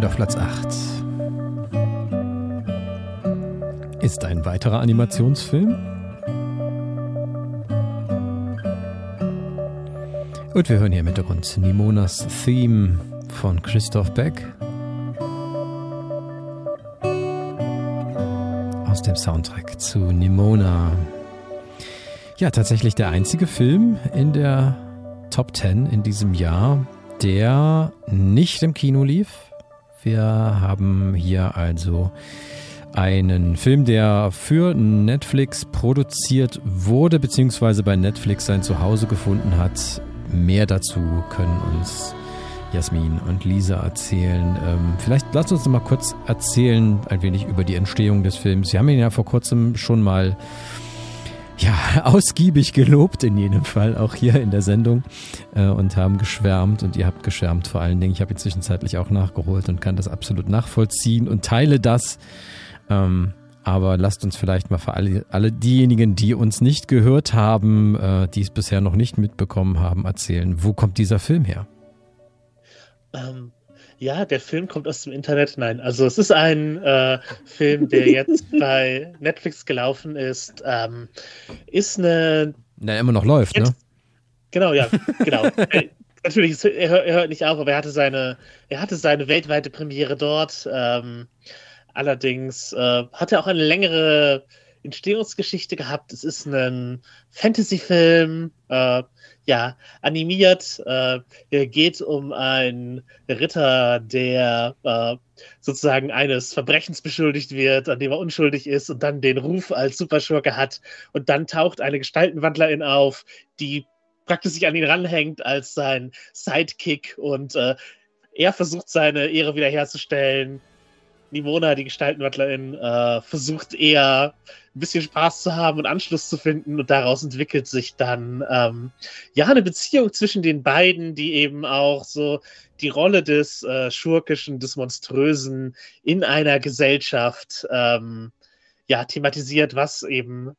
Und auf Platz 8 ist ein weiterer Animationsfilm. Und wir hören hier im Hintergrund Nimonas Theme von Christoph Beck. Aus dem Soundtrack zu Nimona. Ja, tatsächlich der einzige Film in der Top 10 in diesem Jahr, der nicht im Kino lief. Wir haben hier also einen Film, der für Netflix produziert wurde, beziehungsweise bei Netflix sein Zuhause gefunden hat. Mehr dazu können uns Jasmin und Lisa erzählen. Ähm, vielleicht lasst uns mal kurz erzählen, ein wenig über die Entstehung des Films. Sie haben ihn ja vor kurzem schon mal ja, ausgiebig gelobt in jedem Fall, auch hier in der Sendung äh, und haben geschwärmt und ihr habt geschwärmt vor allen Dingen. Ich habe ihn zwischenzeitlich auch nachgeholt und kann das absolut nachvollziehen und teile das. Ähm, aber lasst uns vielleicht mal für alle, alle diejenigen, die uns nicht gehört haben, äh, die es bisher noch nicht mitbekommen haben, erzählen, wo kommt dieser Film her? Ähm, ja, der Film kommt aus dem Internet. Nein, also es ist ein äh, Film, der jetzt bei Netflix gelaufen ist. Ähm, ist eine. Na, immer noch läuft, jetzt, ne? Genau, ja, genau. Natürlich, er, er, hört nicht auf, aber er hatte seine, er hatte seine weltweite Premiere dort. Ähm, allerdings äh, hat er auch eine längere Entstehungsgeschichte gehabt. Es ist ein Fantasy-Film. Äh, ja, animiert. Äh, geht um einen Ritter, der äh, sozusagen eines Verbrechens beschuldigt wird, an dem er unschuldig ist und dann den Ruf als Superschurke hat. Und dann taucht eine Gestaltenwandlerin auf, die praktisch sich an ihn ranhängt als sein Sidekick und äh, er versucht seine Ehre wiederherzustellen Nimona, die Gestaltenwandlerin, äh, versucht eher ein bisschen Spaß zu haben und Anschluss zu finden. Und daraus entwickelt sich dann ähm, ja eine Beziehung zwischen den beiden, die eben auch so die Rolle des äh, Schurkischen, des Monströsen in einer Gesellschaft ähm, ja thematisiert, was eben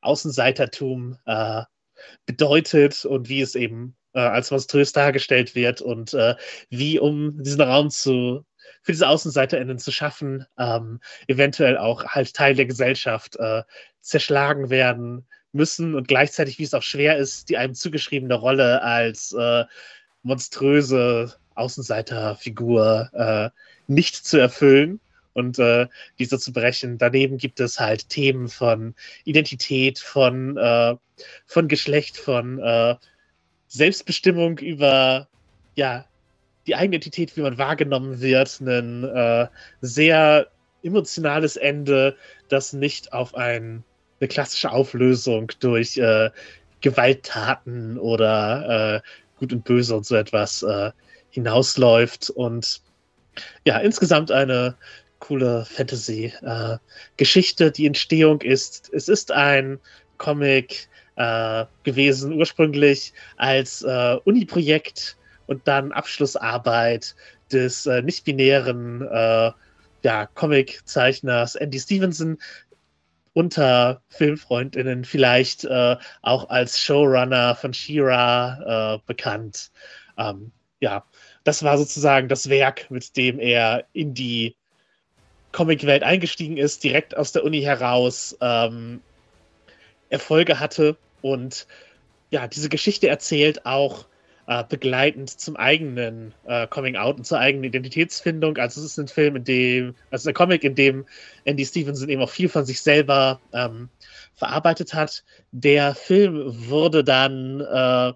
Außenseitertum äh, bedeutet und wie es eben äh, als monströs dargestellt wird und äh, wie um diesen Raum zu für diese AußenseiterInnen zu schaffen, ähm, eventuell auch halt Teil der Gesellschaft äh, zerschlagen werden müssen und gleichzeitig, wie es auch schwer ist, die einem zugeschriebene Rolle als äh, monströse Außenseiterfigur äh, nicht zu erfüllen und äh, diese zu brechen. Daneben gibt es halt Themen von Identität, von, äh, von Geschlecht, von äh, Selbstbestimmung über ja, die Eigenidentität, wie man wahrgenommen wird, ein äh, sehr emotionales Ende, das nicht auf ein, eine klassische Auflösung durch äh, Gewalttaten oder äh, Gut und Böse und so etwas äh, hinausläuft. Und ja, insgesamt eine coole Fantasy-Geschichte. die Entstehung ist, es ist ein Comic äh, gewesen, ursprünglich als äh, Uni-Projekt und dann Abschlussarbeit des äh, nicht-binären äh, ja, Comic-Zeichners Andy Stevenson unter Filmfreundinnen vielleicht äh, auch als Showrunner von She-Ra äh, bekannt. Ähm, ja, das war sozusagen das Werk, mit dem er in die Comicwelt eingestiegen ist, direkt aus der Uni heraus ähm, Erfolge hatte und ja, diese Geschichte erzählt auch äh, begleitend zum eigenen äh, Coming Out und zur eigenen Identitätsfindung. Also es ist ein Film, in dem, also ein Comic, in dem Andy Stevenson eben auch viel von sich selber ähm, verarbeitet hat. Der Film wurde dann äh,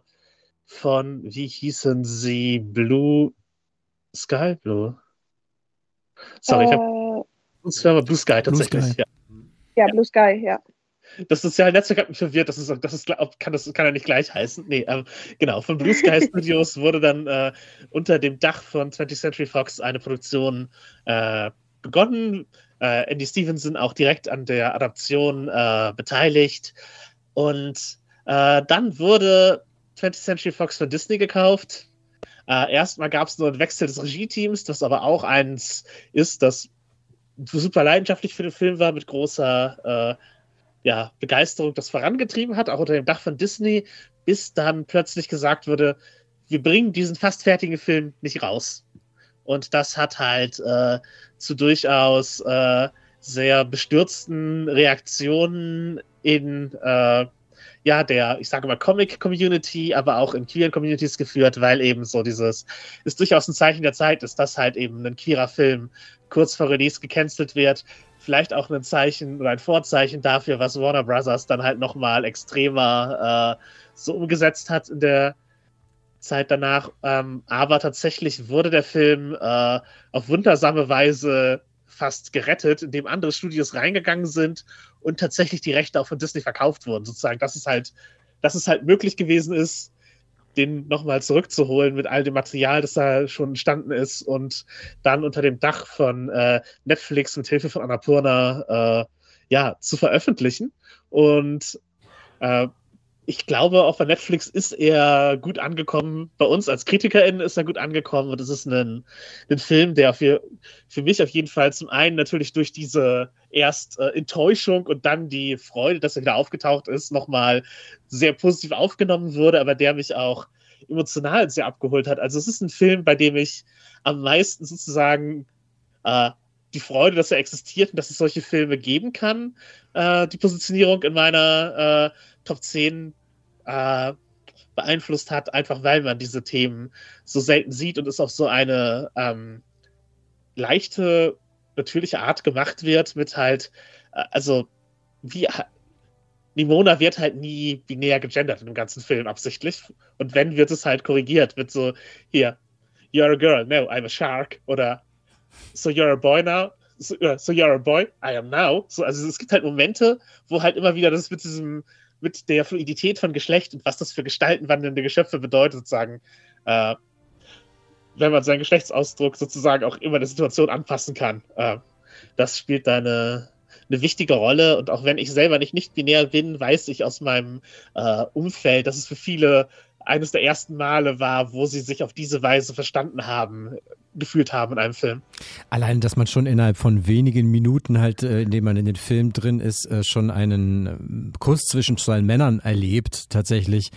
von, wie hießen sie, Blue Sky? Blue? Sorry, ich habe äh, Blue Sky tatsächlich. Blue Sky. Ja. ja, Blue Sky, ja. Das soziale Netzwerk hat mich verwirrt. Das, ist, das, ist, kann, das kann ja nicht gleich heißen. Nee, ähm, genau. Von Blue Sky Studios wurde dann äh, unter dem Dach von 20th Century Fox eine Produktion äh, begonnen. Äh, Andy Stevenson auch direkt an der Adaption äh, beteiligt. Und äh, dann wurde 20th Century Fox von Disney gekauft. Äh, erstmal gab es nur einen Wechsel des Regie-Teams, das aber auch eins ist, das super leidenschaftlich für den Film war, mit großer ja, Begeisterung das vorangetrieben hat, auch unter dem Dach von Disney, bis dann plötzlich gesagt wurde, wir bringen diesen fast fertigen Film nicht raus. Und das hat halt äh, zu durchaus äh, sehr bestürzten Reaktionen in äh, ja, der, ich sage mal, Comic-Community, aber auch in queeren Communities geführt, weil eben so dieses, ist durchaus ein Zeichen der Zeit ist, dass halt eben ein queerer Film kurz vor Release gecancelt wird. Vielleicht auch ein Zeichen oder ein Vorzeichen dafür, was Warner Brothers dann halt nochmal extremer äh, so umgesetzt hat in der Zeit danach. Ähm, aber tatsächlich wurde der Film äh, auf wundersame Weise fast gerettet, indem andere Studios reingegangen sind und tatsächlich die Rechte auch von Disney verkauft wurden. Sozusagen, dass es halt, dass es halt möglich gewesen ist, den nochmal zurückzuholen mit all dem Material, das da schon entstanden ist und dann unter dem Dach von äh, Netflix mit Hilfe von Annapurna äh, ja, zu veröffentlichen. Und äh, ich glaube, auch bei Netflix ist er gut angekommen. Bei uns als KritikerInnen ist er gut angekommen. Und es ist ein, ein Film, der für, für mich auf jeden Fall zum einen natürlich durch diese erst äh, Enttäuschung und dann die Freude, dass er wieder aufgetaucht ist, nochmal sehr positiv aufgenommen wurde, aber der mich auch emotional sehr abgeholt hat. Also es ist ein Film, bei dem ich am meisten sozusagen äh, die Freude, dass er existiert und dass es solche Filme geben kann, äh, die Positionierung in meiner äh, Top 10 äh, beeinflusst hat, einfach weil man diese Themen so selten sieht und es auf so eine ähm, leichte, natürliche Art gemacht wird, mit halt, äh, also wie Nimona wird halt nie binär gegendert in dem ganzen Film absichtlich. Und wenn, wird es halt korrigiert mit so, hier, you're a girl, no, I'm a shark. Oder so you're a boy now, so, uh, so you're a boy, I am now. So, also es gibt halt Momente, wo halt immer wieder das mit diesem mit der Fluidität von Geschlecht und was das für gestaltenwandelnde Geschöpfe bedeutet, sozusagen, äh, wenn man seinen Geschlechtsausdruck sozusagen auch immer der Situation anpassen kann. Äh, das spielt da eine, eine wichtige Rolle. Und auch wenn ich selber nicht nicht binär bin, weiß ich aus meinem äh, Umfeld, dass es für viele eines der ersten Male war, wo sie sich auf diese Weise verstanden haben, gefühlt haben in einem Film. Allein, dass man schon innerhalb von wenigen Minuten halt, äh, indem man in den Film drin ist, äh, schon einen äh, Kuss zwischen zwei Männern erlebt, tatsächlich,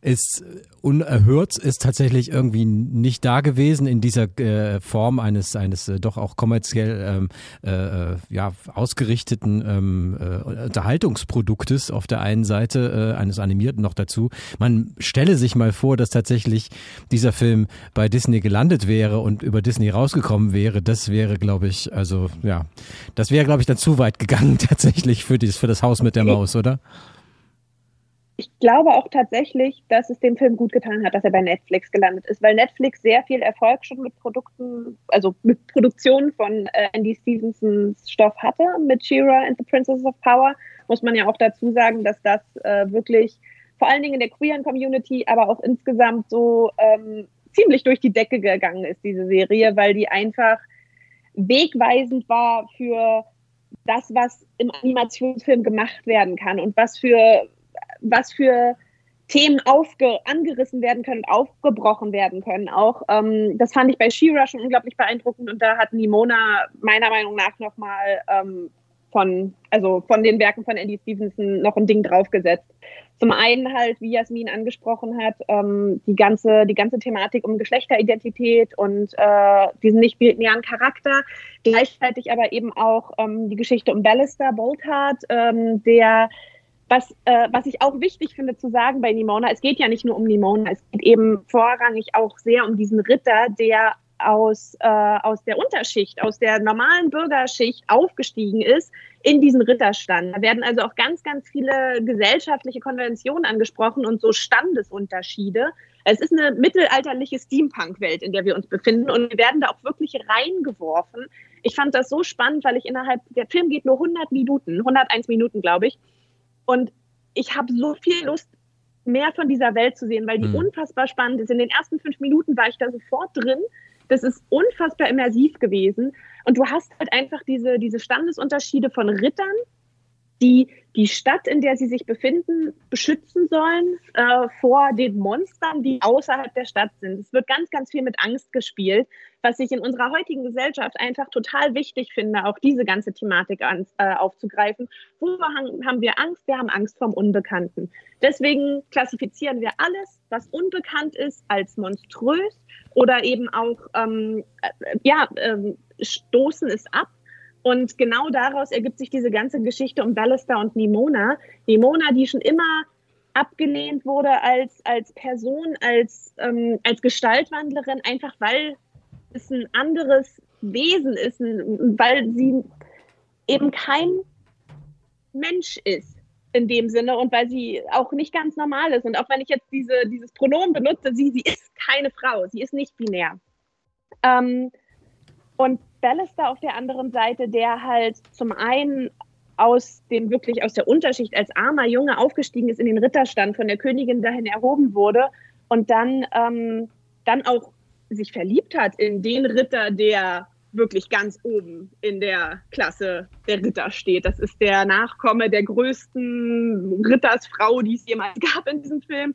ist unerhört, ist tatsächlich irgendwie nicht da gewesen in dieser äh, Form eines eines äh, doch auch kommerziell ähm, äh, äh ja ausgerichteten ähm, äh, Unterhaltungsproduktes auf der einen Seite äh, eines animierten noch dazu. Man stelle sich mal vor, dass tatsächlich dieser Film bei Disney gelandet wäre und über Disney rausgekommen wäre. Das wäre, glaube ich, also ja, das wäre, glaube ich, dann zu weit gegangen tatsächlich für dieses für das Haus mit der Maus, oder? Ich glaube auch tatsächlich, dass es dem Film gut getan hat, dass er bei Netflix gelandet ist, weil Netflix sehr viel Erfolg schon mit Produkten, also mit Produktionen von äh, Andy Stevensons Stoff hatte, mit Shira and the Princess of Power. Muss man ja auch dazu sagen, dass das äh, wirklich vor allen Dingen in der queeren Community, aber auch insgesamt so ähm, ziemlich durch die Decke gegangen ist, diese Serie, weil die einfach wegweisend war für das, was im Animationsfilm gemacht werden kann und was für was für Themen aufge angerissen werden können, aufgebrochen werden können. Auch ähm, das fand ich bei She-Ra schon unglaublich beeindruckend und da hat Nimona meiner Meinung nach nochmal ähm, von, also von den Werken von Andy Stevenson noch ein Ding draufgesetzt. Zum einen halt, wie Jasmin angesprochen hat, ähm, die ganze, die ganze Thematik um Geschlechteridentität und äh, diesen nicht binären Charakter. Gleichzeitig aber eben auch ähm, die Geschichte um Ballister Bolthard, ähm, der was, äh, was ich auch wichtig finde zu sagen bei Nimona, es geht ja nicht nur um Nimona, es geht eben vorrangig auch sehr um diesen Ritter, der aus, äh, aus der Unterschicht, aus der normalen Bürgerschicht aufgestiegen ist in diesen Ritterstand. Da werden also auch ganz, ganz viele gesellschaftliche Konventionen angesprochen und so Standesunterschiede. Es ist eine mittelalterliche Steampunk-Welt, in der wir uns befinden und wir werden da auch wirklich reingeworfen. Ich fand das so spannend, weil ich innerhalb, der Film geht nur 100 Minuten, 101 Minuten, glaube ich. Und ich habe so viel Lust, mehr von dieser Welt zu sehen, weil die mhm. unfassbar spannend ist. In den ersten fünf Minuten war ich da sofort drin. Das ist unfassbar immersiv gewesen. Und du hast halt einfach diese, diese Standesunterschiede von Rittern, die die Stadt, in der sie sich befinden, beschützen sollen äh, vor den Monstern, die außerhalb der Stadt sind. Es wird ganz, ganz viel mit Angst gespielt, was ich in unserer heutigen Gesellschaft einfach total wichtig finde, auch diese ganze Thematik an, äh, aufzugreifen. Worüber haben wir Angst? Wir haben Angst vom Unbekannten. Deswegen klassifizieren wir alles, was unbekannt ist, als monströs oder eben auch, ähm, äh, ja, ähm, stoßen es ab und genau daraus ergibt sich diese ganze Geschichte um Ballister und Nimona. Nimona, die schon immer abgelehnt wurde als, als Person, als, ähm, als Gestaltwandlerin, einfach weil es ein anderes Wesen ist, weil sie eben kein Mensch ist in dem Sinne und weil sie auch nicht ganz normal ist. Und auch wenn ich jetzt diese, dieses Pronomen benutze, sie, sie ist keine Frau, sie ist nicht binär. Ähm, und Ballister auf der anderen Seite, der halt zum einen aus dem wirklich aus der Unterschicht als armer Junge aufgestiegen ist in den Ritterstand, von der Königin dahin erhoben wurde und dann, ähm, dann auch sich verliebt hat in den Ritter, der wirklich ganz oben in der Klasse der Ritter steht. Das ist der Nachkomme der größten Rittersfrau, die es jemals gab in diesem Film.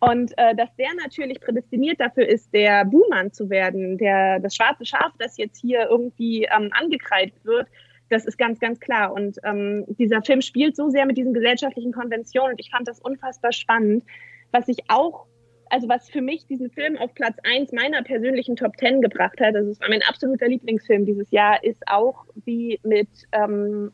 Und äh, dass der natürlich prädestiniert dafür ist, der Buhmann zu werden, der, das schwarze Schaf, das jetzt hier irgendwie ähm, angekreidet wird, das ist ganz, ganz klar. Und ähm, dieser Film spielt so sehr mit diesen gesellschaftlichen Konventionen und ich fand das unfassbar spannend. Was ich auch, also was für mich diesen Film auf Platz eins meiner persönlichen Top Ten gebracht hat, also es war mein absoluter Lieblingsfilm dieses Jahr, ist auch, wie mit, ähm,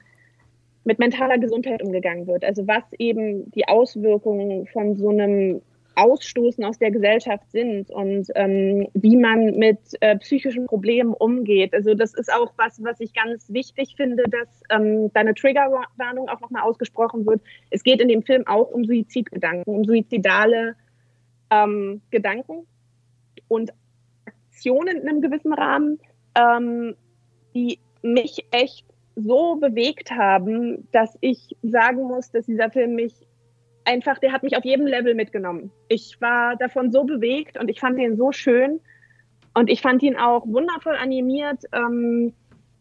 mit mentaler Gesundheit umgegangen wird. Also was eben die Auswirkungen von so einem Ausstoßen aus der Gesellschaft sind und ähm, wie man mit äh, psychischen Problemen umgeht. Also das ist auch was, was ich ganz wichtig finde, dass ähm, deine Triggerwarnung auch nochmal ausgesprochen wird. Es geht in dem Film auch um Suizidgedanken, um suizidale ähm, Gedanken und Aktionen in einem gewissen Rahmen, ähm, die mich echt so bewegt haben, dass ich sagen muss, dass dieser Film mich einfach, der hat mich auf jedem Level mitgenommen. Ich war davon so bewegt und ich fand ihn so schön und ich fand ihn auch wundervoll animiert. Ähm,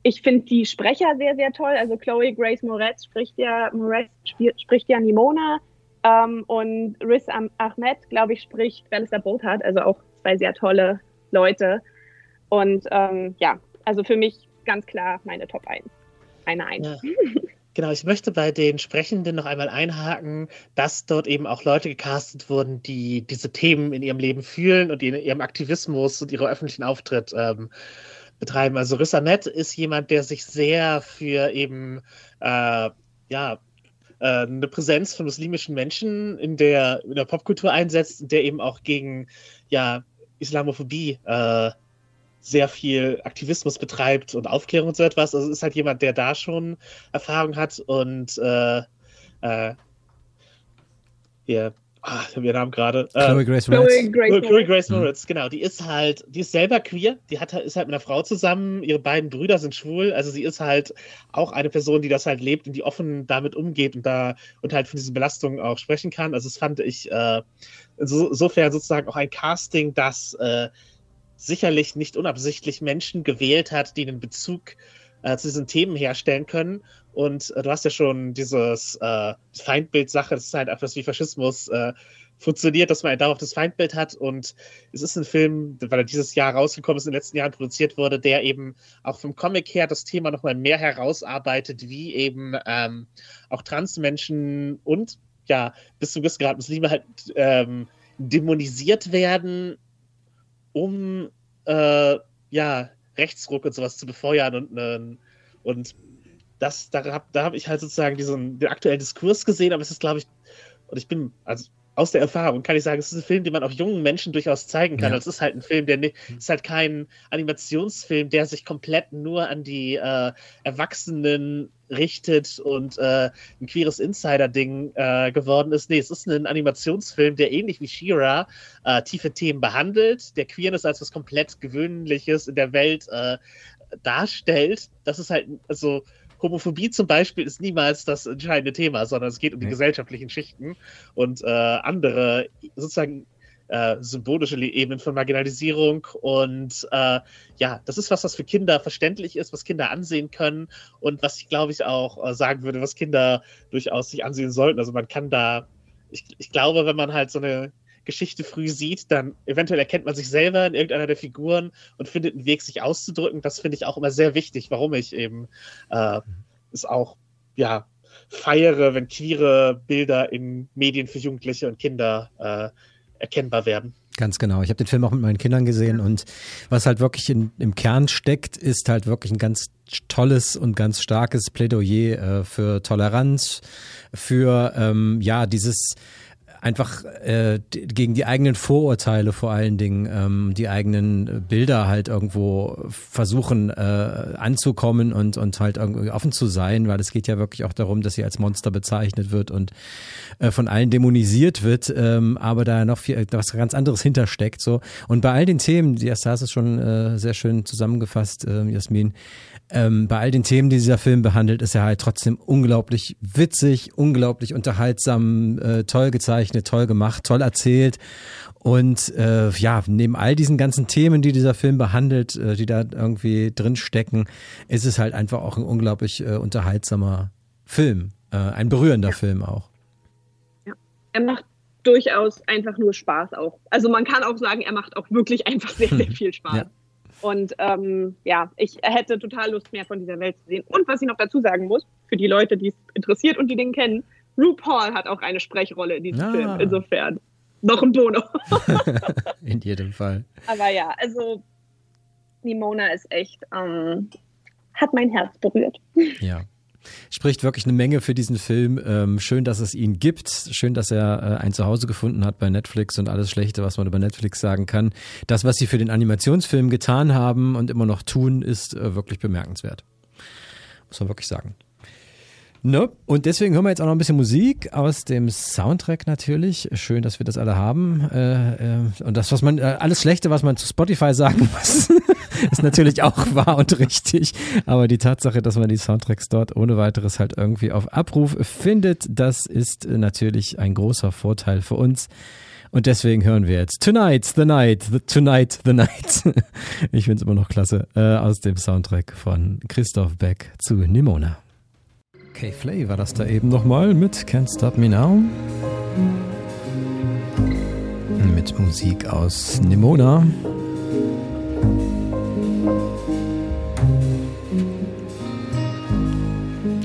ich finde die Sprecher sehr, sehr toll. Also Chloe Grace Moretz spricht ja, Moretz spricht ja Nimona ähm, und Riz Ahmed, glaube ich, spricht Ballister Bothard. Also auch zwei sehr tolle Leute. Und ähm, ja, also für mich ganz klar meine Top 1. Eine 1. Ja. Genau, ich möchte bei den Sprechenden noch einmal einhaken, dass dort eben auch Leute gecastet wurden, die diese Themen in ihrem Leben fühlen und in ihrem Aktivismus und ihrem öffentlichen Auftritt ähm, betreiben. Also Rissa Nett ist jemand, der sich sehr für eben äh, ja, äh, eine Präsenz von muslimischen Menschen in der, in der Popkultur einsetzt, der eben auch gegen ja, Islamophobie äh, sehr viel Aktivismus betreibt und Aufklärung und so etwas. Also ist halt jemand, der da schon Erfahrung hat und äh, äh, hier, ah, ich habe ihren Namen gerade. Ähm, Chloe Grace Moritz. Chloe Grace, Chloe Grace. Moritz, mhm. genau. Die ist halt, die ist selber queer. Die hat, ist halt mit einer Frau zusammen. Ihre beiden Brüder sind schwul. Also sie ist halt auch eine Person, die das halt lebt und die offen damit umgeht und da und halt von diesen Belastungen auch sprechen kann. Also das fand ich äh, so, insofern sozusagen auch ein Casting, das äh, sicherlich nicht unabsichtlich Menschen gewählt hat, die einen Bezug äh, zu diesen Themen herstellen können. Und äh, du hast ja schon dieses äh, Feindbild-Sache, das ist halt etwas wie Faschismus äh, funktioniert, dass man ein darauf das Feindbild hat. Und es ist ein Film, weil er dieses Jahr rausgekommen ist, in den letzten Jahren produziert wurde, der eben auch vom Comic her das Thema nochmal mehr herausarbeitet, wie eben ähm, auch Transmenschen und ja, bis zum gewissen Grad Muslime halt ähm, dämonisiert werden um äh, ja, Rechtsruck und sowas zu befeuern und, äh, und das, da habe da hab ich halt sozusagen diesen den aktuellen Diskurs gesehen, aber es ist, glaube ich, und ich bin, also aus der Erfahrung kann ich sagen, es ist ein Film, den man auch jungen Menschen durchaus zeigen kann. Ja. Es ist halt ein Film, der nicht, ist halt kein Animationsfilm, der sich komplett nur an die äh, Erwachsenen richtet und äh, ein queeres Insider-Ding äh, geworden ist. Nee, es ist ein Animationsfilm, der ähnlich wie She-Ra äh, tiefe Themen behandelt, der Queerness als was komplett Gewöhnliches in der Welt äh, darstellt. Das ist halt, also Homophobie zum Beispiel ist niemals das entscheidende Thema, sondern es geht um die gesellschaftlichen Schichten und äh, andere sozusagen äh, symbolische Ebenen von Marginalisierung. Und äh, ja, das ist was, was für Kinder verständlich ist, was Kinder ansehen können und was ich, glaube ich, auch äh, sagen würde, was Kinder durchaus sich ansehen sollten. Also man kann da, ich, ich glaube, wenn man halt so eine Geschichte früh sieht, dann eventuell erkennt man sich selber in irgendeiner der Figuren und findet einen Weg, sich auszudrücken. Das finde ich auch immer sehr wichtig, warum ich eben äh, es auch, ja, feiere, wenn queere Bilder in Medien für Jugendliche und Kinder äh, erkennbar werden. Ganz genau. Ich habe den Film auch mit meinen Kindern gesehen und was halt wirklich in, im Kern steckt, ist halt wirklich ein ganz tolles und ganz starkes Plädoyer äh, für Toleranz, für ähm, ja dieses einfach äh, gegen die eigenen Vorurteile vor allen Dingen, ähm, die eigenen Bilder halt irgendwo versuchen äh, anzukommen und, und halt irgendwie offen zu sein, weil es geht ja wirklich auch darum, dass sie als Monster bezeichnet wird und äh, von allen dämonisiert wird, ähm, aber da noch viel, was ganz anderes hintersteckt. So. Und bei all den Themen, die hast du schon äh, sehr schön zusammengefasst, äh, Jasmin, ähm, bei all den Themen, die dieser Film behandelt, ist er halt trotzdem unglaublich witzig, unglaublich unterhaltsam, äh, toll gezeichnet, toll gemacht, toll erzählt. Und äh, ja, neben all diesen ganzen Themen, die dieser Film behandelt, äh, die da irgendwie drin stecken, ist es halt einfach auch ein unglaublich äh, unterhaltsamer Film, äh, ein berührender ja. Film auch. Ja, er macht durchaus einfach nur Spaß auch. Also man kann auch sagen, er macht auch wirklich einfach sehr, sehr viel Spaß. Ja. Und ähm, ja, ich hätte total Lust, mehr von dieser Welt zu sehen. Und was ich noch dazu sagen muss, für die Leute, die es interessiert und die den kennen, RuPaul hat auch eine Sprechrolle in diesem ah. Film. Insofern noch ein Bono. in jedem Fall. Aber ja, also Nimona ist echt, ähm, hat mein Herz berührt. Ja spricht wirklich eine Menge für diesen Film. Ähm, schön, dass es ihn gibt. Schön, dass er äh, ein Zuhause gefunden hat bei Netflix und alles Schlechte, was man über Netflix sagen kann. Das, was sie für den Animationsfilm getan haben und immer noch tun, ist äh, wirklich bemerkenswert. Muss man wirklich sagen. Ne? Und deswegen hören wir jetzt auch noch ein bisschen Musik aus dem Soundtrack natürlich. Schön, dass wir das alle haben. Äh, äh, und das, was man, äh, alles Schlechte, was man zu Spotify sagen muss, ist natürlich auch wahr und richtig. Aber die Tatsache, dass man die Soundtracks dort ohne weiteres halt irgendwie auf Abruf findet, das ist natürlich ein großer Vorteil für uns. Und deswegen hören wir jetzt Tonight's the Night, the, Tonight the Night. Ich finde es immer noch klasse. Äh, aus dem Soundtrack von Christoph Beck zu Nimona. K-Flay war das da eben nochmal mit Can't Stop Me Now. Mit Musik aus Nimona.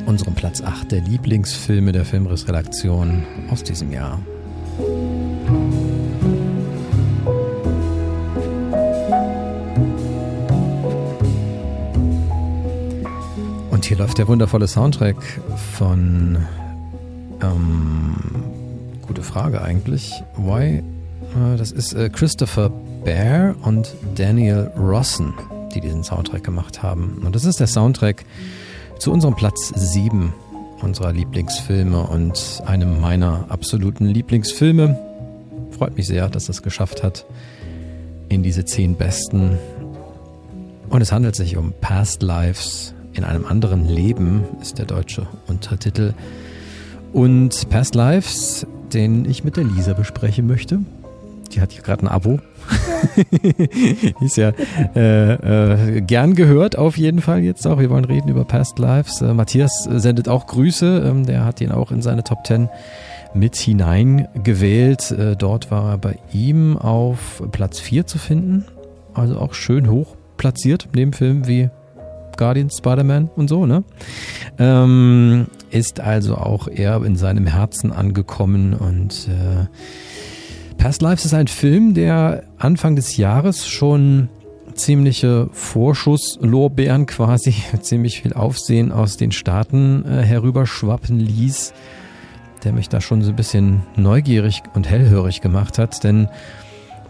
Unserem Platz 8 der Lieblingsfilme der Filmrissredaktion aus diesem Jahr. Hier läuft der wundervolle Soundtrack von. Ähm, gute Frage eigentlich. Why? Äh, das ist äh, Christopher Bear und Daniel Rossen, die diesen Soundtrack gemacht haben. Und das ist der Soundtrack zu unserem Platz 7 unserer Lieblingsfilme und einem meiner absoluten Lieblingsfilme. Freut mich sehr, dass das geschafft hat in diese zehn besten. Und es handelt sich um Past Lives in einem anderen Leben ist der deutsche Untertitel. Und Past Lives, den ich mit der Lisa besprechen möchte. Die hat hier gerade ein Abo. ist ja äh, äh, gern gehört, auf jeden Fall jetzt auch. Wir wollen reden über Past Lives. Äh, Matthias sendet auch Grüße. Ähm, der hat ihn auch in seine Top 10 mit hineingewählt. Äh, dort war er bei ihm auf Platz 4 zu finden. Also auch schön hoch platziert, neben Filmen wie Guardians, Spider-Man und so, ne? Ähm, ist also auch eher in seinem Herzen angekommen und äh, Past Lives ist ein Film, der Anfang des Jahres schon ziemliche Vorschusslorbeeren quasi, ziemlich viel Aufsehen aus den Staaten äh, herüberschwappen ließ, der mich da schon so ein bisschen neugierig und hellhörig gemacht hat, denn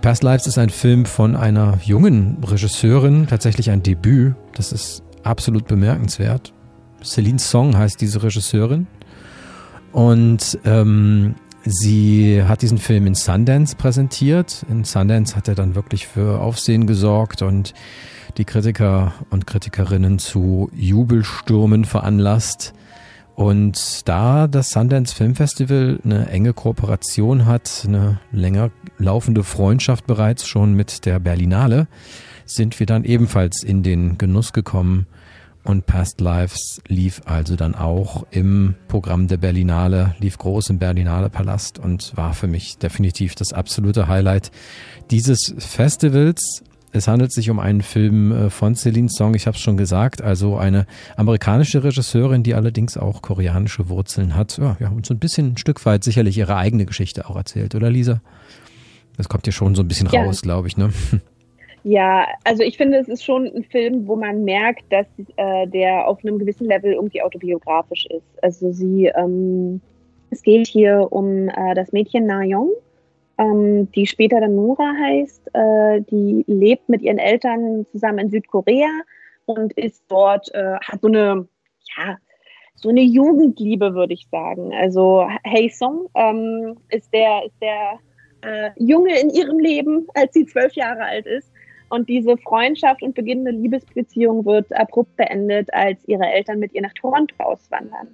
Past Lives ist ein Film von einer jungen Regisseurin, tatsächlich ein Debüt. Das ist absolut bemerkenswert. Celine Song heißt diese Regisseurin. Und ähm, sie hat diesen Film in Sundance präsentiert. In Sundance hat er dann wirklich für Aufsehen gesorgt und die Kritiker und Kritikerinnen zu Jubelstürmen veranlasst. Und da das Sundance Film Festival eine enge Kooperation hat, eine länger laufende Freundschaft bereits schon mit der Berlinale, sind wir dann ebenfalls in den Genuss gekommen, und Past Lives lief also dann auch im Programm der Berlinale, lief groß im Berlinale Palast und war für mich definitiv das absolute Highlight dieses Festivals. Es handelt sich um einen Film äh, von Celine Song, ich habe es schon gesagt, also eine amerikanische Regisseurin, die allerdings auch koreanische Wurzeln hat. Ja, ja, und so ein bisschen ein Stück weit sicherlich ihre eigene Geschichte auch erzählt, oder Lisa? Das kommt ja schon so ein bisschen ja. raus, glaube ich, ne? Ja, also ich finde, es ist schon ein Film, wo man merkt, dass äh, der auf einem gewissen Level irgendwie autobiografisch ist. Also sie, ähm, es geht hier um äh, das Mädchen Na Young, ähm, die später dann Nora heißt. Äh, die lebt mit ihren Eltern zusammen in Südkorea und ist dort, äh, hat so eine, ja, so eine Jugendliebe, würde ich sagen. Also Hey Song ähm, ist der, ist der äh, Junge in ihrem Leben, als sie zwölf Jahre alt ist. Und diese Freundschaft und beginnende Liebesbeziehung wird abrupt beendet, als ihre Eltern mit ihr nach Toronto auswandern.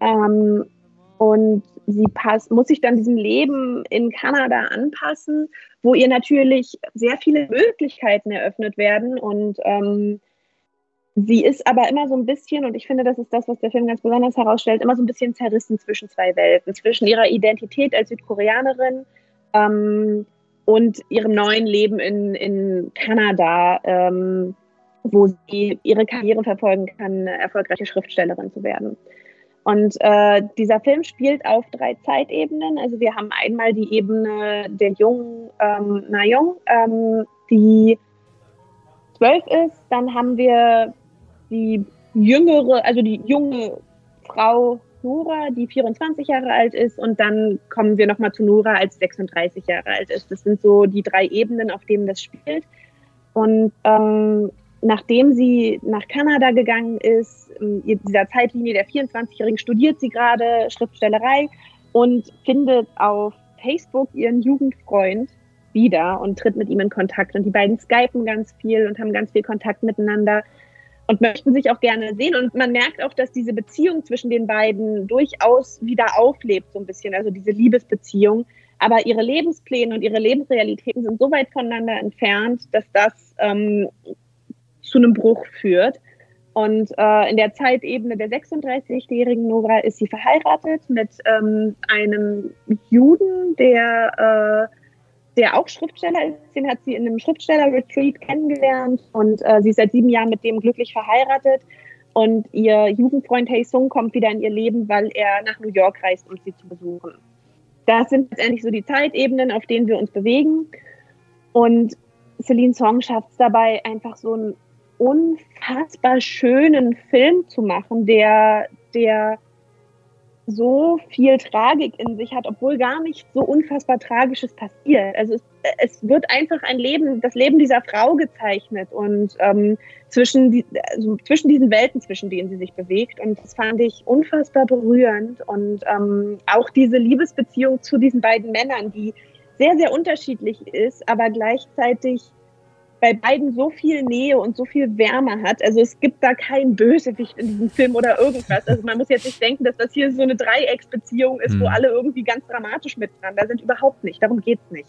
Ähm, und sie pass, muss sich dann diesem Leben in Kanada anpassen, wo ihr natürlich sehr viele Möglichkeiten eröffnet werden. Und ähm, sie ist aber immer so ein bisschen, und ich finde, das ist das, was der Film ganz besonders herausstellt, immer so ein bisschen zerrissen zwischen zwei Welten, zwischen ihrer Identität als Südkoreanerin ähm, und ihrem neuen Leben in, in Kanada, ähm, wo sie ihre Karriere verfolgen kann, erfolgreiche Schriftstellerin zu werden. Und äh, dieser Film spielt auf drei Zeitebenen. Also wir haben einmal die Ebene der jungen ähm, Nayong, ähm, die zwölf ist. Dann haben wir die jüngere, also die junge Frau Nora, die 24 Jahre alt ist, und dann kommen wir nochmal zu Nora, als 36 Jahre alt ist. Das sind so die drei Ebenen, auf denen das spielt. Und ähm, nachdem sie nach Kanada gegangen ist, in dieser Zeitlinie der 24-Jährigen, studiert sie gerade Schriftstellerei und findet auf Facebook ihren Jugendfreund wieder und tritt mit ihm in Kontakt. Und die beiden skypen ganz viel und haben ganz viel Kontakt miteinander und möchten sich auch gerne sehen. Und man merkt auch, dass diese Beziehung zwischen den beiden durchaus wieder auflebt, so ein bisschen, also diese Liebesbeziehung. Aber ihre Lebenspläne und ihre Lebensrealitäten sind so weit voneinander entfernt, dass das ähm, zu einem Bruch führt. Und äh, in der Zeitebene der 36-jährigen Nora ist sie verheiratet mit ähm, einem Juden, der äh, der auch Schriftsteller ist. Den hat sie in einem Schriftsteller-Retreat kennengelernt und äh, sie ist seit sieben Jahren mit dem glücklich verheiratet. Und ihr Jugendfreund Hey Sung kommt wieder in ihr Leben, weil er nach New York reist, um sie zu besuchen. Das sind letztendlich so die Zeitebenen, auf denen wir uns bewegen. Und Celine Song schafft es dabei, einfach so einen unfassbar schönen Film zu machen, der, der so viel Tragik in sich hat, obwohl gar nicht so unfassbar Tragisches passiert. Also es, es wird einfach ein Leben, das Leben dieser Frau gezeichnet und ähm, zwischen, die, also zwischen diesen Welten, zwischen denen sie sich bewegt. Und das fand ich unfassbar berührend. Und ähm, auch diese Liebesbeziehung zu diesen beiden Männern, die sehr, sehr unterschiedlich ist, aber gleichzeitig bei beiden so viel Nähe und so viel Wärme hat. Also es gibt da keinen Bösewicht in diesem Film oder irgendwas. Also man muss jetzt nicht denken, dass das hier so eine Dreiecksbeziehung ist, mhm. wo alle irgendwie ganz dramatisch miteinander sind. Überhaupt nicht. Darum geht's nicht.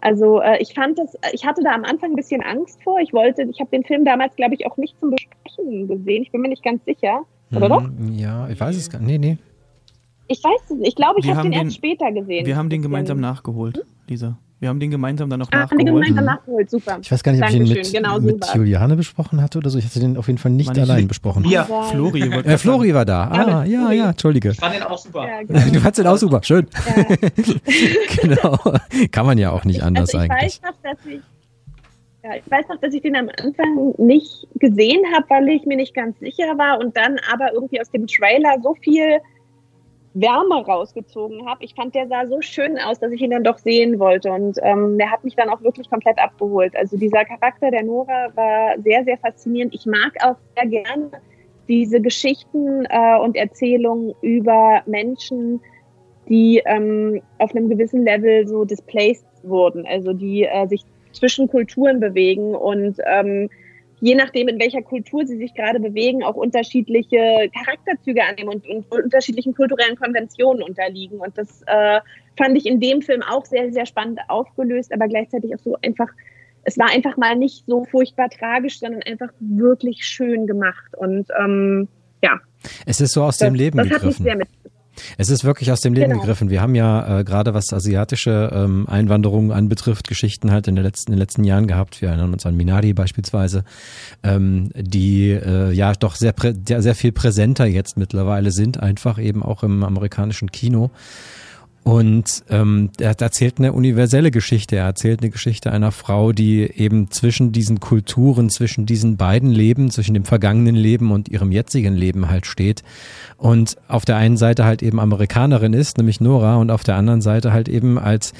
Also äh, ich fand das, ich hatte da am Anfang ein bisschen Angst vor. Ich wollte, ich habe den Film damals, glaube ich, auch nicht zum Besprechen gesehen. Ich bin mir nicht ganz sicher. Oder doch? Ja, ich weiß es gar nicht. Nee, nee. Ich weiß es nicht. Ich glaube, ich habe den, den, erst später gesehen. Wir haben den gemeinsam nachgeholt, Lisa. Wir haben den gemeinsam dann noch ah, nachgeholt. Haben den gemeinsam nachgeholt, super. Ich weiß gar nicht, ob Dankeschön. ich ihn mit, genau, mit Juliane besprochen hatte oder so. Ich hatte den auf jeden Fall nicht allein nicht. besprochen. Ja, Flori. Äh, Flori war da. Ah, ja, ja, Entschuldige. Ich fand den auch super. Ja, genau. Du fandst den auch super, schön. Ja. genau. Kann man ja auch nicht anders also ich eigentlich. Weiß noch, dass ich ja, ich weiß noch, dass ich den am Anfang nicht gesehen habe, weil ich mir nicht ganz sicher war und dann aber irgendwie aus dem Trailer so viel Wärme rausgezogen habe. Ich fand, der sah so schön aus, dass ich ihn dann doch sehen wollte. Und ähm, der hat mich dann auch wirklich komplett abgeholt. Also dieser Charakter der Nora war sehr, sehr faszinierend. Ich mag auch sehr gerne diese Geschichten äh, und Erzählungen über Menschen, die ähm, auf einem gewissen Level so displaced wurden, also die äh, sich zwischen Kulturen bewegen und ähm, je nachdem, in welcher Kultur sie sich gerade bewegen, auch unterschiedliche Charakterzüge annehmen und, und unterschiedlichen kulturellen Konventionen unterliegen. Und das äh, fand ich in dem Film auch sehr, sehr spannend aufgelöst, aber gleichzeitig auch so einfach, es war einfach mal nicht so furchtbar tragisch, sondern einfach wirklich schön gemacht. Und ähm, ja. Es ist so aus das, dem Leben das gegriffen. Hat mich sehr mit es ist wirklich aus dem Leben genau. gegriffen. Wir haben ja äh, gerade was asiatische ähm, Einwanderung anbetrifft, Geschichten halt in, der letzten, in den letzten Jahren gehabt. Wir erinnern uns an Minari beispielsweise, ähm, die äh, ja doch sehr, sehr viel präsenter jetzt mittlerweile sind, einfach eben auch im amerikanischen Kino. Und ähm, er erzählt eine universelle Geschichte. Er erzählt eine Geschichte einer Frau, die eben zwischen diesen Kulturen, zwischen diesen beiden Leben, zwischen dem vergangenen Leben und ihrem jetzigen Leben halt steht. Und auf der einen Seite halt eben Amerikanerin ist, nämlich Nora, und auf der anderen Seite halt eben als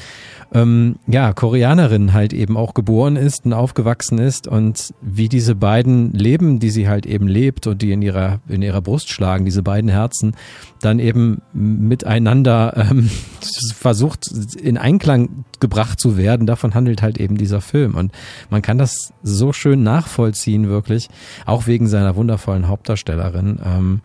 ähm, ja, Koreanerin halt eben auch geboren ist und aufgewachsen ist und wie diese beiden Leben, die sie halt eben lebt und die in ihrer, in ihrer Brust schlagen, diese beiden Herzen, dann eben miteinander ähm, versucht in Einklang gebracht zu werden. Davon handelt halt eben dieser Film. Und man kann das so schön nachvollziehen, wirklich, auch wegen seiner wundervollen Hauptdarstellerin. Ähm,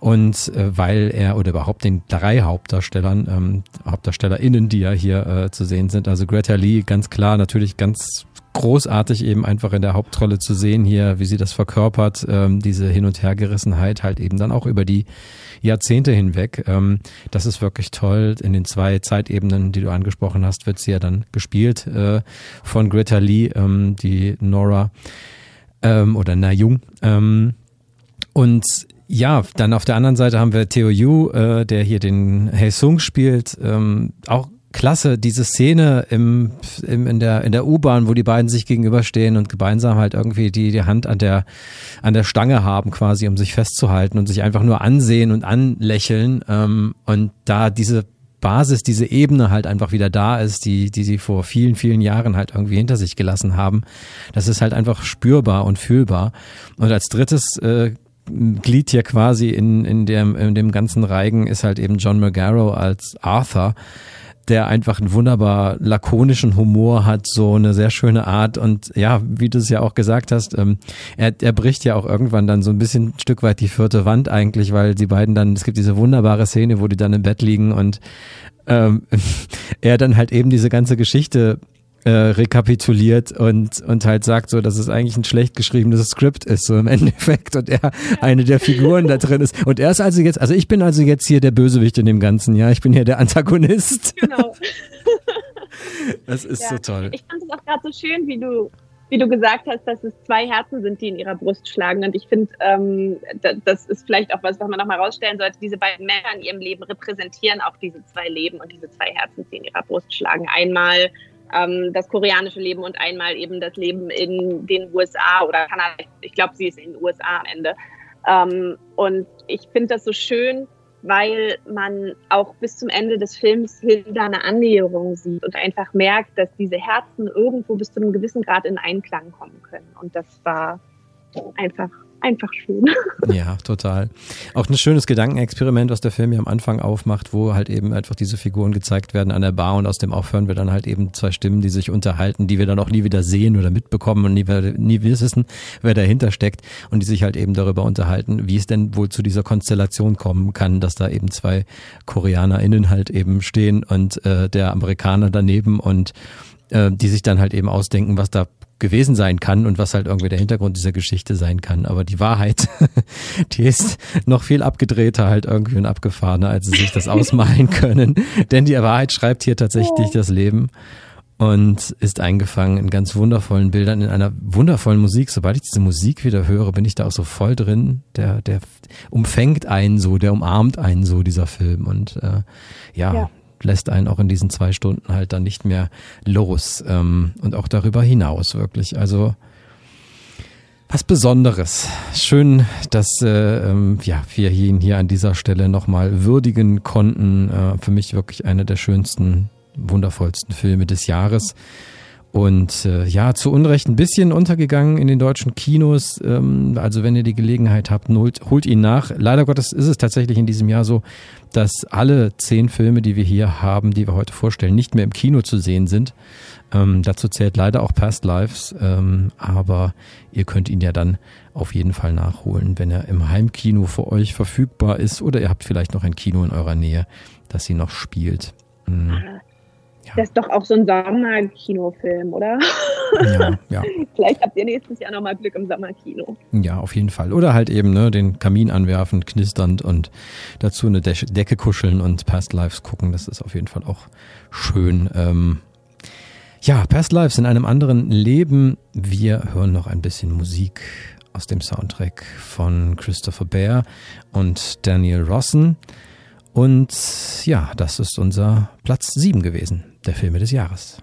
und äh, weil er oder überhaupt den drei Hauptdarstellern, ähm, HauptdarstellerInnen, die ja hier äh, zu sehen sind, also Greta Lee, ganz klar, natürlich ganz großartig eben einfach in der Hauptrolle zu sehen hier, wie sie das verkörpert, ähm, diese Hin- und Hergerissenheit halt eben dann auch über die Jahrzehnte hinweg. Ähm, das ist wirklich toll. In den zwei Zeitebenen, die du angesprochen hast, wird sie ja dann gespielt äh, von Greta Lee, ähm, die Nora ähm, oder Na Jung. Ähm, und ja, dann auf der anderen Seite haben wir Theo Yu, äh, der hier den Hei Sung spielt. Ähm, auch klasse, diese Szene im, im, in der, in der U-Bahn, wo die beiden sich gegenüberstehen und gemeinsam halt irgendwie die, die Hand an der, an der Stange haben, quasi, um sich festzuhalten und sich einfach nur ansehen und anlächeln. Ähm, und da diese Basis, diese Ebene halt einfach wieder da ist, die, die sie vor vielen, vielen Jahren halt irgendwie hinter sich gelassen haben. Das ist halt einfach spürbar und fühlbar. Und als drittes äh, Glied hier quasi in, in, dem, in dem ganzen Reigen ist halt eben John McGarrow als Arthur, der einfach einen wunderbar lakonischen Humor hat, so eine sehr schöne Art. Und ja, wie du es ja auch gesagt hast, ähm, er, er bricht ja auch irgendwann dann so ein bisschen ein Stück weit die vierte Wand eigentlich, weil die beiden dann, es gibt diese wunderbare Szene, wo die dann im Bett liegen und ähm, er dann halt eben diese ganze Geschichte äh, rekapituliert und, und halt sagt so, dass es eigentlich ein schlecht geschriebenes Skript ist, so im Endeffekt und er eine der Figuren da drin ist. Und er ist also jetzt, also ich bin also jetzt hier der Bösewicht in dem Ganzen, ja, ich bin hier der Antagonist. Genau. das ist ja. so toll. Ich fand es auch gerade so schön, wie du wie du gesagt hast, dass es zwei Herzen sind, die in ihrer Brust schlagen. Und ich finde, ähm, das ist vielleicht auch was, was man nochmal rausstellen sollte. Diese beiden Männer in ihrem Leben repräsentieren auch diese zwei Leben und diese zwei Herzen, die in ihrer Brust schlagen. Einmal ähm, das koreanische Leben und einmal eben das Leben in den USA oder Kanada. Ich glaube, sie ist in den USA am Ende. Ähm, und ich finde das so schön, weil man auch bis zum Ende des Films Hilda eine Annäherung sieht und einfach merkt, dass diese Herzen irgendwo bis zu einem gewissen Grad in Einklang kommen können. Und das war einfach einfach schön. Ja, total. Auch ein schönes Gedankenexperiment, was der Film ja am Anfang aufmacht, wo halt eben einfach diese Figuren gezeigt werden an der Bar und aus dem Aufhören wir dann halt eben zwei Stimmen, die sich unterhalten, die wir dann auch nie wieder sehen oder mitbekommen und nie, nie wissen, wer dahinter steckt und die sich halt eben darüber unterhalten, wie es denn wohl zu dieser Konstellation kommen kann, dass da eben zwei KoreanerInnen halt eben stehen und äh, der Amerikaner daneben und äh, die sich dann halt eben ausdenken, was da gewesen sein kann und was halt irgendwie der Hintergrund dieser Geschichte sein kann. Aber die Wahrheit, die ist noch viel abgedrehter halt irgendwie und abgefahrener, als sie sich das ausmalen können. Denn die Wahrheit schreibt hier tatsächlich das Leben und ist eingefangen in ganz wundervollen Bildern, in einer wundervollen Musik. Sobald ich diese Musik wieder höre, bin ich da auch so voll drin. Der, der umfängt einen so, der umarmt einen so, dieser Film. Und äh, ja, ja lässt einen auch in diesen zwei Stunden halt dann nicht mehr los ähm, und auch darüber hinaus wirklich. Also was Besonderes. Schön, dass äh, ähm, ja, wir ihn hier an dieser Stelle nochmal würdigen konnten. Äh, für mich wirklich einer der schönsten, wundervollsten Filme des Jahres. Und äh, ja, zu Unrecht ein bisschen untergegangen in den deutschen Kinos. Ähm, also wenn ihr die Gelegenheit habt, holt, holt ihn nach. Leider Gottes ist es tatsächlich in diesem Jahr so, dass alle zehn Filme, die wir hier haben, die wir heute vorstellen, nicht mehr im Kino zu sehen sind. Ähm, dazu zählt leider auch Past Lives, ähm, aber ihr könnt ihn ja dann auf jeden Fall nachholen, wenn er im Heimkino für euch verfügbar ist oder ihr habt vielleicht noch ein Kino in eurer Nähe, das sie noch spielt. Mhm. Das ist doch auch so ein Sommerkinofilm, oder? Ja, ja. Vielleicht habt ihr nächstes Jahr nochmal Glück im Sommerkino. Ja, auf jeden Fall. Oder halt eben ne, den Kamin anwerfen, knisternd und dazu eine De Decke kuscheln und Past Lives gucken. Das ist auf jeden Fall auch schön. Ähm, ja, Past Lives in einem anderen Leben. Wir hören noch ein bisschen Musik aus dem Soundtrack von Christopher Bear und Daniel Rossen. Und ja, das ist unser Platz 7 gewesen der Filme des Jahres.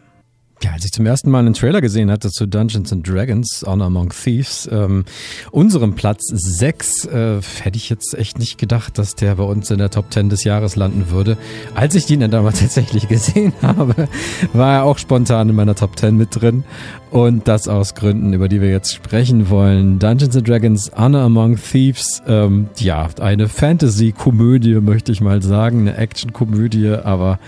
Ja, als ich zum ersten Mal einen Trailer gesehen hatte zu Dungeons and Dragons, Honor Among Thieves, ähm, unserem Platz 6, äh, hätte ich jetzt echt nicht gedacht, dass der bei uns in der Top 10 des Jahres landen würde. Als ich den dann damals tatsächlich gesehen habe, war er auch spontan in meiner Top 10 mit drin. Und das aus Gründen, über die wir jetzt sprechen wollen. Dungeons and Dragons, Honor Among Thieves, ähm, ja, eine Fantasy-Komödie, möchte ich mal sagen, eine Action-Komödie, aber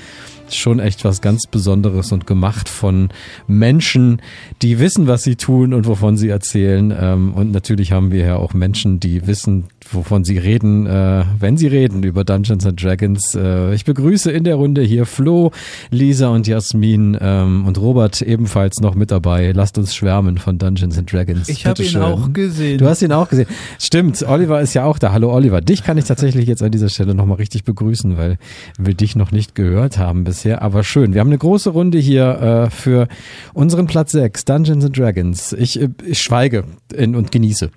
schon echt was ganz Besonderes und gemacht von Menschen, die wissen, was sie tun und wovon sie erzählen. Ähm, und natürlich haben wir ja auch Menschen, die wissen, wovon sie reden, äh, wenn sie reden über Dungeons and Dragons. Äh, ich begrüße in der Runde hier Flo, Lisa und Jasmin ähm, und Robert ebenfalls noch mit dabei. Lasst uns schwärmen von Dungeons and Dragons. Ich habe ihn schön. auch gesehen. Du hast ihn auch gesehen. Stimmt, Oliver ist ja auch da. Hallo Oliver. Dich kann ich tatsächlich jetzt an dieser Stelle nochmal richtig begrüßen, weil wir dich noch nicht gehört haben bisher. Aber schön. Wir haben eine große Runde hier äh, für unseren Platz 6, Dungeons and Dragons. Ich, äh, ich schweige in, und genieße.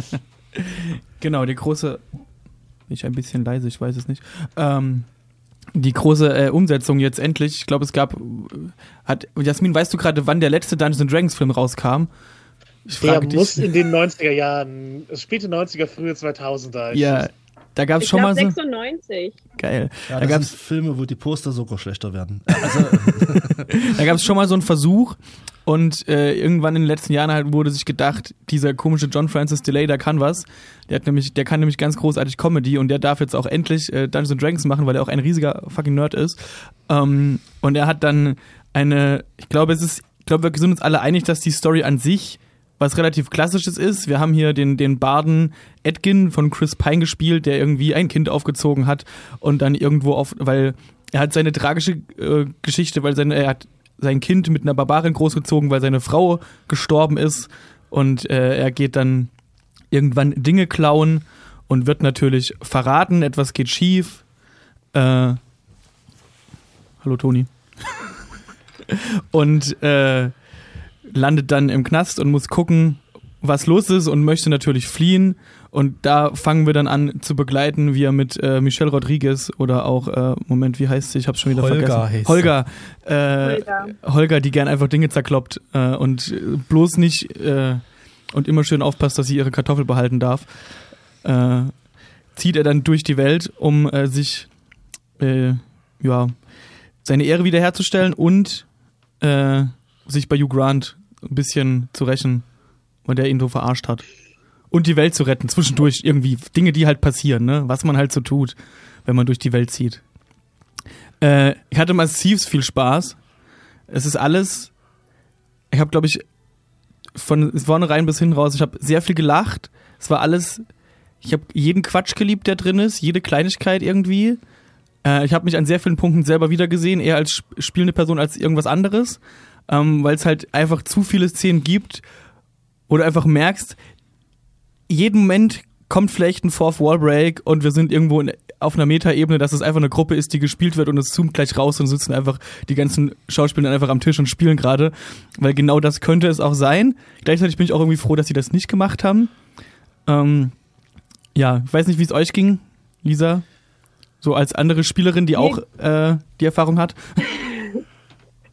genau, die große. Ich ein bisschen leise, ich weiß es nicht. Ähm, die große äh, Umsetzung jetzt endlich. Ich glaube, es gab. Hat, Jasmin, weißt du gerade, wann der letzte Dungeons Dragons Film rauskam? Ich frage der dich. muss in den 90er Jahren, späte 90er, frühe 2000er. Ja, da gab es schon glaub, mal so. 96. Geil. Ja, da gab es Filme, wo die Poster sogar schlechter werden. Also da gab es schon mal so einen Versuch und äh, irgendwann in den letzten Jahren halt wurde sich gedacht, dieser komische John Francis Delay, der kann was. Der hat nämlich, der kann nämlich ganz großartig Comedy und der darf jetzt auch endlich äh, Dungeons Dragons machen, weil er auch ein riesiger fucking Nerd ist. Ähm, und er hat dann eine, ich glaube, es ist, ich glaube, wir sind uns alle einig, dass die Story an sich was relativ klassisches ist. Wir haben hier den, den Barden Edgin von Chris Pine gespielt, der irgendwie ein Kind aufgezogen hat und dann irgendwo auf, weil er hat seine tragische äh, Geschichte, weil seine, er hat sein Kind mit einer Barbarin großgezogen, weil seine Frau gestorben ist und äh, er geht dann irgendwann Dinge klauen und wird natürlich verraten, etwas geht schief. Äh, hallo Toni. und äh, landet dann im Knast und muss gucken, was los ist und möchte natürlich fliehen. Und da fangen wir dann an zu begleiten, wie er mit äh, Michelle Rodriguez oder auch, äh, Moment, wie heißt sie? Ich hab's schon wieder Holger vergessen. Heißt Holger. Äh, Holger. Holger, die gern einfach Dinge zerkloppt äh, und bloß nicht äh, und immer schön aufpasst, dass sie ihre Kartoffel behalten darf. Äh, zieht er dann durch die Welt, um äh, sich äh, ja seine Ehre wiederherzustellen und äh, sich bei Hugh Grant ein bisschen zu rächen, weil der ihn so verarscht hat. Und die Welt zu retten, zwischendurch irgendwie Dinge, die halt passieren, ne? Was man halt so tut, wenn man durch die Welt zieht. Äh, ich hatte massiv viel Spaß. Es ist alles, ich habe glaube ich von vornherein bis hin raus, ich habe sehr viel gelacht. Es war alles, ich habe jeden Quatsch geliebt, der drin ist, jede Kleinigkeit irgendwie. Äh, ich habe mich an sehr vielen Punkten selber wiedergesehen, eher als spielende Person als irgendwas anderes ähm, weil es halt einfach zu viele Szenen gibt, wo du einfach merkst, jeden Moment kommt vielleicht ein Fourth Wall Break und wir sind irgendwo in, auf einer Metaebene, dass es einfach eine Gruppe ist, die gespielt wird und es zoomt gleich raus und sitzen einfach die ganzen Schauspieler einfach am Tisch und spielen gerade, weil genau das könnte es auch sein. Gleichzeitig bin ich auch irgendwie froh, dass sie das nicht gemacht haben. Ähm, ja, ich weiß nicht, wie es euch ging, Lisa, so als andere Spielerin, die auch äh, die Erfahrung hat.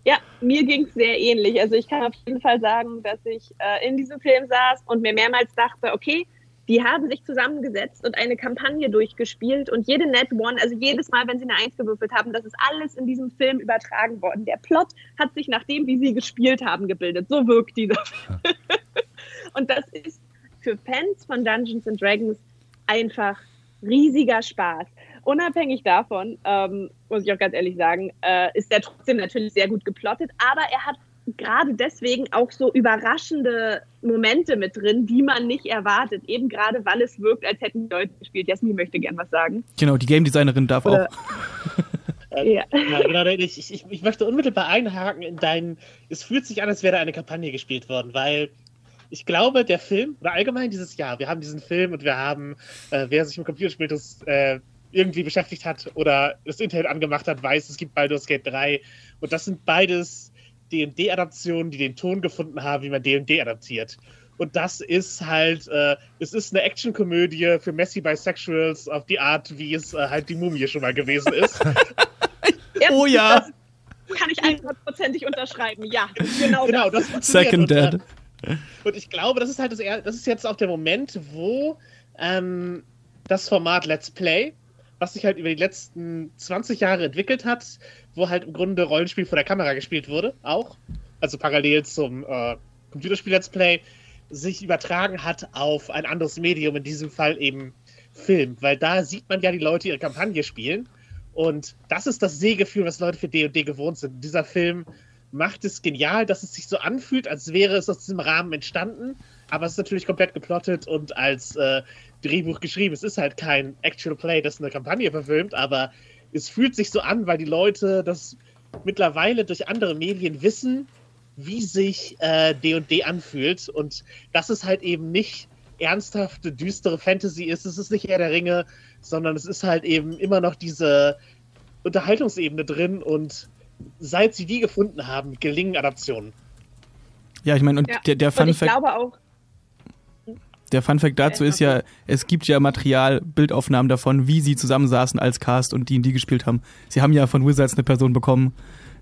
Ja, mir ging es sehr ähnlich. Also ich kann auf jeden Fall sagen, dass ich äh, in diesem Film saß und mir mehrmals dachte, okay, Die haben sich zusammengesetzt und eine Kampagne durchgespielt und jede Net One, also jedes Mal, wenn sie eine Eins gewürfelt haben, das ist alles in diesem Film übertragen worden. Der Plot hat sich nach dem, wie sie gespielt haben, gebildet. So wirkt dieser Film. und das ist für Fans von Dungeons and Dragons einfach riesiger Spaß. Unabhängig davon, ähm, muss ich auch ganz ehrlich sagen, äh, ist der trotzdem natürlich sehr gut geplottet, aber er hat gerade deswegen auch so überraschende Momente mit drin, die man nicht erwartet. Eben gerade, weil es wirkt, als hätten die Leute gespielt. Jasmin möchte gern was sagen. Genau, die Game Designerin darf Oder, auch. Äh, ja. ja. genau. Ich, ich, ich möchte unmittelbar einhaken in deinen. Es fühlt sich an, als wäre eine Kampagne gespielt worden, weil ich glaube, der Film, oder allgemein dieses Jahr, wir haben diesen Film und wir haben, äh, wer sich mit Computerspielen äh, irgendwie beschäftigt hat oder das Internet angemacht hat, weiß, es gibt Baldur's Gate 3. Und das sind beides D&D-Adaptionen, die den Ton gefunden haben, wie man D&D adaptiert. Und das ist halt, äh, es ist eine Actionkomödie für messy Bisexuals auf die Art, wie es äh, halt die Mumie schon mal gewesen ist. oh ja. kann ich 100%ig unterschreiben, ja. Genau, genau das. das Second Dead. Und ich glaube, das ist halt das, das ist jetzt auch der Moment, wo ähm, das Format Let's Play, was sich halt über die letzten 20 Jahre entwickelt hat, wo halt im Grunde Rollenspiel vor der Kamera gespielt wurde, auch, also parallel zum äh, Computerspiel Let's Play, sich übertragen hat auf ein anderes Medium, in diesem Fall eben Film, weil da sieht man ja die Leute ihre Kampagne spielen und das ist das Sehgefühl, was Leute für D&D gewohnt sind. Dieser Film macht es genial, dass es sich so anfühlt, als wäre es aus diesem Rahmen entstanden. Aber es ist natürlich komplett geplottet und als äh, Drehbuch geschrieben. Es ist halt kein Actual Play, das eine Kampagne verfilmt, aber es fühlt sich so an, weil die Leute das mittlerweile durch andere Medien wissen, wie sich D&D äh, anfühlt. Und dass es halt eben nicht ernsthafte, düstere Fantasy ist. Es ist nicht Herr der Ringe, sondern es ist halt eben immer noch diese Unterhaltungsebene drin und seit sie die gefunden haben, gelingen Adaptionen. Ja, ich meine, und ja. der, der Fun Fact. glaube auch. Der Fun Fact dazu ist ja, es gibt ja Material, Bildaufnahmen davon, wie sie zusammensaßen als Cast und die in die gespielt haben. Sie haben ja von Wizards eine Person bekommen,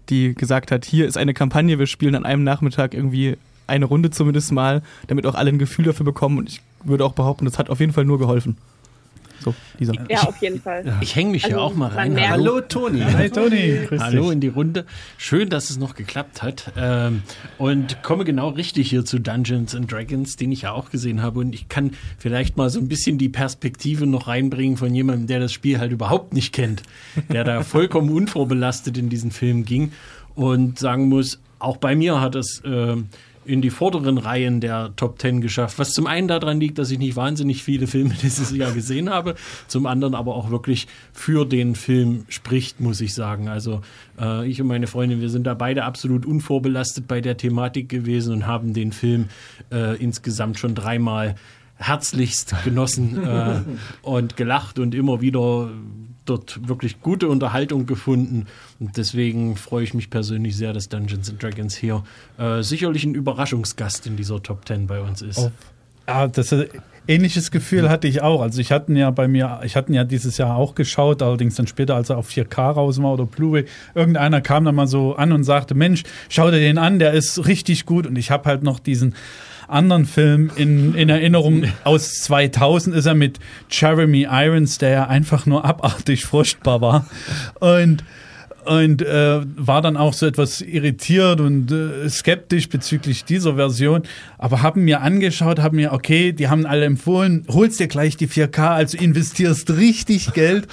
die gesagt hat, hier ist eine Kampagne, wir spielen an einem Nachmittag irgendwie eine Runde zumindest mal, damit auch alle ein Gefühl dafür bekommen und ich würde auch behaupten, das hat auf jeden Fall nur geholfen. So, Lisa. Ja, auf jeden Fall. Ich hänge mich also, hier auch mal rein. Hallo Toni. Hi Toni. Grüß Hallo in die Runde. Schön, dass es noch geklappt hat. Ähm, und komme genau richtig hier zu Dungeons and Dragons, den ich ja auch gesehen habe. Und ich kann vielleicht mal so ein bisschen die Perspektive noch reinbringen von jemandem, der das Spiel halt überhaupt nicht kennt, der da vollkommen unvorbelastet in diesen Film ging und sagen muss, auch bei mir hat es äh, in die vorderen Reihen der Top Ten geschafft. Was zum einen daran liegt, dass ich nicht wahnsinnig viele Filme dieses Jahr gesehen habe, zum anderen aber auch wirklich für den Film spricht, muss ich sagen. Also äh, ich und meine Freundin, wir sind da beide absolut unvorbelastet bei der Thematik gewesen und haben den Film äh, insgesamt schon dreimal herzlichst genossen äh, und gelacht und immer wieder dort wirklich gute Unterhaltung gefunden. Und deswegen freue ich mich persönlich sehr, dass Dungeons and Dragons hier äh, sicherlich ein Überraschungsgast in dieser Top 10 bei uns ist. Oh. Ah, das äh, ähnliches Gefühl hatte ich auch. Also ich hatte ja bei mir, ich hatte ja dieses Jahr auch geschaut, allerdings dann später, als er auf 4K raus war oder Blu-ray. Irgendeiner kam dann mal so an und sagte, Mensch, schau dir den an, der ist richtig gut. Und ich habe halt noch diesen anderen Film in, in Erinnerung. Aus 2000 ist er mit Jeremy Irons, der ja einfach nur abartig furchtbar war. Und und äh, war dann auch so etwas irritiert und äh, skeptisch bezüglich dieser Version, aber haben mir angeschaut, haben mir, okay, die haben alle empfohlen, holst dir gleich die 4K, also investierst richtig Geld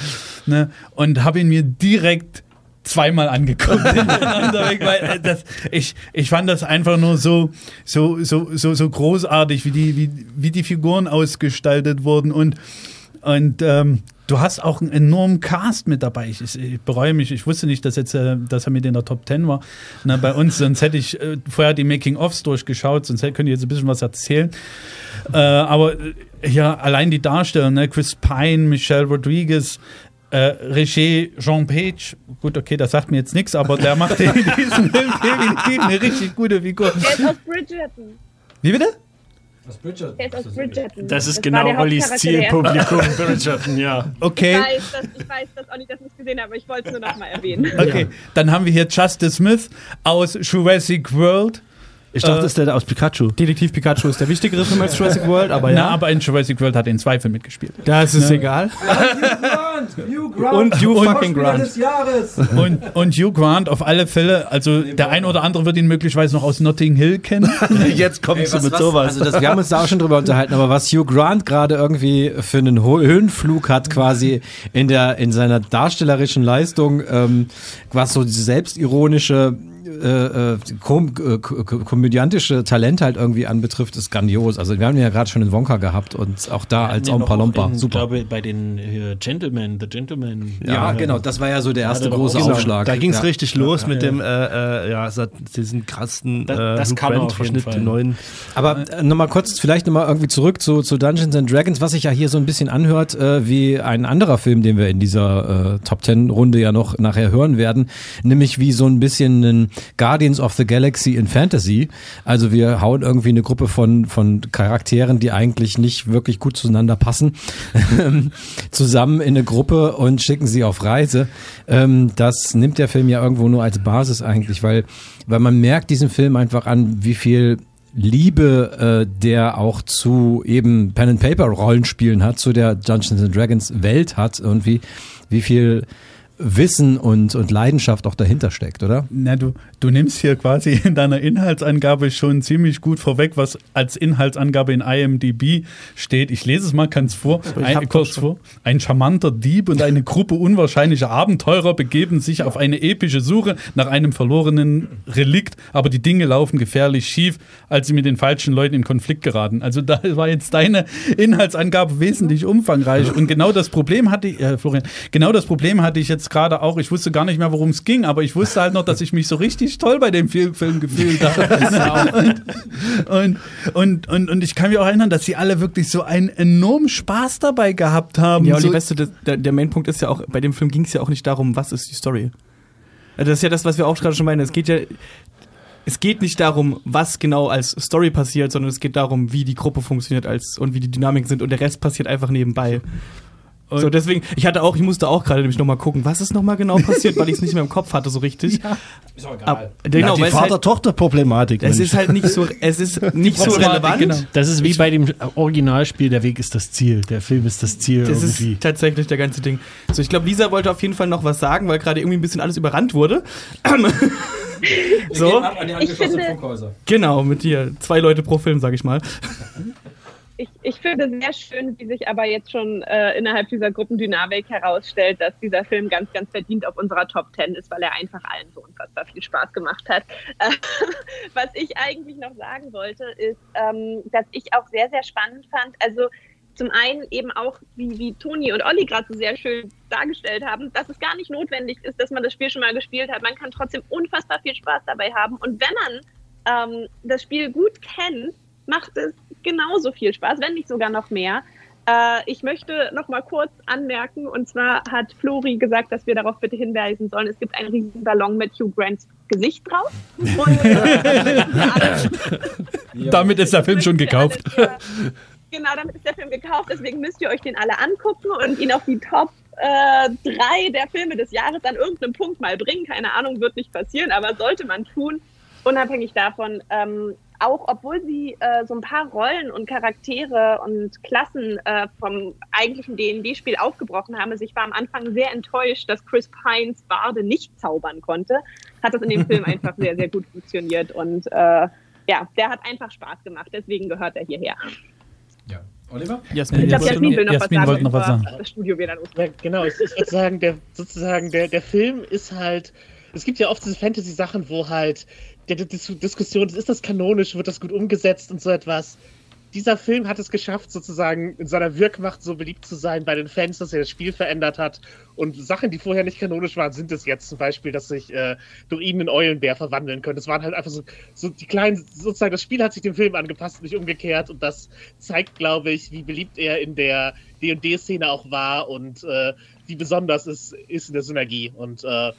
ne, und habe ihn mir direkt zweimal angeguckt weil äh, das, ich, ich fand das einfach nur so, so, so, so, so großartig, wie die, wie, wie die Figuren ausgestaltet wurden und, und ähm, du hast auch einen enormen Cast mit dabei. Ich, ich, bereue mich, ich wusste nicht, dass, jetzt, äh, dass er mit in der Top Ten war. Na, bei uns, sonst hätte ich äh, vorher die Making-ofs durchgeschaut, sonst könnte ich jetzt ein bisschen was erzählen. Äh, aber ja, allein die Darsteller, ne? Chris Pine, Michelle Rodriguez, äh, Roger Jean Page, gut, okay, das sagt mir jetzt nichts, aber der macht in diesem Film definitiv eine richtig gute Figur. Der ist aus Bridgerton. Wie bitte? Aus Bridgerton. Der ist aus Bridgerton. Das ist das genau Ollis Zielpublikum, Bridgerton, ja. Okay. Ich weiß, dass, ich weiß, dass Olli das nicht gesehen hat, aber ich wollte es nur nochmal erwähnen. Okay, dann haben wir hier Justice Smith aus Jurassic World. Ich dachte, das ist der aus Pikachu. Detektiv Pikachu ist der wichtigere Film als Jurassic World, aber Na, ja. aber in Jurassic World hat er in zwei Filmen mitgespielt. Das ist egal. Und Hugh fucking Grant. Und, und Hugh Grant auf alle Fälle, also der ein oder andere wird ihn möglicherweise noch aus Notting Hill kennen. Jetzt kommst du mit was, sowas. Also das, wir haben uns da auch schon drüber unterhalten, aber was Hugh Grant gerade irgendwie für einen Höhenflug hat, quasi in der in seiner darstellerischen Leistung, ähm, was so diese selbstironische äh, äh, kom äh, ko- ko- komödiantische Talent halt irgendwie anbetrifft, ist grandios. Also wir haben ja gerade schon in Wonka gehabt und auch da als Ja, Ompa Lompa. in, Super. glaube bei den äh, Gentlemen, The Gentlemen. ja, genau, das war ja so der erste Ja, große genau, Aufschlag. Da ging es ja. richtig los mit dem, äh, äh, ja, diesen krassen Das- äh, kann auf jeden Verschnitt, Fall. den neuen. Aber äh, nochmal kurz, vielleicht nochmal irgendwie zurück zu, zu Dungeons and Dragons, was sich ja hier so ein bisschen anhört, äh, wie ein anderer Film, den wir in dieser äh, Top Ten Runde ja noch nachher hören werden, nämlich wie so ein bisschen ein Guardians of the Galaxy in Fantasy. Also wir hauen irgendwie eine Gruppe von, von Charakteren, die eigentlich nicht wirklich gut zueinander passen, zusammen in eine Gruppe und schicken sie auf Reise. Ähm, das nimmt der Film ja irgendwo nur als Basis eigentlich, weil, weil man merkt diesem Film einfach an, wie viel Liebe äh, der auch zu eben Pen and Paper Rollenspielen hat, zu der Dungeons and Dragons Welt hat und wie viel Wissen und und Leidenschaft auch dahinter steckt, oder? Na, du, du nimmst hier quasi in deiner Inhaltsangabe schon ziemlich gut vorweg, was als Inhaltsangabe in IMDb steht. Ich lese es mal ganz vor, ein, kurz vor. Ein charmanter Dieb und eine Gruppe unwahrscheinlicher Abenteurer begeben sich auf eine epische Suche nach einem verlorenen Relikt, aber die Dinge laufen gefährlich schief, als sie mit den falschen Leuten in Konflikt geraten. Also da war jetzt deine Inhaltsangabe wesentlich umfangreich und genau das Problem hatte ich, äh, Florian, genau das Problem hatte ich jetzt gerade auch. Ich wusste gar nicht mehr, worum es ging, aber ich wusste halt noch, dass ich mich so richtig toll bei dem Film, Film gefühlt habe. und, und, und, und ich kann mich auch erinnern, dass sie alle wirklich so einen enormen Spaß dabei gehabt haben. Ja, und so, die beste, der, der Mainpunkt ist ja auch, bei dem Film ging es ja auch nicht darum, was ist die Story. Also Das ist ja das, was wir auch gerade schon meinen. Es geht ja, es geht nicht darum, was genau als Story passiert, sondern es geht darum, wie die Gruppe funktioniert als und wie die Dynamiken sind und der Rest passiert einfach nebenbei. Und- so, deswegen, ich hatte auch, ich musste auch gerade nämlich nochmal gucken, was ist nochmal genau passiert, weil ich es nicht mehr im Kopf hatte, so richtig. Ist auch Ab, Ja, genau, die weil es halt, Vater-Tochter-Problematik. es ist halt nicht so, es ist nicht so relevant. genau. Das ist wie bei dem Originalspiel, der Weg ist das Ziel. Der Film ist das Ziel Das irgendwie. ist tatsächlich der ganze Ding. So, ich glaube, Lisa wollte auf jeden Fall noch was sagen, weil gerade irgendwie ein bisschen alles überrannt wurde. so, Ich finde- genau, mit dir. Zwei Leute pro Film, sag ich mal. Ich, ich finde sehr schön, wie sich aber jetzt schon äh, innerhalb dieser Gruppendynamik herausstellt, dass dieser Film ganz, ganz verdient auf unserer Top Ten ist, weil er einfach allen so unfassbar viel Spaß gemacht hat. Äh, was ich eigentlich noch sagen wollte, ist, ähm, dass ich auch sehr, sehr spannend fand. Also zum einen eben auch, wie, wie Toni und Olli gerade so sehr schön dargestellt haben, dass es gar nicht notwendig ist, dass man das Spiel schon mal gespielt hat. Man kann trotzdem unfassbar viel Spaß dabei haben. Und wenn man ähm, das Spiel gut kennt, macht es genauso viel Spaß, wenn nicht sogar noch mehr. Äh, ich möchte noch mal kurz anmerken, und zwar hat Flori gesagt, dass wir darauf bitte hinweisen sollen, es gibt einen riesigen Ballon mit Hugh Grants Gesicht drauf. Und, äh, damit ist der Film schon gekauft. Genau, damit ist der Film gekauft, deswegen müsst ihr euch den alle angucken und ihn auf die Top äh, drei der Filme des Jahres an irgendeinem Punkt mal bringen. Keine Ahnung, wird nicht passieren, aber sollte man tun. Unabhängig davon, ähm, auch obwohl sie äh, so ein paar Rollen und Charaktere und Klassen äh, vom eigentlichen D&D-Spiel aufgebrochen haben, also ich war am Anfang sehr enttäuscht, dass Chris Pines Barde nicht zaubern konnte, hat das in dem Film einfach sehr, sehr gut funktioniert und äh, ja, der hat einfach Spaß gemacht, deswegen gehört er hierher. Oliver? Jasmin, Ich glaube, Jasmin Jasmin will noch Jasmin was wollte sagen, noch was sagen. das Studio wieder los. Ja, genau. Ich, ich würde sagen, der sozusagen der, der Film ist halt. Es gibt ja oft diese Fantasy-Sachen, wo halt der, die Dis Diskussion ist das kanonisch, wird das gut umgesetzt und so etwas. Dieser Film hat es geschafft, sozusagen in seiner Wirkmacht so beliebt zu sein bei den Fans, dass er das Spiel verändert hat. Und Sachen, die vorher nicht kanonisch waren, sind es jetzt. Zum Beispiel, dass sich äh, Druiden in Eulenbär verwandeln können. Das waren halt einfach so, so die kleinen, sozusagen, das Spiel hat sich dem Film angepasst, nicht umgekehrt. Und das zeigt, glaube ich, wie beliebt er in der D&D-Szene auch war und äh, wie besonders es ist in der Synergie. Und äh,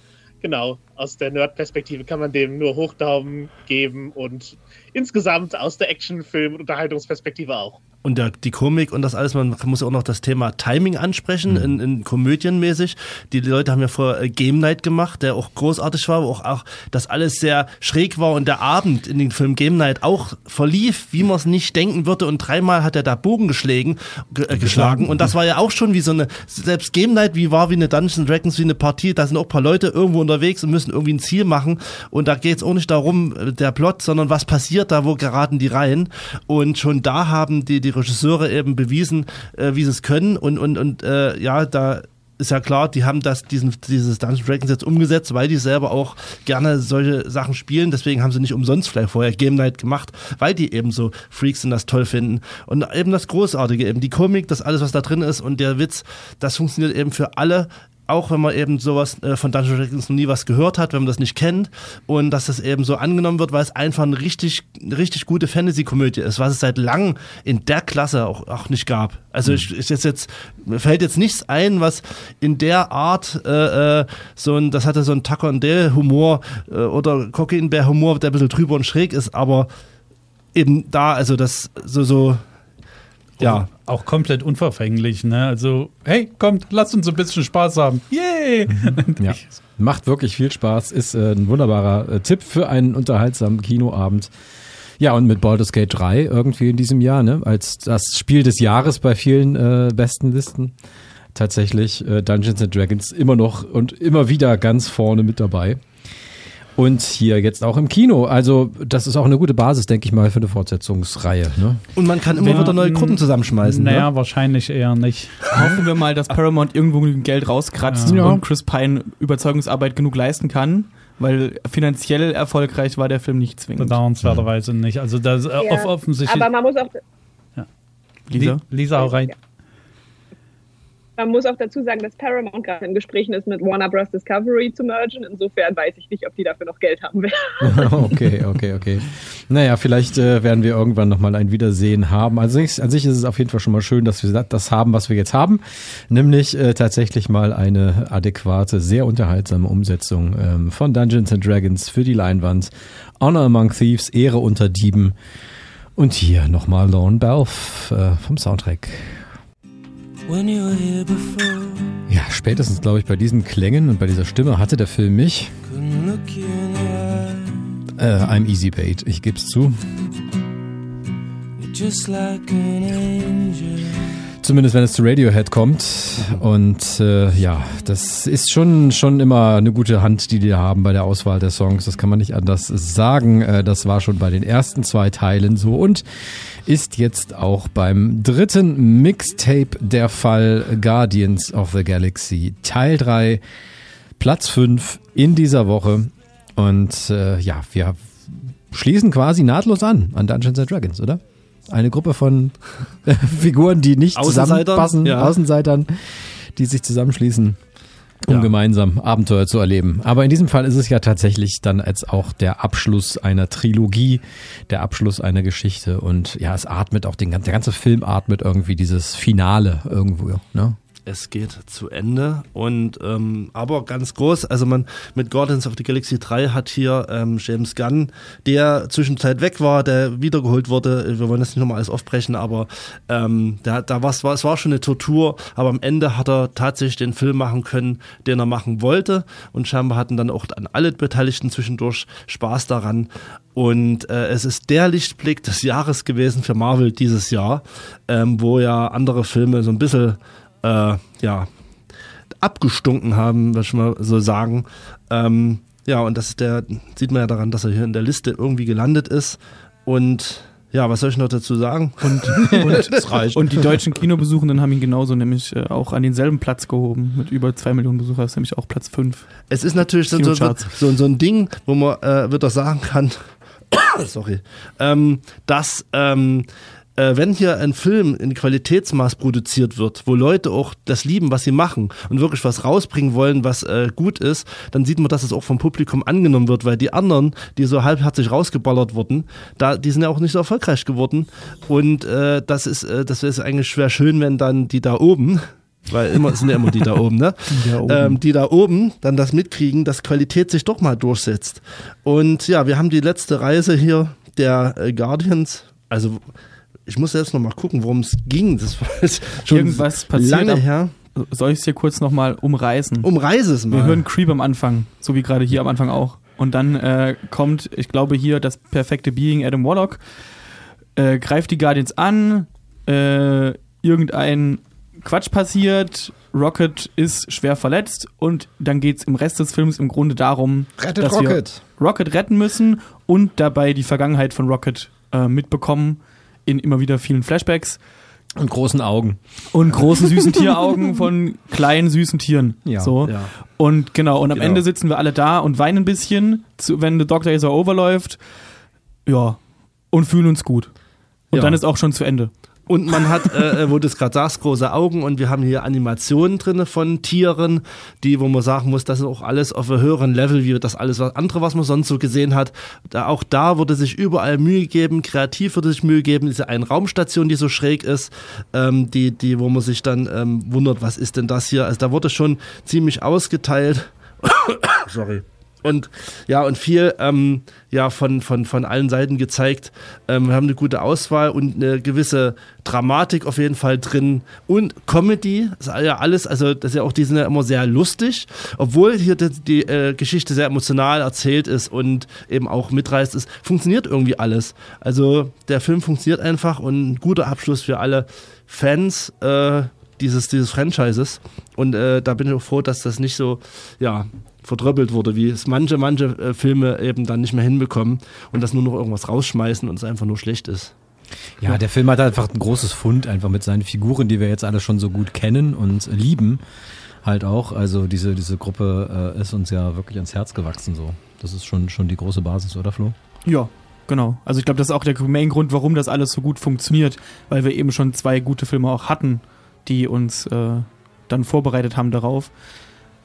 genau, aus der Nerd-Perspektive kann man dem nur Hochdaumen geben und insgesamt aus der Action-Film- und Unterhaltungsperspektive auch. Und der, die Komik und das alles, man muss auch noch das Thema Timing ansprechen, mhm. in, in komödienmäßig. Die Leute haben ja vor äh, Game Night gemacht, der auch großartig war, wo auch, auch das alles sehr schräg war und der Abend in den Film Game Night auch verlief, wie man es nicht denken würde. Und dreimal hat er da Bogen geschlagen, äh, geschlagen. und das war ja auch schon wie so eine, selbst Game Night, wie war wie eine Dungeons Dragons, wie eine Partie, da sind auch ein paar Leute irgendwo unterwegs und müssen irgendwie ein Ziel machen. Und da geht es auch nicht darum, äh, der Plot, sondern was passiert da, wo geraten die rein? Und schon da haben die, die Regisseure eben bewiesen, äh, wie sie es können und, und, und äh, ja, da ist ja klar, die haben das, diesen, dieses Dungeons Dragons jetzt umgesetzt, weil die selber auch gerne solche Sachen spielen. Deswegen haben sie nicht umsonst vielleicht vorher Game Night gemacht, weil die eben so Freaks sind, das toll finden. Und eben das Großartige, eben die Komik, das alles, was da drin ist und der Witz, das funktioniert eben für alle auch wenn man eben sowas äh, von Dungeons Dragons noch nie was gehört hat, wenn man das nicht kennt und dass das eben so angenommen wird, weil es einfach eine richtig, richtig gute Fantasy-Komödie ist, was es seit langem in der Klasse auch, auch nicht gab. Also mhm. ich, ich jetzt, jetzt mir fällt jetzt nichts ein, was in der Art äh, äh, so ein, das hatte so ein Tucker and Dale Humor äh, oder Bear Humor, der ein bisschen drüber und schräg ist, aber eben da, also das so so ja. Auch komplett unverfänglich, ne? Also, hey, kommt, lasst uns ein bisschen Spaß haben. Yay! ja. Macht wirklich viel Spaß, ist äh, ein wunderbarer äh, Tipp für einen unterhaltsamen Kinoabend. Ja, und mit Baldur's Gate 3 irgendwie in diesem Jahr, ne? Als das Spiel des Jahres bei vielen äh, besten Listen. Tatsächlich äh, Dungeons and Dragons immer noch und immer wieder ganz vorne mit dabei. Und hier jetzt auch im Kino. Also, das ist auch eine gute Basis, denke ich mal, für eine Fortsetzungsreihe. Ne? Und man kann immer ja, wieder neue Gruppen zusammenschmeißen. Naja, ne? wahrscheinlich eher nicht. Hoffen wir mal, dass Paramount irgendwo genügend Geld rauskratzt ja. und Chris Pine Überzeugungsarbeit genug leisten kann. Weil finanziell erfolgreich war der Film nicht zwingend. Bedauernswerterweise nicht. Also das äh, ja. offensichtlich. Aber man muss auch. Ja. Lisa? Lisa, auch rein. Man muss auch dazu sagen, dass Paramount gerade in Gesprächen ist, mit Warner Bros. Discovery zu mergen. Insofern weiß ich nicht, ob die dafür noch Geld haben werden. okay, okay, okay. Naja, vielleicht äh, werden wir irgendwann nochmal ein Wiedersehen haben. Also an sich ist es auf jeden Fall schon mal schön, dass wir das haben, was wir jetzt haben. Nämlich äh, tatsächlich mal eine adäquate, sehr unterhaltsame Umsetzung ähm, von Dungeons and Dragons für die Leinwand. Honor Among Thieves, Ehre unter Dieben. Und hier nochmal Lorne Belf äh, vom Soundtrack. Ja, spätestens, glaube ich, bei diesen Klängen und bei dieser Stimme hatte der Film mich. Äh, I'm Easy Bait, ich geb's zu. Zumindest wenn es zu Radiohead kommt. Und äh, ja, das ist schon, schon immer eine gute Hand, die die haben bei der Auswahl der Songs. Das kann man nicht anders sagen. Äh, das war schon bei den ersten zwei Teilen so. Und ist jetzt auch beim dritten Mixtape der Fall Guardians of the Galaxy Teil 3, Platz 5 in dieser Woche. Und äh, ja, wir schließen quasi nahtlos an an Dungeons and Dragons, oder? Eine Gruppe von Figuren, die nicht zusammenpassen, ja. Außenseitern, die sich zusammenschließen um ja. gemeinsam Abenteuer zu erleben. Aber in diesem Fall ist es ja tatsächlich dann als auch der Abschluss einer Trilogie, der Abschluss einer Geschichte und ja, es atmet auch den der ganze Film atmet irgendwie dieses Finale irgendwo, ne? Es geht zu Ende. Und ähm, aber ganz groß, also man mit Guardians of the Galaxy 3 hat hier ähm, James Gunn, der zwischenzeit weg war, der wiedergeholt wurde. Wir wollen das nicht nochmal alles aufbrechen, aber ähm, da, da war es war schon eine Tortur, aber am Ende hat er tatsächlich den Film machen können, den er machen wollte. Und scheinbar hatten dann auch an alle Beteiligten zwischendurch Spaß daran. Und äh, es ist der Lichtblick des Jahres gewesen für Marvel dieses Jahr, ähm, wo ja andere Filme so ein bisschen äh, ja, abgestunken haben, würde ich mal so sagen. Ähm, ja, und das ist der, sieht man ja daran, dass er hier in der Liste irgendwie gelandet ist. Und ja, was soll ich noch dazu sagen? Und, und, und die deutschen Kinobesuchenden haben ihn genauso nämlich äh, auch an denselben Platz gehoben. Mit über zwei Millionen Besuchern ist nämlich auch Platz fünf. Es ist natürlich so, so, so, so, ein Ding, wo man äh, wird das sagen kann, sorry, ähm, dass ähm, äh, wenn hier ein Film in Qualitätsmaß produziert wird, wo Leute auch das lieben, was sie machen und wirklich was rausbringen wollen, was äh, gut ist, dann sieht man, dass es auch vom Publikum angenommen wird, weil die anderen, die so halbherzig rausgeballert wurden, da, die sind ja auch nicht so erfolgreich geworden. Und äh, das ist, äh, das ist eigentlich schwer schön, wenn dann die da oben weil immer sind ja immer die da oben, ne? Die, oben. Ähm, die da oben dann das mitkriegen, dass Qualität sich doch mal durchsetzt. Und ja, wir haben die letzte Reise hier der äh, Guardians, also ich muss selbst noch mal gucken, worum es ging. Das war jetzt schon Irgendwas passiert lange her. Soll ich es hier kurz nochmal umreißen? Umreise es mal. Wir hören Creep am Anfang, so wie gerade hier am Anfang auch. Und dann äh, kommt, ich glaube, hier das perfekte Being Adam Warlock, äh, greift die Guardians an, äh, irgendein Quatsch passiert, Rocket ist schwer verletzt und dann geht es im Rest des Films im Grunde darum, Rettet dass Rocket. wir Rocket retten müssen und dabei die Vergangenheit von Rocket äh, mitbekommen in immer wieder vielen Flashbacks Und großen Augen. und großen süßen Tieraugen von kleinen süßen Tieren. Ja, so. ja. Und genau, und am Genau. Ende sitzen wir alle da und weinen ein bisschen, zu, wenn The Doctor Is Over läuft. Ja. Und fühlen uns gut. Und Ja. dann ist auch schon zu Ende. Und man hat, äh, wo du es gerade sagst, große Augen und wir haben hier Animationen drinne von Tieren, die, wo man sagen muss, das ist auch alles auf einem höheren Level, wie das alles was andere, was man sonst so gesehen hat. Da, auch da wurde sich überall Mühe gegeben, kreativ wurde sich Mühe gegeben, diese eine Raumstation, die so schräg ist, ähm, die, die, wo man sich dann ähm, wundert, was ist denn das hier? Also da wurde schon ziemlich ausgeteilt. Sorry. Und ja, und viel ähm, ja, von, von, von allen Seiten gezeigt. Ähm, wir haben eine gute Auswahl und eine gewisse Dramatik auf jeden Fall drin. Und Comedy, ist ja alles, also das ist ja auch, die sind ja immer sehr lustig, obwohl hier die, die äh, Geschichte sehr emotional erzählt ist und eben auch mitreißt ist, funktioniert irgendwie alles. Also der Film funktioniert einfach und ein guter Abschluss für alle Fans äh, dieses, dieses Franchises. Und äh, da bin ich auch froh, dass das nicht so, ja, verdröppelt wurde, wie es manche, manche äh, Filme eben dann nicht mehr hinbekommen und das nur noch irgendwas rausschmeißen und es einfach nur schlecht ist. Ja, der Film hat einfach ein großes Fund, einfach mit seinen Figuren, die wir jetzt alle schon so gut kennen und lieben. Halt auch. Also diese, diese Gruppe äh, ist uns ja wirklich ans Herz gewachsen so. Das ist schon, schon die große Basis, oder Flo? Ja, genau. Also ich glaube, das ist auch der Main-Grund, warum das alles so gut funktioniert, weil wir eben schon zwei gute Filme auch hatten, die uns äh, dann vorbereitet haben darauf.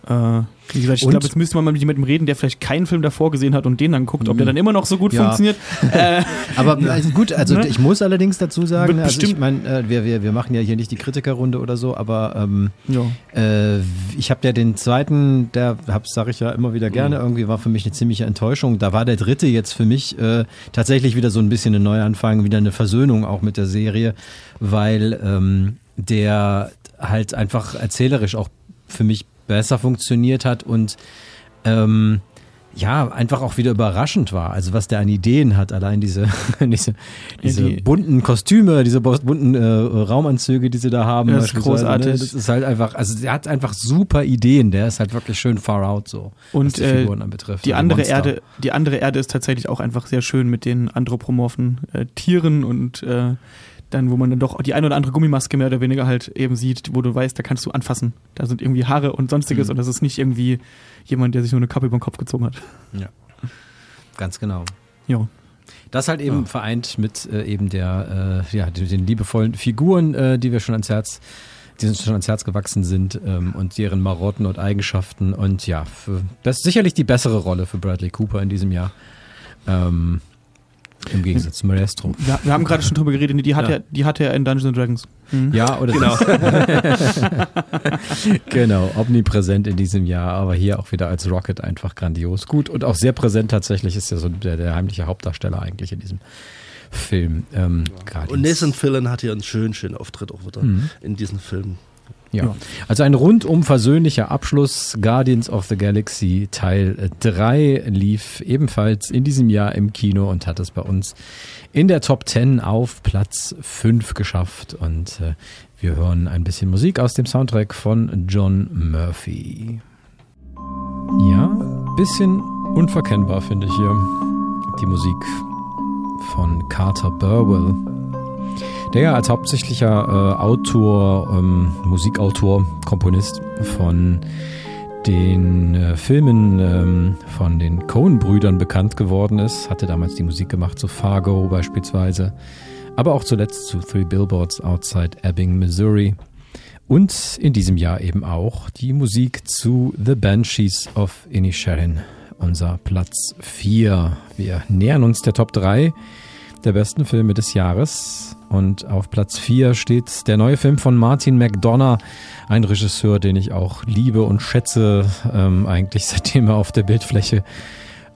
Äh, wie gesagt, ich glaube, jetzt müsste man mal mit jemandem reden, der vielleicht keinen Film davor gesehen hat und den dann guckt, ob der dann immer noch so gut Ja. funktioniert. äh, Aber also gut, also Ne? ich muss allerdings dazu sagen, Be- also ich meine, äh, wir, wir, wir machen ja hier nicht die Kritikerrunde oder so, aber ähm, ja. Äh, ich habe ja den zweiten, der sage ich ja immer wieder gerne, irgendwie war für mich eine ziemliche Enttäuschung. Da war der dritte jetzt für mich äh, tatsächlich wieder so ein bisschen ein Neuanfang, wieder eine Versöhnung auch mit der Serie, weil ähm, der halt einfach erzählerisch auch für mich besser funktioniert hat und ähm, ja, einfach auch wieder überraschend war. Also was der an Ideen hat, allein diese, diese, diese die- bunten Kostüme, diese bunten äh, Raumanzüge, die sie da haben. Das ist beispielsweise, großartig. Ne? Das ist halt einfach, also der hat einfach super Ideen. Der ist halt wirklich schön far out so, was Und die äh, Figuren anbetrifft. die andere Monster. Erde, die andere Erde ist tatsächlich auch einfach sehr schön mit den anthropomorphen äh, Tieren und äh, dann, wo man dann doch die ein oder andere Gummimaske mehr oder weniger halt eben sieht, wo du weißt, da kannst du anfassen. Da sind irgendwie Haare und sonstiges Mhm. und das ist nicht irgendwie jemand, der sich nur eine Kappe über den Kopf gezogen hat. Ganz genau. Ja. Das halt eben vereint mit äh, eben der, äh, ja, den, den liebevollen Figuren, äh, die wir schon ans Herz, die uns schon ans Herz gewachsen sind ähm, und deren Marotten und Eigenschaften und ja, für, das ist sicherlich die bessere Rolle für Bradley Cooper in diesem Jahr. Ähm, Im Gegensatz zu Maestro. Wir, wir haben gerade schon drüber geredet, die hat Ja. er, die hatte er in Dungeons and Dragons. Mhm. Ja, oder Genau. genau, omnipräsent in diesem Jahr, aber hier auch wieder als Rocket einfach grandios gut und auch sehr präsent tatsächlich ist ja so der, der heimliche Hauptdarsteller eigentlich in diesem Film. Ähm, Guardians. Und Nathan Fillion hat hier einen schönen, schönen Auftritt auch wieder Mhm. in diesem Film. Ja. Ja. Also ein rundum versöhnlicher Abschluss. Guardians of the Galaxy Teil 3 lief ebenfalls in diesem Jahr im Kino und hat es bei uns in der Top 10 auf Platz 5 geschafft. Und äh, wir hören ein bisschen Musik aus dem Soundtrack von John Murphy. Ja, bisschen unverkennbar finde ich hier die Musik von Carter Burwell der ja als hauptsächlicher äh, Autor, ähm, Musikautor, Komponist von den äh, Filmen ähm, von den Coen-Brüdern bekannt geworden ist, hatte damals die Musik gemacht zu Fargo beispielsweise, aber auch zuletzt zu Three Billboards Outside Ebbing, Missouri. Und in diesem Jahr eben auch die Musik zu The Banshees of Inisherin, unser Platz 4. Wir nähern uns der Top 3 der besten Filme des Jahres. Und auf Platz 4 steht der neue Film von Martin McDonough, ein Regisseur, den ich auch liebe und schätze, ähm, eigentlich seitdem er auf der Bildfläche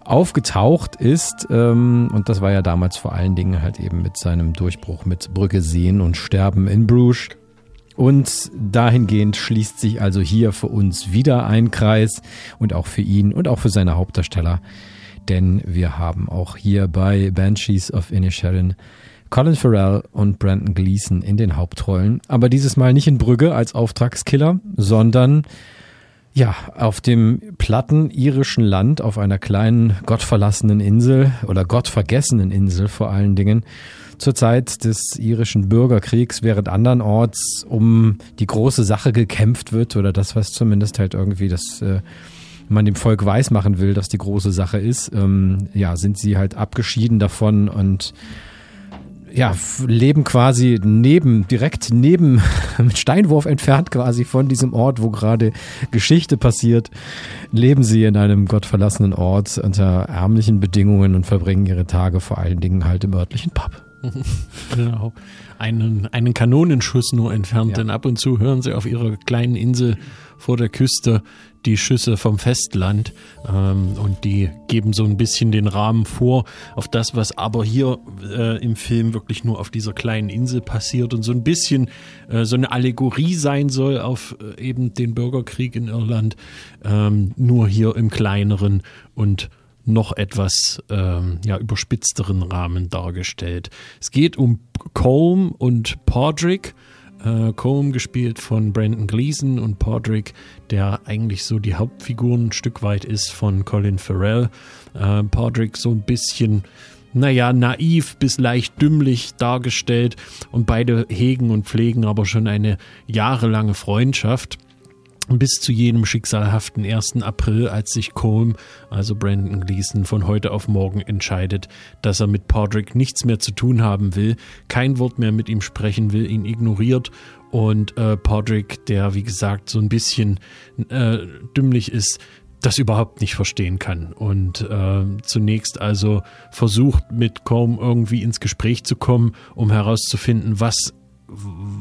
aufgetaucht ist. Ähm, und das war ja damals vor allen Dingen halt eben mit seinem Durchbruch mit Brücke sehen und sterben in Bruges. Und dahingehend schließt sich also hier für uns wieder ein Kreis und auch für ihn und auch für seine Hauptdarsteller. Denn wir haben auch hier bei Banshees of Inisherin Colin Farrell und Brandon Gleason in den Hauptrollen. Aber dieses Mal nicht in Brügge als Auftragskiller, sondern ja, auf dem platten irischen Land, auf einer kleinen gottverlassenen Insel oder gottvergessenen Insel vor allen Dingen, zur Zeit des irischen Bürgerkriegs, während andernorts um die große Sache gekämpft wird oder das, was zumindest halt irgendwie das äh, man dem Volk weismachen will, dass die große Sache ist, ähm, ja, sind sie halt abgeschieden davon und ja, leben quasi neben, direkt neben, mit Steinwurf entfernt quasi von diesem Ort, wo gerade Geschichte passiert, leben sie in einem gottverlassenen Ort unter ärmlichen Bedingungen und verbringen ihre Tage vor allen Dingen halt im örtlichen Pub. genau. Einen, einen Kanonenschuss nur entfernt, ja. denn ab und zu hören sie auf ihrer kleinen Insel vor der Küste die Schüsse vom Festland ähm, und die geben so ein bisschen den Rahmen vor auf das, was aber hier äh, im Film wirklich nur auf dieser kleinen Insel passiert und so ein bisschen äh, so eine Allegorie sein soll auf äh, eben den Bürgerkrieg in Irland, ähm, nur hier im kleineren und noch etwas ähm, ja, überspitzteren Rahmen dargestellt. Es geht um Colm und Podrick äh, Combe gespielt von Brandon Gleason und Podrick, der eigentlich so die Hauptfiguren ein Stück weit ist von Colin Farrell. Äh, Podrick so ein bisschen naja, naiv bis leicht dümmlich dargestellt und beide hegen und pflegen aber schon eine jahrelange Freundschaft bis zu jenem schicksalhaften 1. April, als sich Colm, also Brandon Gleason, von heute auf morgen entscheidet, dass er mit Podrick nichts mehr zu tun haben will, kein Wort mehr mit ihm sprechen will, ihn ignoriert und äh, Podrick, der wie gesagt so ein bisschen äh, dümmlich ist, das überhaupt nicht verstehen kann und äh, zunächst also versucht mit Colm irgendwie ins Gespräch zu kommen, um herauszufinden, was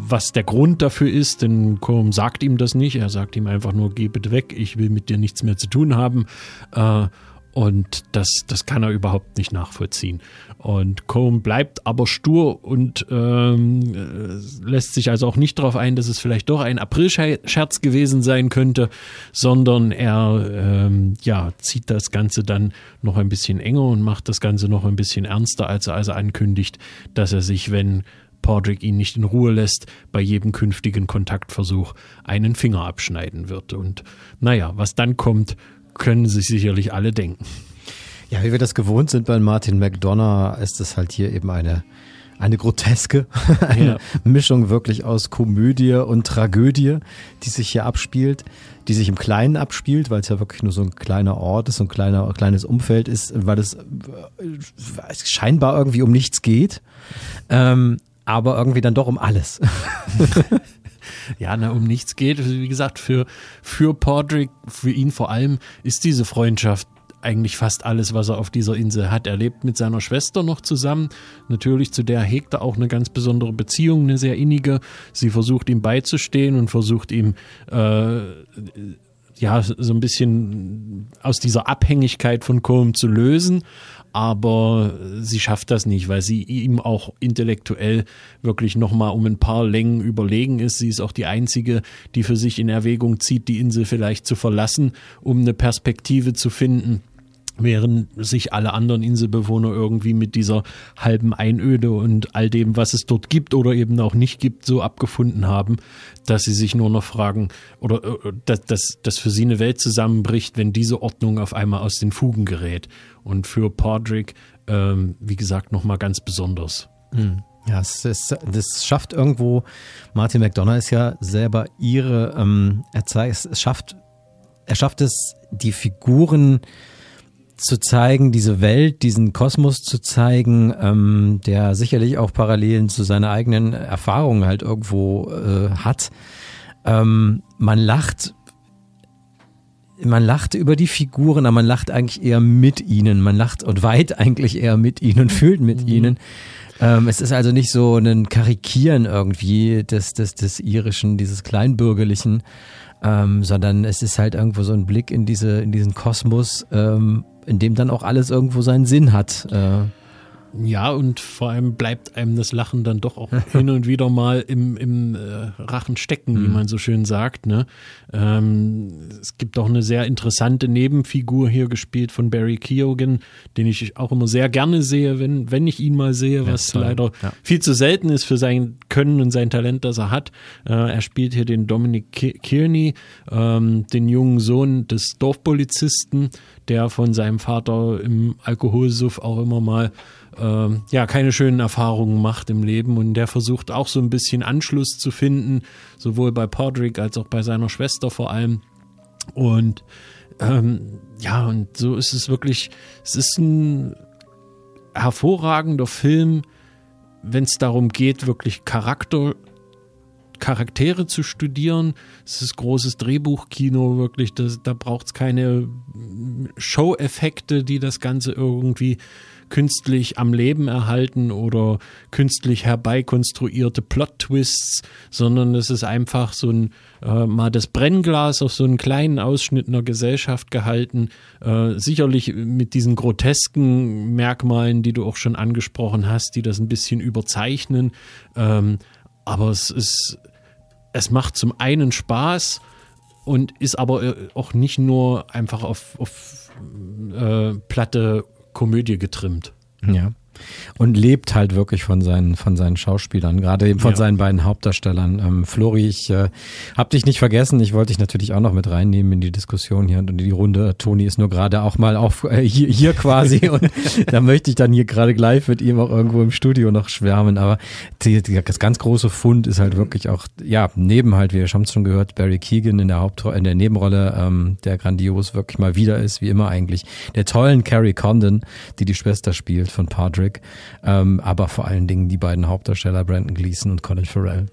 was der Grund dafür ist, denn Colm sagt ihm das nicht. Er sagt ihm einfach nur, geh bitte weg, ich will mit dir nichts mehr zu tun haben. Äh, und das, das kann er überhaupt nicht nachvollziehen. Und Colm bleibt aber stur und ähm, äh, lässt sich also auch nicht darauf ein, dass es vielleicht doch ein Aprilscherz gewesen sein könnte, sondern er ähm, ja, zieht das Ganze dann noch ein bisschen enger und macht das Ganze noch ein bisschen ernster, als er also ankündigt, dass er sich, wenn Podrick ihn nicht in Ruhe lässt, bei jedem künftigen Kontaktversuch einen Finger abschneiden wird. Und naja, was dann kommt, können sich sicherlich alle denken. Ja, wie wir das gewohnt sind bei Martin McDonough, ist es halt hier eben eine, eine groteske, eine ja. Mischung wirklich aus Komödie und Tragödie, die sich hier abspielt, die sich im Kleinen abspielt, weil es ja wirklich nur so ein kleiner Ort ist, so ein kleiner, kleines Umfeld ist, weil es scheinbar irgendwie um nichts geht. Ähm, aber irgendwie dann doch um alles. ja, na, um nichts geht. Wie gesagt, für, für Podrick, für ihn vor allem, ist diese Freundschaft eigentlich fast alles, was er auf dieser Insel hat. Er lebt mit seiner Schwester noch zusammen. Natürlich zu der hegt er auch eine ganz besondere Beziehung, eine sehr innige. Sie versucht ihm beizustehen und versucht ihm äh, ja so ein bisschen aus dieser Abhängigkeit von Colm zu lösen aber sie schafft das nicht, weil sie ihm auch intellektuell wirklich nochmal um ein paar Längen überlegen ist. Sie ist auch die einzige, die für sich in Erwägung zieht, die Insel vielleicht zu verlassen, um eine Perspektive zu finden während sich alle anderen Inselbewohner irgendwie mit dieser halben Einöde und all dem, was es dort gibt oder eben auch nicht gibt, so abgefunden haben, dass sie sich nur noch fragen oder äh, dass, dass, dass für sie eine Welt zusammenbricht, wenn diese Ordnung auf einmal aus den Fugen gerät. Und für Podrick, ähm, wie gesagt, nochmal ganz besonders. Hm. Ja, es ist, das schafft irgendwo, Martin McDonough ist ja selber ihre, ähm, er zeigt, es schafft, er schafft es, die Figuren zu zeigen, diese Welt, diesen Kosmos zu zeigen, ähm, der sicherlich auch Parallelen zu seiner eigenen Erfahrungen halt irgendwo äh, hat. Ähm, man lacht, man lacht über die Figuren, aber man lacht eigentlich eher mit ihnen. Man lacht und weit eigentlich eher mit ihnen und fühlt mit mhm. ihnen. Ähm, es ist also nicht so ein Karikieren irgendwie des, des, des irischen, dieses kleinbürgerlichen, ähm, sondern es ist halt irgendwo so ein Blick in diese, in diesen Kosmos, ähm, in dem dann auch alles irgendwo seinen Sinn hat. Äh, ja, und vor allem bleibt einem das Lachen dann doch auch hin und wieder mal im, im äh, Rachen stecken, wie mhm. man so schön sagt. Ne? Ähm, es gibt auch eine sehr interessante Nebenfigur hier gespielt von Barry Keoghan, den ich auch immer sehr gerne sehe, wenn, wenn ich ihn mal sehe, was ja, leider ja. viel zu selten ist für sein Können und sein Talent, das er hat. Äh, er spielt hier den Dominic Kearney, ähm, den jungen Sohn des Dorfpolizisten, der von seinem Vater im Alkoholsuff auch immer mal ähm, ja keine schönen Erfahrungen macht im Leben und der versucht auch so ein bisschen Anschluss zu finden, sowohl bei Podrick als auch bei seiner Schwester vor allem. Und ähm, ja, und so ist es wirklich, es ist ein hervorragender Film, wenn es darum geht, wirklich Charakter Charaktere zu studieren. Es ist großes Drehbuchkino, wirklich. Das, da braucht es keine Show-Effekte, die das Ganze irgendwie künstlich am Leben erhalten oder künstlich herbeikonstruierte Plot-Twists, sondern es ist einfach so ein äh, mal das Brennglas auf so einen kleinen Ausschnitt einer Gesellschaft gehalten, äh, sicherlich mit diesen grotesken Merkmalen, die du auch schon angesprochen hast, die das ein bisschen überzeichnen, ähm, aber es ist, es macht zum einen Spaß und ist aber äh, auch nicht nur einfach auf, auf äh, platte Komödie getrimmt. Ja. Und lebt halt wirklich von seinen, von seinen Schauspielern, gerade eben von ja. seinen beiden Hauptdarstellern. Ähm, Flori, ich äh, hab dich nicht vergessen. Ich wollte dich natürlich auch noch mit reinnehmen in die Diskussion hier und in die Runde. Toni ist nur gerade auch mal auf, äh, hier, hier quasi und da möchte ich dann hier gerade gleich mit ihm auch irgendwo im Studio noch schwärmen. Aber die, die, das ganz große Fund ist halt wirklich auch, ja, neben halt, wir haben es schon gehört, Barry Keegan in der Hauptrolle, in der Nebenrolle, ähm, der grandios wirklich mal wieder ist, wie immer eigentlich. Der tollen Carrie Condon, die die Schwester spielt von Patrick Patrick, ähm, aber vor allen Dingen die beiden Hauptdarsteller Brandon Gleason und Colin Farrell.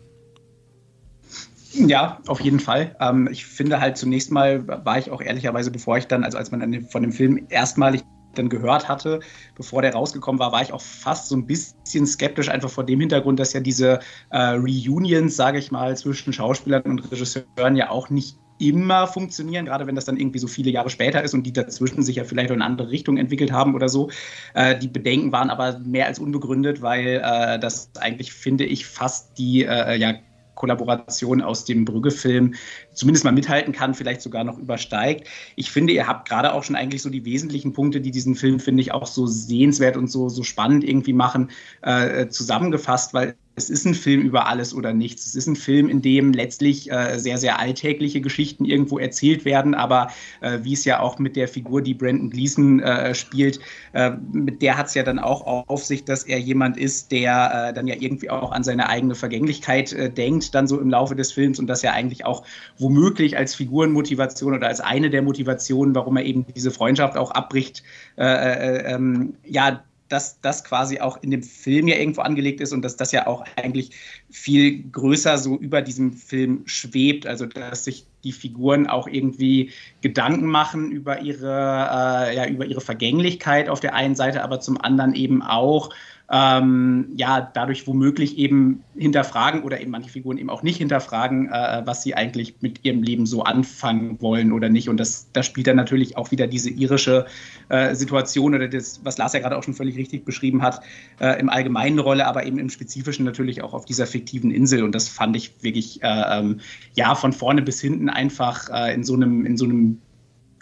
Ja, auf jeden Fall. Ähm, ich finde halt zunächst mal war ich auch ehrlicherweise, bevor ich dann, also als man von dem Film erstmalig dann gehört hatte, bevor der rausgekommen war, war ich auch fast so ein bisschen skeptisch, einfach vor dem Hintergrund, dass ja diese äh, Reunions, sage ich mal, zwischen Schauspielern und Regisseuren ja auch nicht immer funktionieren, gerade wenn das dann irgendwie so viele Jahre später ist und die dazwischen sich ja vielleicht in eine andere Richtung entwickelt haben oder so. Äh, die Bedenken waren aber mehr als unbegründet, weil äh, das eigentlich, finde ich, fast die äh, ja, Kollaboration aus dem Brügge-Film zumindest mal mithalten kann, vielleicht sogar noch übersteigt. Ich finde, ihr habt gerade auch schon eigentlich so die wesentlichen Punkte, die diesen Film, finde ich, auch so sehenswert und so, so spannend irgendwie machen, äh, zusammengefasst, weil es ist ein Film über alles oder nichts. Es ist ein Film, in dem letztlich äh, sehr, sehr alltägliche Geschichten irgendwo erzählt werden, aber äh, wie es ja auch mit der Figur, die Brandon Gleason äh, spielt, äh, mit der hat es ja dann auch auf sich, dass er jemand ist, der äh, dann ja irgendwie auch an seine eigene Vergänglichkeit äh, denkt, dann so im Laufe des Films und das ja eigentlich auch womöglich als Figurenmotivation oder als eine der Motivationen, warum er eben diese Freundschaft auch abbricht, ähm, ja, dass das quasi auch in dem Film ja irgendwo angelegt ist und dass das ja auch eigentlich viel größer so über diesem Film schwebt. Also dass sich die Figuren auch irgendwie Gedanken machen über ihre, äh, ja, über ihre Vergänglichkeit auf der einen Seite, aber zum anderen eben auch ähm, ja, dadurch womöglich eben hinterfragen oder eben manche Figuren eben auch nicht hinterfragen, äh, was sie eigentlich mit ihrem Leben so anfangen wollen oder nicht. Und das, das spielt dann natürlich auch wieder diese irische äh, Situation oder das, was Lars ja gerade auch schon völlig richtig beschrieben hat, äh, im Allgemeinen Rolle, aber eben im Spezifischen natürlich auch auf dieser fiktiven Insel. Und das fand ich wirklich, äh, ähm, ja, von vorne bis hinten einfach äh, in so einem, in so einem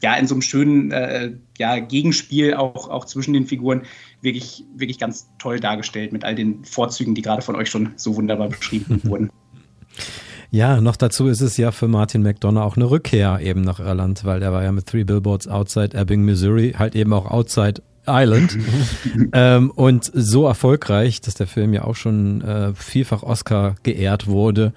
ja, in so einem schönen äh, ja, Gegenspiel auch, auch zwischen den Figuren wirklich, wirklich ganz toll dargestellt mit all den Vorzügen, die gerade von euch schon so wunderbar beschrieben wurden. Ja, noch dazu ist es ja für Martin McDonough auch eine Rückkehr eben nach Irland, weil er war ja mit Three Billboards Outside Ebbing, Missouri, halt eben auch Outside Island. ähm, und so erfolgreich, dass der Film ja auch schon äh, vielfach Oscar geehrt wurde.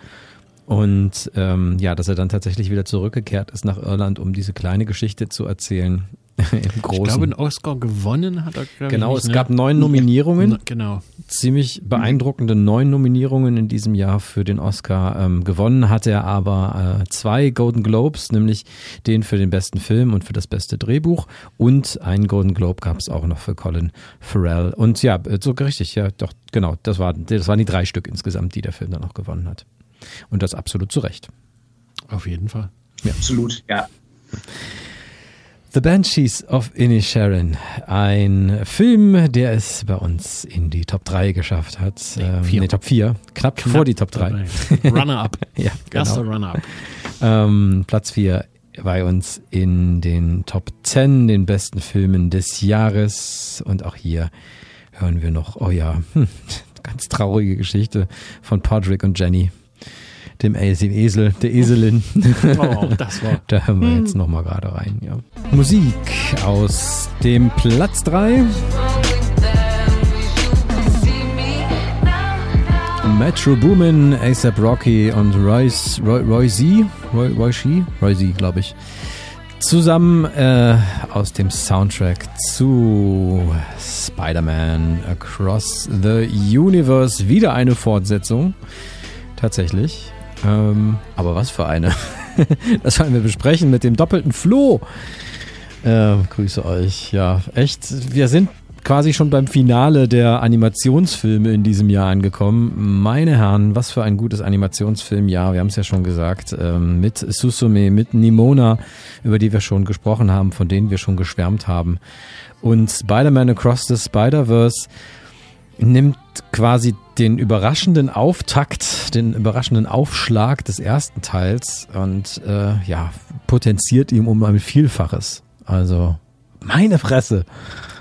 Und ähm, ja, dass er dann tatsächlich wieder zurückgekehrt ist nach Irland, um diese kleine Geschichte zu erzählen. Im Großen. Ich glaube, einen Oscar gewonnen hat er. Genau, nicht, es ne? gab neun Nominierungen. Genau. Ziemlich beeindruckende neun Nominierungen in diesem Jahr für den Oscar. Ähm, gewonnen hat er aber äh, zwei Golden Globes, nämlich den für den besten Film und für das beste Drehbuch. Und einen Golden Globe gab es auch noch für Colin Farrell. Und ja, so richtig, ja, doch, genau, das, war, das waren die drei Stück insgesamt, die der Film dann auch gewonnen hat. Und das absolut zu Recht. Auf jeden Fall. Ja. Absolut, ja. The Banshees of Inisherin. Ein Film, der es bei uns in die Top 3 geschafft hat. Nee, ähm, nee Top 4. Knapp, Knapp vor die Top 3. Runner-up. ja, genau. Erster Runner-up. Ähm, Platz 4 bei uns in den Top 10, den besten Filmen des Jahres. Und auch hier hören wir noch, oh ja, ganz traurige Geschichte von Podrick und Jenny dem Esel, der Eselin. Oh, das war. da hören wir jetzt nochmal gerade rein, ja. Musik aus dem Platz 3. Metro Boomin, ASAP Rocky und Royce, Roy, Roy Z, Roy, Roy She, Roy Z, glaube ich. Zusammen äh, aus dem Soundtrack zu Spider-Man Across the Universe. Wieder eine Fortsetzung. Tatsächlich. Ähm, aber was für eine. das wollen wir besprechen mit dem doppelten Flo. Äh, grüße euch. Ja, echt. Wir sind quasi schon beim Finale der Animationsfilme in diesem Jahr angekommen. Meine Herren, was für ein gutes Animationsfilmjahr. Wir haben es ja schon gesagt. Ähm, mit Susume, mit Nimona, über die wir schon gesprochen haben, von denen wir schon geschwärmt haben. Und Spider-Man Across the Spider-Verse nimmt quasi den überraschenden Auftakt, den überraschenden Aufschlag des ersten Teils und äh, ja, potenziert ihm um ein Vielfaches. Also meine Fresse.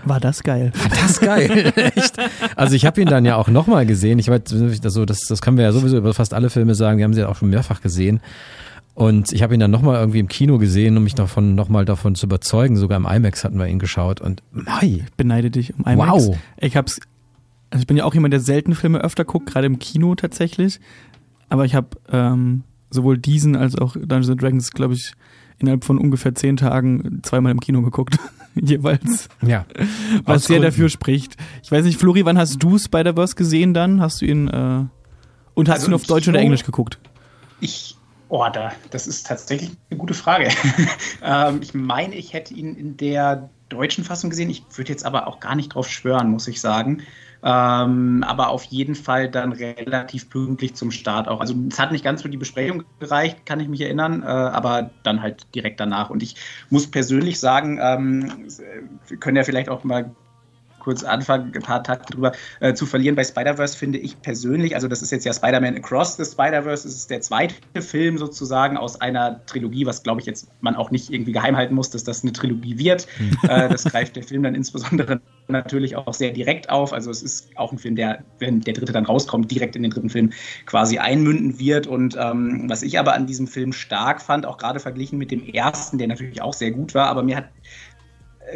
War das geil. War das geil, echt. Also ich habe ihn dann ja auch nochmal gesehen. Ich weiß, also das, das können wir ja sowieso über fast alle Filme sagen. Wir haben sie ja auch schon mehrfach gesehen. Und ich habe ihn dann nochmal irgendwie im Kino gesehen, um mich davon nochmal davon zu überzeugen. Sogar im IMAX hatten wir ihn geschaut. Und mei. Ich beneide dich um IMAX. Wow. Ich hab's also ich bin ja auch jemand, der selten Filme öfter guckt, gerade im Kino tatsächlich. Aber ich habe ähm, sowohl diesen als auch Dungeons Dragons, glaube ich, innerhalb von ungefähr zehn Tagen zweimal im Kino geguckt. Jeweils. Ja. Was sehr dafür spricht. Ich weiß nicht, Flori, wann hast du Spider-Verse gesehen dann? Hast du ihn äh, und hast also du ihn auf Deutsch Kino, oder Englisch geguckt? Ich Oh, da, das ist tatsächlich eine gute Frage. ähm, ich meine, ich hätte ihn in der deutschen Fassung gesehen. Ich würde jetzt aber auch gar nicht drauf schwören, muss ich sagen. Ähm, aber auf jeden Fall dann relativ pünktlich zum Start auch. Also es hat nicht ganz für die Besprechung gereicht, kann ich mich erinnern, äh, aber dann halt direkt danach. Und ich muss persönlich sagen, ähm, wir können ja vielleicht auch mal kurz anfangen, ein paar Takte drüber äh, zu verlieren. Bei Spider-Verse finde ich persönlich, also das ist jetzt ja Spider-Man Across the Spider-Verse, das ist der zweite Film sozusagen aus einer Trilogie, was glaube ich jetzt man auch nicht irgendwie geheim halten muss, dass das eine Trilogie wird. Mhm. Äh, das greift der Film dann insbesondere natürlich auch sehr direkt auf. Also es ist auch ein Film, der, wenn der dritte dann rauskommt, direkt in den dritten Film quasi einmünden wird. Und ähm, was ich aber an diesem Film stark fand, auch gerade verglichen mit dem ersten, der natürlich auch sehr gut war, aber mir hat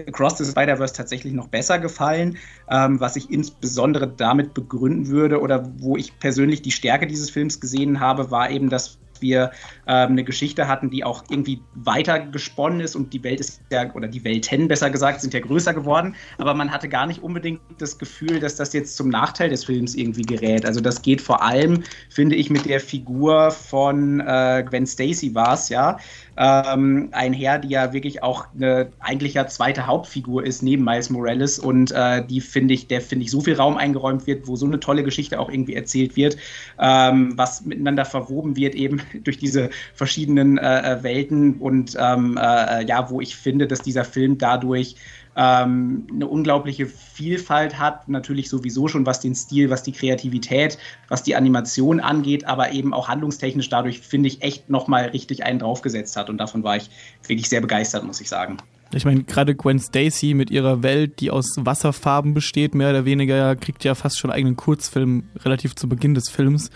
Across the Spider-Verse tatsächlich noch besser gefallen, ähm, was ich insbesondere damit begründen würde oder wo ich persönlich die Stärke dieses Films gesehen habe, war eben, dass wir ähm, eine Geschichte hatten, die auch irgendwie weiter gesponnen ist und die Welt ist ja, oder die Welten besser gesagt, sind ja größer geworden, aber man hatte gar nicht unbedingt das Gefühl, dass das jetzt zum Nachteil des Films irgendwie gerät. Also das geht vor allem, finde ich, mit der Figur von äh, Gwen Stacy war es, ja, ähm, einher, die ja wirklich auch eine eigentlich ja zweite Hauptfigur ist neben Miles Morales und äh, die finde ich, der finde ich so viel Raum eingeräumt wird, wo so eine tolle Geschichte auch irgendwie erzählt wird, ähm, was miteinander verwoben wird eben durch diese verschiedenen äh, äh Welten und ähm, äh, ja, wo ich finde, dass dieser Film dadurch ähm, eine unglaubliche Vielfalt hat, natürlich sowieso schon was den Stil, was die Kreativität, was die Animation angeht, aber eben auch handlungstechnisch dadurch, finde ich, echt nochmal richtig einen draufgesetzt hat und davon war ich wirklich sehr begeistert, muss ich sagen. Ich meine, gerade Gwen Stacy mit ihrer Welt, die aus Wasserfarben besteht, mehr oder weniger, kriegt ja fast schon einen eigenen Kurzfilm relativ zu Beginn des Films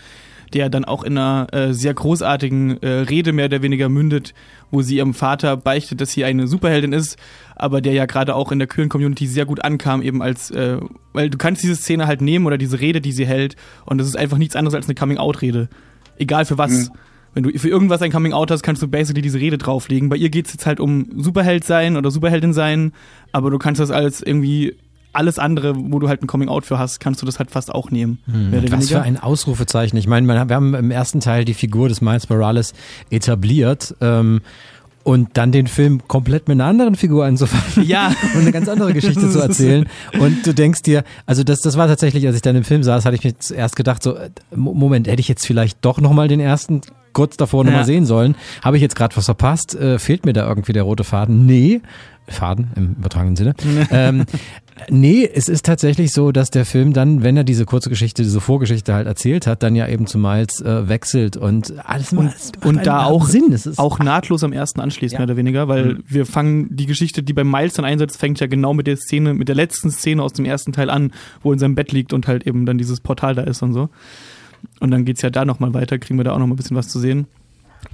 der dann auch in einer äh, sehr großartigen äh, Rede mehr oder weniger mündet, wo sie ihrem Vater beichtet, dass sie eine Superheldin ist, aber der ja gerade auch in der queeren Community sehr gut ankam, eben als, äh, weil du kannst diese Szene halt nehmen oder diese Rede, die sie hält, und das ist einfach nichts anderes als eine Coming-out-Rede. Egal für was. Mhm. Wenn du für irgendwas ein Coming-out hast, kannst du basically diese Rede drauflegen. Bei ihr geht's jetzt halt um Superheld sein oder Superheldin sein, aber du kannst das als irgendwie alles andere, wo du halt ein Coming-out für hast, kannst du das halt fast auch nehmen. Hm, was für ein Ausrufezeichen. Ich meine, wir haben im ersten Teil die Figur des Miles Morales etabliert. Ähm, und dann den Film komplett mit einer anderen Figur anzufangen ja. und eine ganz andere Geschichte zu erzählen. Und du denkst dir, also das, das war tatsächlich, als ich dann im Film saß, hatte ich mir zuerst gedacht, so, äh, Moment, hätte ich jetzt vielleicht doch nochmal den ersten kurz davor nochmal Ja. sehen sollen. Habe ich jetzt gerade was verpasst? Äh, fehlt mir da irgendwie der rote Faden? Nee. Faden im übertragenen Sinne. ähm, nee, es ist tatsächlich so, dass der Film dann, wenn er diese kurze Geschichte, diese Vorgeschichte halt erzählt hat, dann ja eben zu Miles äh, wechselt und alles Und- es macht und da auch- Sinn. Es ist auch nahtlos am ersten anschließt, mehr oder weniger, weil Mhm. wir fangen, die Geschichte, die beim Miles dann einsetzt, fängt ja genau mit der Szene, mit der letzten Szene aus dem ersten Teil an, wo er in seinem Bett liegt und halt eben dann dieses Portal da ist und so. Und dann geht's ja da nochmal weiter, kriegen wir da auch nochmal ein bisschen was zu sehen.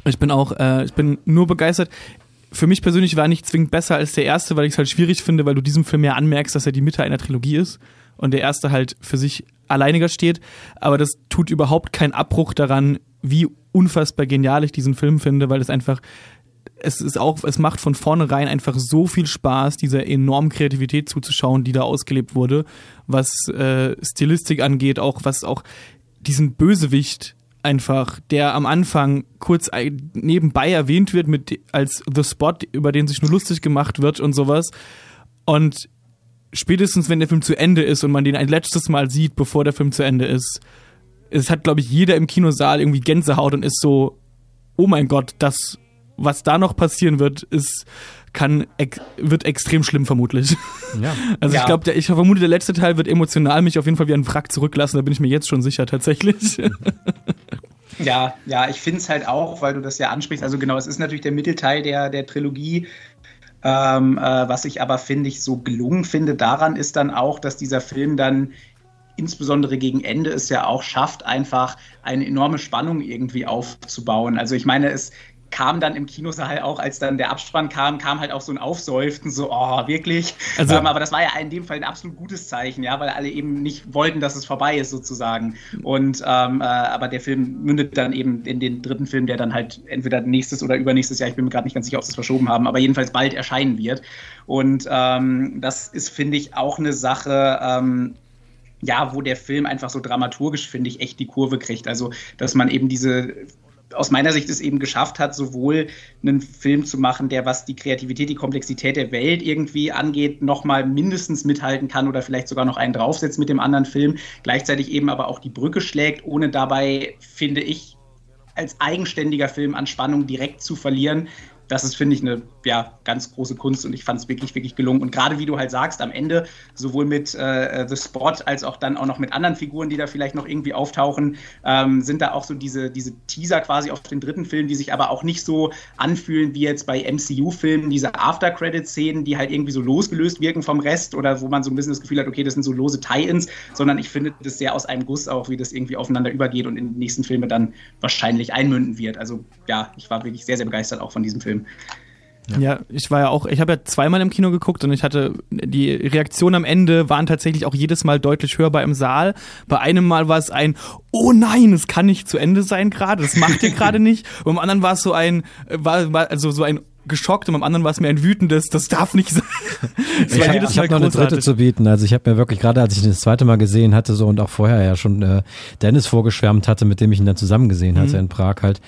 Ich bin auch, äh, ich bin nur begeistert. Für mich persönlich war er nicht zwingend besser als der erste, weil ich es halt schwierig finde, weil du diesem Film ja anmerkst, dass er die Mitte einer Trilogie ist und der erste halt für sich alleiniger steht. Aber das tut überhaupt keinen Abbruch daran, wie unfassbar genial ich diesen Film finde, weil es einfach es ist auch, es macht von vornherein einfach so viel Spaß, dieser enormen Kreativität zuzuschauen, die da ausgelebt wurde, was äh, Stilistik angeht, auch was auch diesen Bösewicht einfach, der am Anfang kurz nebenbei erwähnt wird mit als The Spot, über den sich nur lustig gemacht wird und sowas. Und spätestens wenn der Film zu Ende ist und man den ein letztes Mal sieht, bevor der Film zu Ende ist, es hat, glaube ich, jeder im Kinosaal irgendwie Gänsehaut und ist so, oh mein Gott, das, was da noch passieren wird, ist, kann, ex wird extrem schlimm vermutlich. ja. Also ich Ja. glaube, ich vermute, der letzte Teil wird emotional mich auf jeden Fall wie ein Wrack zurücklassen, da bin ich mir jetzt schon sicher tatsächlich. Ja, ja, ich finde es halt auch, weil du das ja ansprichst. Also genau, es ist natürlich der Mittelteil der, der Trilogie. Ähm, äh, was ich aber, finde ich, so gelungen finde daran, ist dann auch, dass dieser Film dann insbesondere gegen Ende es ja auch schafft, einfach eine enorme Spannung irgendwie aufzubauen. Also ich meine, es kam dann im Kinosaal auch, als dann der Abspann kam, kam halt auch so ein Aufseufzen, so, oh, wirklich. Also- ähm, aber das war ja in dem Fall ein absolut gutes Zeichen, ja, weil alle eben nicht wollten, dass es vorbei ist, sozusagen. Und ähm, äh, aber der Film mündet dann eben in den dritten Film, der dann halt entweder nächstes oder übernächstes Jahr, ich bin mir gerade nicht ganz sicher, ob sie es verschoben haben, aber jedenfalls bald erscheinen wird. Und ähm, das ist, finde ich, auch eine Sache, ähm, ja, wo der Film einfach so dramaturgisch, finde ich, echt die Kurve kriegt. Also, dass man eben diese, aus meiner Sicht es eben geschafft hat, sowohl einen Film zu machen, der, was die Kreativität, die Komplexität der Welt irgendwie angeht, nochmal mindestens mithalten kann oder vielleicht sogar noch einen draufsetzt mit dem anderen Film, gleichzeitig eben aber auch die Brücke schlägt, ohne dabei, finde ich, als eigenständiger Film an Spannung direkt zu verlieren. Das ist, finde ich, eine ja, ganz große Kunst und ich fand es wirklich, wirklich gelungen. Und gerade wie du halt sagst, am Ende, sowohl mit äh, The Spot als auch dann auch noch mit anderen Figuren, die da vielleicht noch irgendwie auftauchen, ähm, sind da auch so diese, diese Teaser quasi auf den dritten Film, die sich aber auch nicht so anfühlen wie jetzt bei MCU-Filmen, diese After-Credit-Szenen, die halt irgendwie so losgelöst wirken vom Rest oder wo man so ein bisschen das Gefühl hat, okay, das sind so lose Tie-Ins, sondern ich finde das sehr aus einem Guss auch, wie das irgendwie aufeinander übergeht und in den nächsten Filme dann wahrscheinlich einmünden wird. Also ja, ich war wirklich sehr, sehr begeistert auch von diesem Film. Ja. ich war ja auch, ich habe ja zweimal im Kino geguckt und ich hatte, die Reaktionen am Ende waren tatsächlich auch jedes Mal deutlich hörbar im Saal. Bei einem Mal war es ein, oh nein, es kann nicht zu Ende sein gerade, das macht ihr gerade nicht. Und beim anderen war es so ein, war, war also so ein geschockt und beim anderen war es mehr ein wütendes, das darf nicht sein. Ich habe hab noch eine dritte großartig. zu bieten. Also ich habe mir wirklich, gerade als ich das zweite Mal gesehen hatte, so und auch vorher ja schon äh, Dennis vorgeschwärmt hatte, mit dem ich ihn dann zusammen gesehen hatte in Prag halt,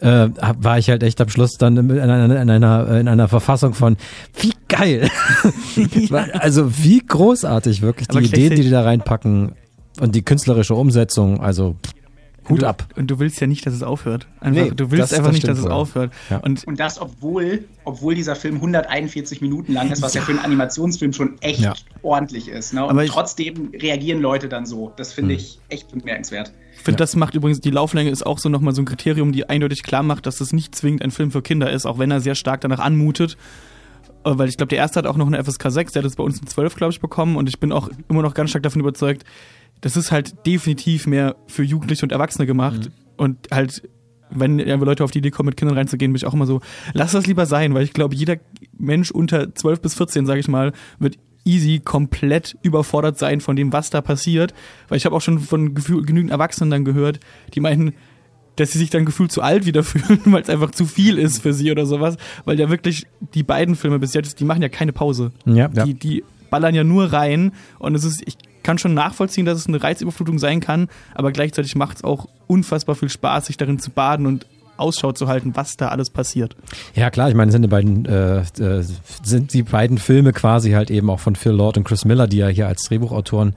äh, war ich halt echt am Schluss dann in einer, in einer, in einer Verfassung von wie geil. Weil- Also wie großartig wirklich die Ideen, die die da reinpacken und die künstlerische Umsetzung, also Hut du, ab. Und du willst ja nicht, dass es aufhört. Einfach, Nee, du willst das- einfach das nicht, dass es aufhört. Ja. Und Und das, obwohl, obwohl dieser Film 141 Minuten lang ist, was ja, für einen Animationsfilm schon echt Ja. ordentlich ist. Ne? Und Aber ich- trotzdem reagieren Leute dann so. Das finde ich echt bemerkenswert. Ich finde, das macht übrigens, die Lauflänge ist auch so nochmal so ein Kriterium, die eindeutig klar macht, dass es nicht zwingend ein Film für Kinder ist, auch wenn er sehr stark danach anmutet. Äh, Weil ich glaube, der erste hat auch noch eine FSK 6, der hat es bei uns in 12, glaube ich, bekommen und ich bin auch immer noch ganz stark davon überzeugt, das ist halt definitiv mehr für Jugendliche und Erwachsene gemacht und halt wenn ja, Leute auf die Idee kommen, mit Kindern reinzugehen, bin ich auch immer so, lass das lieber sein, weil ich glaube, jeder Mensch unter 12 bis 14, sage ich mal, wird easy komplett überfordert sein von dem, was da passiert. Weil ich habe auch schon von genügend Erwachsenen dann gehört, die meinten, dass sie sich dann gefühlt zu alt wieder fühlen, weil es einfach zu viel ist für sie oder sowas. Weil ja wirklich die beiden Filme bis jetzt, die machen ja keine Pause. Ja, ja. Die, die ballern ja nur rein und es ist, ich kann schon nachvollziehen, dass es eine Reizüberflutung sein kann, aber gleichzeitig macht es auch unfassbar viel Spaß, sich darin zu baden und Ausschau zu halten, was da alles passiert. Ja klar, ich meine, sind die beiden äh, äh, sind die beiden Filme quasi halt eben auch von Phil Lord und Chris Miller, die ja hier als Drehbuchautoren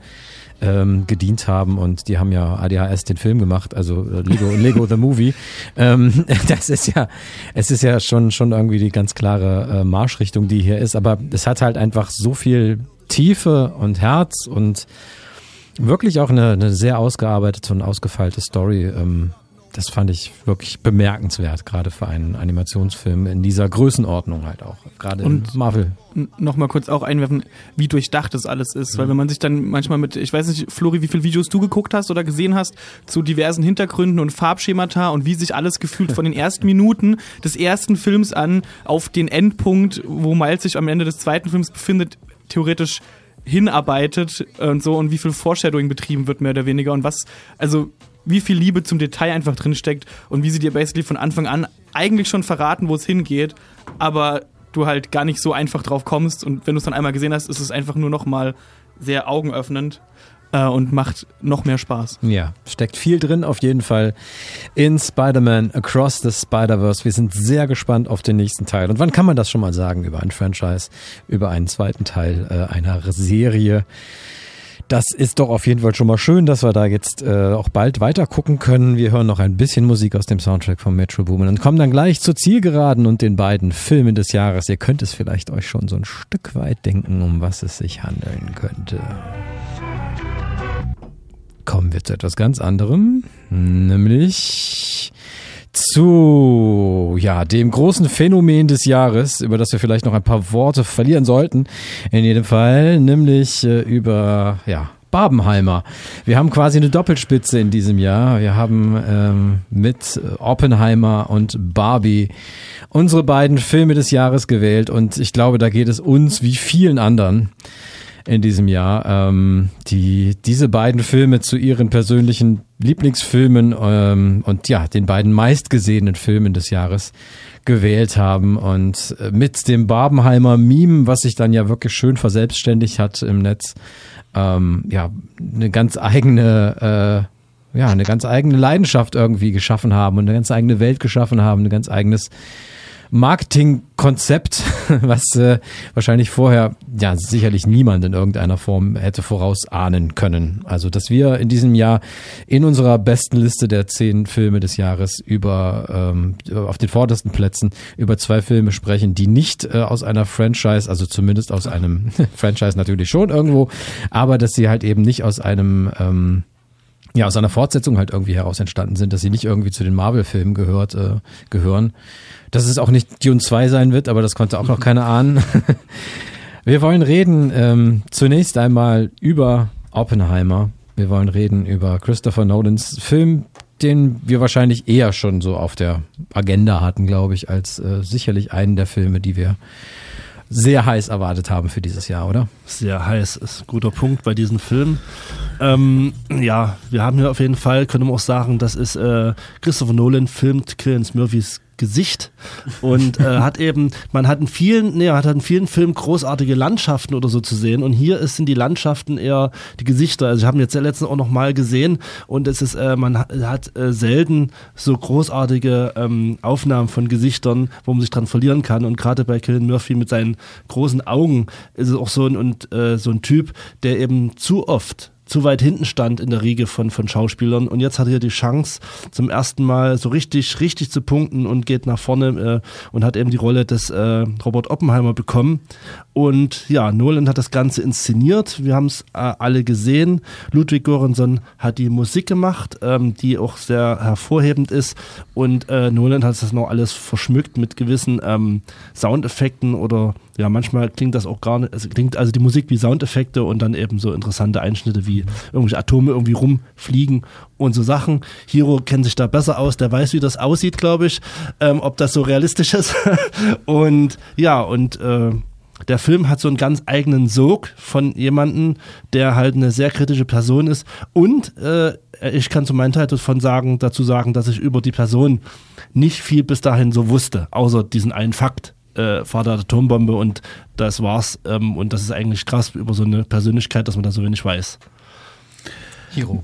ähm, gedient haben und die haben ja ADHS den Film gemacht, also äh, Lego, Lego the Movie. Ähm, das ist ja, es ist ja schon, schon irgendwie die ganz klare äh, Marschrichtung, die hier ist, aber es hat halt einfach so viel Tiefe und Herz und wirklich auch eine, eine sehr ausgearbeitete und ausgefeilte Story. Ähm, das fand ich wirklich bemerkenswert, gerade für einen Animationsfilm in dieser Größenordnung halt auch. Gerade und Marvel. Nochmal kurz auch einwerfen, wie durchdacht das alles ist. Mhm. Weil wenn man sich dann manchmal mit, ich weiß nicht, Flori, wie viele Videos du geguckt hast oder gesehen hast, zu diversen Hintergründen und Farbschemata und wie sich alles gefühlt von den ersten Minuten des ersten Films an auf den Endpunkt, wo Miles sich am Ende des zweiten Films befindet, theoretisch hinarbeitet und so und wie viel Foreshadowing betrieben wird, mehr oder weniger. Und was, also wie viel Liebe zum Detail einfach drin steckt und wie sie dir basically von Anfang an eigentlich schon verraten, wo es hingeht, aber du halt gar nicht so einfach drauf kommst und wenn du es dann einmal gesehen hast, ist es einfach nur noch mal sehr augenöffnend äh, und macht noch mehr Spaß. Ja, steckt viel drin auf jeden Fall in Spider-Man Across the Spider-Verse. Wir sind sehr gespannt auf den nächsten Teil. Und wann kann man das schon mal sagen über ein Franchise, über einen zweiten Teil äh, einer Serie? Das ist doch auf jeden Fall schon mal schön, dass wir da jetzt äh, auch bald weiter gucken können. Wir hören noch ein bisschen Musik aus dem Soundtrack von Metro Boomin und kommen dann gleich zur Zielgeraden und den beiden Filmen des Jahres. Ihr könnt es vielleicht euch schon so ein Stück weit denken, um was es sich handeln könnte. Kommen wir zu etwas ganz anderem, nämlich zu ja, dem großen Phänomen des Jahres, über das wir vielleicht noch ein paar Worte verlieren sollten. In jedem Fall, nämlich äh, über ja, Barbenheimer. Wir haben quasi eine Doppelspitze in diesem Jahr. Wir haben ähm, mit Oppenheimer und Barbie unsere beiden Filme des Jahres gewählt und ich glaube, da geht es uns wie vielen anderen in diesem Jahr, ähm, die diese beiden Filme zu ihren persönlichen Lieblingsfilmen ähm, und ja, den beiden meistgesehenen Filmen des Jahres gewählt haben. Und äh, mit dem Barbenheimer Meme, was sich dann ja wirklich schön verselbstständigt hat im Netz, ähm, ja, eine ganz eigene äh, ja, eine ganz eigene Leidenschaft irgendwie geschaffen haben und eine ganz eigene Welt geschaffen haben, ein ganz eigenes Marketingkonzept, was äh, wahrscheinlich vorher ja sicherlich niemand in irgendeiner Form hätte vorausahnen können. Also, dass wir in diesem Jahr in unserer besten Liste der zehn Filme des Jahres über ähm, auf den vordersten Plätzen über zwei Filme sprechen, die nicht äh, aus einer Franchise, also zumindest aus einem Franchise natürlich schon irgendwo, aber dass sie halt eben nicht aus einem ähm, ja, aus einer Fortsetzung halt irgendwie heraus entstanden sind, dass sie nicht irgendwie zu den Marvel-Filmen gehört, äh, gehören. Dass es auch nicht Dune 2 sein wird, aber das konnte auch noch keiner ahnen. Wir wollen reden ähm, zunächst einmal über Oppenheimer. Wir wollen reden über Christopher Nolans Film, den wir wahrscheinlich eher schon so auf der Agenda hatten, glaube ich, als äh, sicherlich einen der Filme, die wir sehr heiß erwartet haben für dieses Jahr, oder? Sehr heiß ist ein guter Punkt bei diesem Film. Ähm, ja, wir haben hier auf jeden Fall, können wir auch sagen, das ist äh, Christopher Nolan filmt Killens Murphys Gesicht. Und äh, hat eben, man hat in vielen, nee, hat in vielen Filmen großartige Landschaften oder so zu sehen. Und hier ist, sind die Landschaften eher die Gesichter. Also ich habe jetzt letztens auch noch mal gesehen. Und es ist, äh, man hat, hat äh, selten so großartige ähm, Aufnahmen von Gesichtern, wo man sich dran verlieren kann. Und gerade bei Killian Murphy mit seinen großen Augen ist es auch so ein und äh, so ein Typ, der eben zu oft zu weit hinten stand in der Riege von, von Schauspielern. Und jetzt hat er die Chance, zum ersten Mal so richtig, richtig zu punkten und geht nach vorne äh, und hat eben die Rolle des äh, Robert Oppenheimer bekommen. Und ja, Nolan hat das Ganze inszeniert. Wir haben es äh, alle gesehen. Ludwig Göransson hat die Musik gemacht, ähm, die auch sehr hervorhebend ist. Und äh, Nolan hat das noch alles verschmückt mit gewissen ähm, Soundeffekten oder ja, manchmal klingt das auch gar nicht, es klingt also die Musik wie Soundeffekte und dann eben so interessante Einschnitte wie irgendwelche Atome irgendwie rumfliegen und so Sachen. Hiro kennt sich da besser aus, der weiß, wie das aussieht, glaube ich, ähm, ob das so realistisch ist. und ja, und äh, der Film hat so einen ganz eigenen Sog von jemandem, der halt eine sehr kritische Person ist. Und äh, ich kann zu meinem Teil davon sagen, dazu sagen, dass ich über die Person nicht viel bis dahin so wusste, außer diesen einen Fakt äh, Vater der Atombombe und das war's. Ähm, und das ist eigentlich krass über so eine Persönlichkeit, dass man da so wenig weiß. Hiro.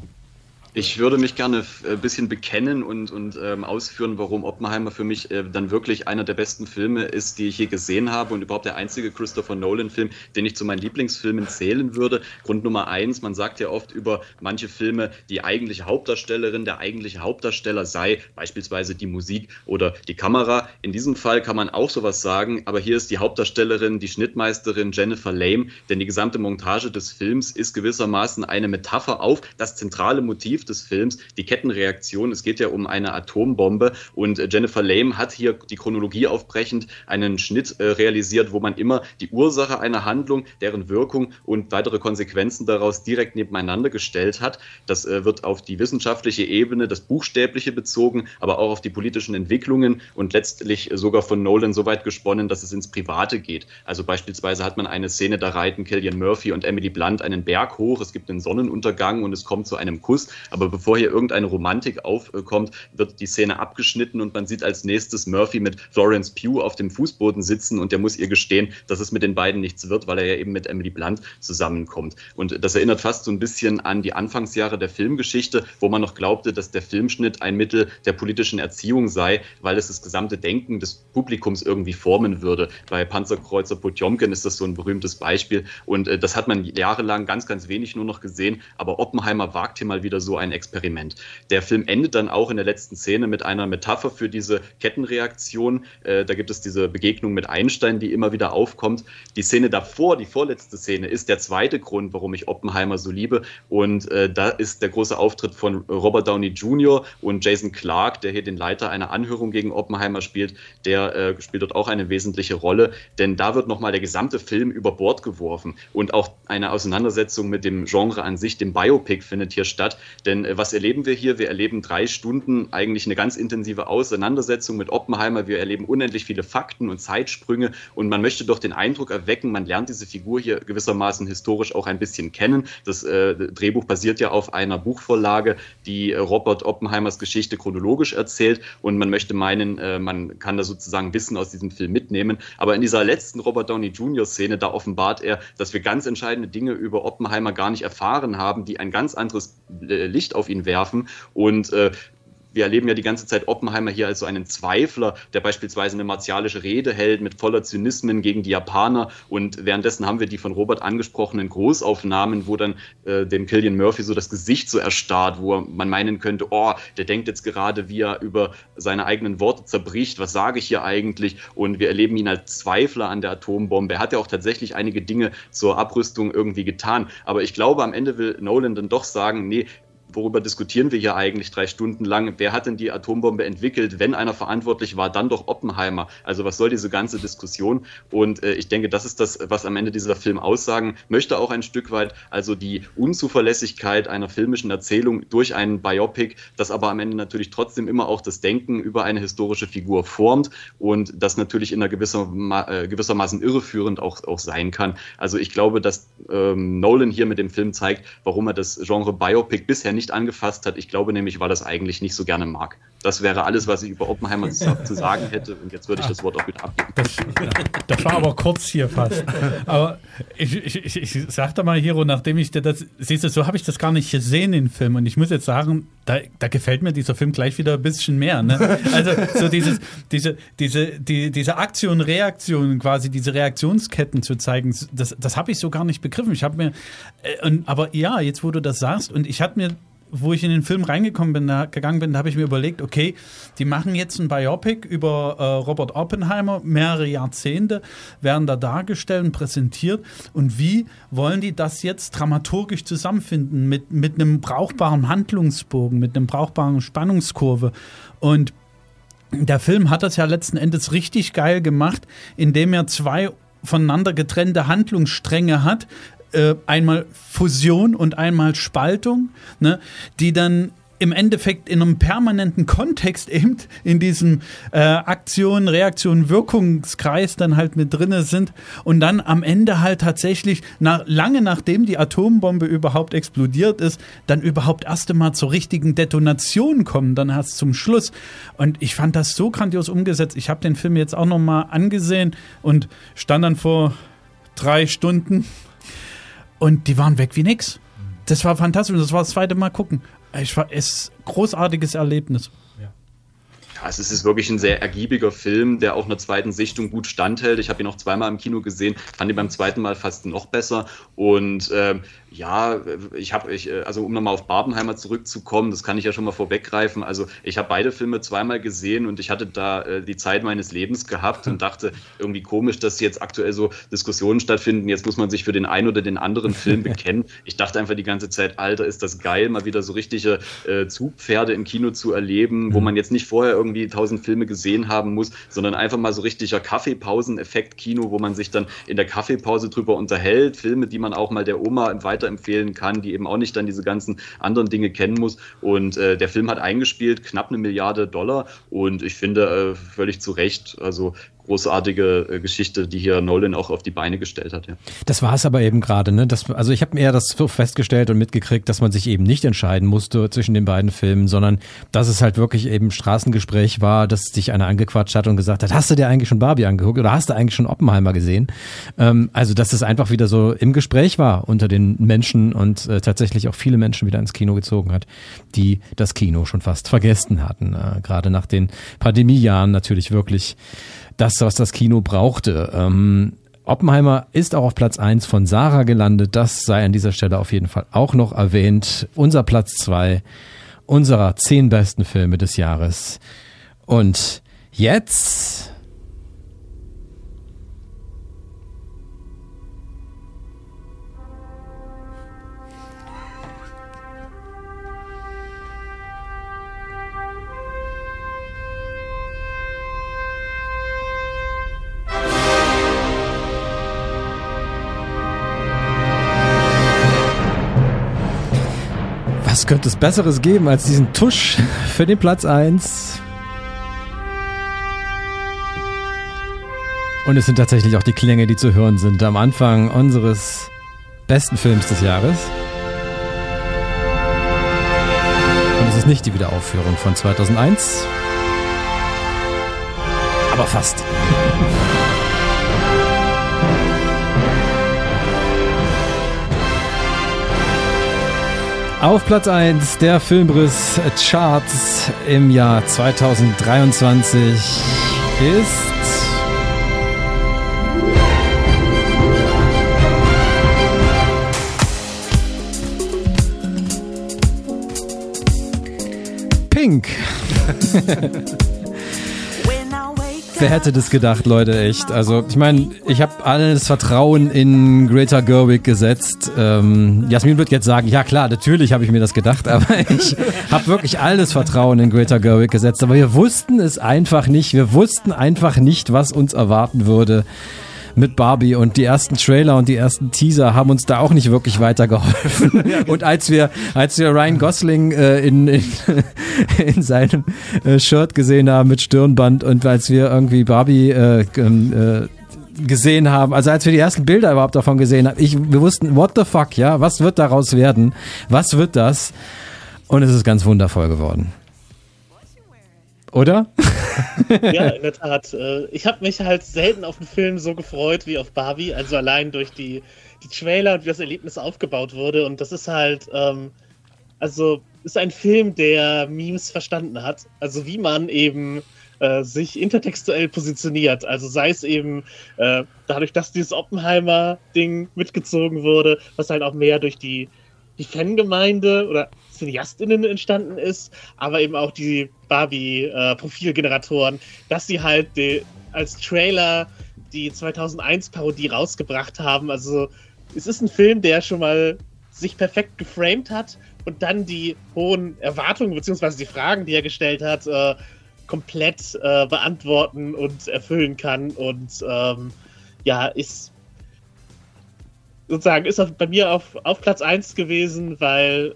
Ich würde mich gerne ein äh, bisschen bekennen und, und ähm, ausführen, warum Oppenheimer für mich äh, dann wirklich einer der besten Filme ist, die ich je gesehen habe und überhaupt der einzige Christopher Nolan-Film, den ich zu meinen Lieblingsfilmen zählen würde. Grund Nummer eins, man sagt ja oft über manche Filme, die eigentliche Hauptdarstellerin, der eigentliche Hauptdarsteller sei beispielsweise die Musik oder die Kamera. In diesem Fall kann man auch sowas sagen, aber hier ist die Hauptdarstellerin, die Schnittmeisterin Jennifer Lame, denn die gesamte Montage des Films ist gewissermaßen eine Metapher auf das zentrale Motiv des Films, die Kettenreaktion. Es geht ja um eine Atombombe und äh, Jennifer Lame hat hier die Chronologie aufbrechend einen Schnitt äh, realisiert, wo man immer die Ursache einer Handlung, deren Wirkung und weitere Konsequenzen daraus direkt nebeneinander gestellt hat. Das äh, wird auf die wissenschaftliche Ebene, das Buchstäbliche bezogen, aber auch auf die politischen Entwicklungen und letztlich sogar von Nolan so weit gesponnen, dass es ins Private geht. Also beispielsweise hat man eine Szene, da reiten Killian Murphy und Emily Blunt einen Berg hoch, es gibt einen Sonnenuntergang und es kommt zu einem Kuss. Aber bevor hier irgendeine Romantik aufkommt, wird die Szene abgeschnitten und man sieht als nächstes Murphy mit Florence Pugh auf dem Fußboden sitzen und der muss ihr gestehen, dass es mit den beiden nichts wird, weil er ja eben mit Emily Blunt zusammenkommt. Und das erinnert fast so ein bisschen an die Anfangsjahre der Filmgeschichte, wo man noch glaubte, dass der Filmschnitt ein Mittel der politischen Erziehung sei, weil es das gesamte Denken des Publikums irgendwie formen würde. Bei Panzerkreuzer Potjomkin ist das so ein berühmtes Beispiel und äh, das hat man jahrelang ganz, ganz wenig nur noch gesehen, aber Oppenheimer wagt hier mal wieder so ein ein Experiment. Der Film endet dann auch in der letzten Szene mit einer Metapher für diese Kettenreaktion. Äh, da gibt es diese Begegnung mit Einstein, die immer wieder aufkommt. Die Szene davor, die vorletzte Szene, ist der zweite Grund, warum ich Oppenheimer so liebe. Und äh, da ist der große Auftritt von Robert Downey Jr. und Jason Clark, der hier den Leiter einer Anhörung gegen Oppenheimer spielt. Der äh, spielt dort auch eine wesentliche Rolle, denn da wird nochmal der gesamte Film über Bord geworfen. Und auch eine Auseinandersetzung mit dem Genre an sich, dem Biopic, findet hier statt. Denn denn äh, was erleben wir hier? Wir erleben drei Stunden eigentlich eine ganz intensive Auseinandersetzung mit Oppenheimer. Wir erleben unendlich viele Fakten und Zeitsprünge und man möchte doch den Eindruck erwecken, man lernt diese Figur hier gewissermaßen historisch auch ein bisschen kennen. Das äh, Drehbuch basiert ja auf einer Buchvorlage, die äh, Robert Oppenheimers Geschichte chronologisch erzählt und man möchte meinen, äh, man kann da sozusagen Wissen aus diesem Film mitnehmen. Aber in dieser letzten Robert Downey Jr. Szene, da offenbart er, dass wir ganz entscheidende Dinge über Oppenheimer gar nicht erfahren haben, die ein ganz anderes äh, Licht Licht auf ihn werfen. Und äh, wir erleben ja die ganze Zeit Oppenheimer hier als so einen Zweifler, der beispielsweise eine martialische Rede hält mit voller Zynismen gegen die Japaner. Und währenddessen haben wir die von Robert angesprochenen Großaufnahmen, wo dann äh, dem Killian Murphy so das Gesicht so erstarrt, wo man meinen könnte, oh, der denkt jetzt gerade, wie er über seine eigenen Worte zerbricht. Was sage ich hier eigentlich? Und wir erleben ihn als Zweifler an der Atombombe. Er hat ja auch tatsächlich einige Dinge zur Abrüstung irgendwie getan. Aber ich glaube, am Ende will Nolan dann doch sagen, nee, worüber diskutieren wir hier eigentlich drei Stunden lang? Wer hat denn die Atombombe entwickelt? Wenn einer verantwortlich war, dann doch Oppenheimer. Also was soll diese ganze Diskussion? Und äh, ich denke, das ist das, was am Ende dieser Film aussagen möchte, auch ein Stück weit. Also die Unzuverlässigkeit einer filmischen Erzählung durch einen Biopic, das aber am Ende natürlich trotzdem immer auch das Denken über eine historische Figur formt und das natürlich in einer gewisser, äh, gewissermaßen irreführend auch, auch sein kann. Also ich glaube, dass ähm, Nolan hier mit dem Film zeigt, warum er das Genre Biopic bisher nicht angefasst hat. Ich glaube nämlich, weil er es eigentlich nicht so gerne mag. Das wäre alles, was ich über Oppenheimer zu, sagen hätte. Und jetzt würde ich das Wort auch wieder abgeben. Das, das war aber kurz hier fast. Aber ich, ich, ich, sagte mal, Hiro, nachdem ich dir das, siehst du, so habe ich das gar nicht gesehen, den Film. Und ich muss jetzt sagen, da, da gefällt mir dieser Film gleich wieder ein bisschen mehr. Ne? Also so dieses, diese, diese, die, diese Aktion, Reaktion, quasi diese Reaktionsketten zu zeigen, das, das habe ich so gar nicht begriffen. Ich habe mir, äh, und, aber ja, jetzt wo du das sagst, und ich hatte mir wo ich in den Film reingekommen bin, da, gegangen bin, da habe ich mir überlegt, okay, die machen jetzt ein Biopic über äh, Robert Oppenheimer, mehrere Jahrzehnte werden da dargestellt und präsentiert. Und wie wollen die das jetzt dramaturgisch zusammenfinden mit, mit einem brauchbaren Handlungsbogen, mit einem brauchbaren Spannungskurve? Und der Film hat das ja letzten Endes richtig geil gemacht, indem er zwei voneinander getrennte Handlungsstränge hat, äh, einmal Fusion und einmal Spaltung, ne, die dann im Endeffekt in einem permanenten Kontext eben in diesem äh, Aktion, Reaktion, Wirkungskreis dann halt mit drinne sind und dann am Ende halt tatsächlich nach, lange nachdem die Atombombe überhaupt explodiert ist, dann überhaupt erst einmal zur richtigen Detonation kommen, dann erst zum Schluss. Und ich fand das so grandios umgesetzt. Ich habe den Film jetzt auch noch mal angesehen und stand dann vor drei Stunden und die waren weg wie nix. Das war fantastisch. Das war das zweite Mal gucken. Ich war, es ist ein großartiges Erlebnis. Also es ist wirklich ein sehr ergiebiger Film, der auch einer zweiten Sichtung gut standhält. Ich habe ihn auch zweimal im Kino gesehen, fand ihn beim zweiten Mal fast noch besser. Und ähm, ja, ich habe, ich, also um nochmal auf Barbenheimer zurückzukommen, das kann ich ja schon mal vorweggreifen. Also ich habe beide Filme zweimal gesehen und ich hatte da äh, die Zeit meines Lebens gehabt und dachte, irgendwie komisch, dass jetzt aktuell so Diskussionen stattfinden. Jetzt muss man sich für den einen oder den anderen Film bekennen. Ich dachte einfach die ganze Zeit, Alter, ist das geil, mal wieder so richtige äh, Zugpferde im Kino zu erleben, wo mhm. man jetzt nicht vorher irgendwie tausend Filme gesehen haben muss, sondern einfach mal so richtiger Kaffeepausen-Effekt-Kino, wo man sich dann in der Kaffeepause drüber unterhält. Filme, die man auch mal der Oma im weiteren weiterempfehlen kann, die eben auch nicht dann diese ganzen anderen Dinge kennen muss. Und äh, der Film hat eingespielt knapp eine Milliarde Dollar und ich finde äh, völlig zu Recht, also großartige äh, Geschichte, die hier Nolan auch auf die Beine gestellt hat. Ja. Das war es aber eben gerade. Ne? Also ich habe mir das festgestellt und mitgekriegt, dass man sich eben nicht entscheiden musste zwischen den beiden Filmen, sondern dass es halt wirklich eben Straßengespräch war, dass sich einer angequatscht hat und gesagt hat, hast du dir eigentlich schon Barbie angeguckt oder hast du eigentlich schon Oppenheimer gesehen? Ähm, also dass es einfach wieder so im Gespräch war unter den Menschen und äh, tatsächlich auch viele Menschen wieder ins Kino gezogen hat, die das Kino schon fast vergessen hatten. Äh, gerade nach den Pandemiejahren natürlich wirklich das, was das Kino brauchte. Ähm, Oppenheimer ist auch auf Platz eins von Sarah gelandet. Das sei an dieser Stelle auf jeden Fall auch noch erwähnt. Unser Platz zwei unserer zehn besten Filme des Jahres. Und jetzt Was könnte es Besseres geben als diesen Tusch für den Platz 1? Und es sind tatsächlich auch die Klänge, die zu hören sind am Anfang unseres besten Films des Jahres. Und es ist nicht die Wiederaufführung von 2001, aber fast. Auf Platz 1 der Filmriss Charts im Jahr 2023 ist Pink. Wer hätte das gedacht, Leute, echt? Also, ich meine, ich habe alles Vertrauen in Greta Gerwig gesetzt. Ähm, Jasmin wird jetzt sagen, ja klar, natürlich habe ich mir das gedacht, aber ich habe wirklich alles Vertrauen in Greta Gerwig gesetzt. Aber wir wussten es einfach nicht. Wir wussten einfach nicht, was uns erwarten würde mit Barbie und die ersten Trailer und die ersten Teaser haben uns da auch nicht wirklich weitergeholfen. Und als wir, als wir Ryan Gosling äh, in, in, in seinem äh, Shirt gesehen haben mit Stirnband und als wir irgendwie Barbie äh, ähm, äh, gesehen haben, also als wir die ersten Bilder überhaupt davon gesehen haben, ich, wir wussten, what the fuck, ja, was wird daraus werden? Was wird das? Und es ist ganz wundervoll geworden. Oder? ja, in der Tat. Äh, ich habe mich halt selten auf einen Film so gefreut wie auf Barbie, also allein durch die, die Trailer und wie das Erlebnis aufgebaut wurde. Und das ist halt, ähm, also ist ein Film, der Memes verstanden hat. Also wie man eben äh, sich intertextuell positioniert. Also sei es eben äh, dadurch, dass dieses Oppenheimer-Ding mitgezogen wurde, was halt auch mehr durch die, die Fangemeinde oder CineastInnen entstanden ist, aber eben auch die Barbie-Profilgeneratoren, äh, dass sie halt als Trailer die 2001-Parodie rausgebracht haben. Also es ist ein Film, der schon mal sich perfekt geframed hat und dann die hohen Erwartungen bzw. die Fragen, die er gestellt hat, äh, komplett äh, beantworten und erfüllen kann. Und ähm, ja, ist sozusagen ist bei mir auf, auf Platz 1 gewesen, weil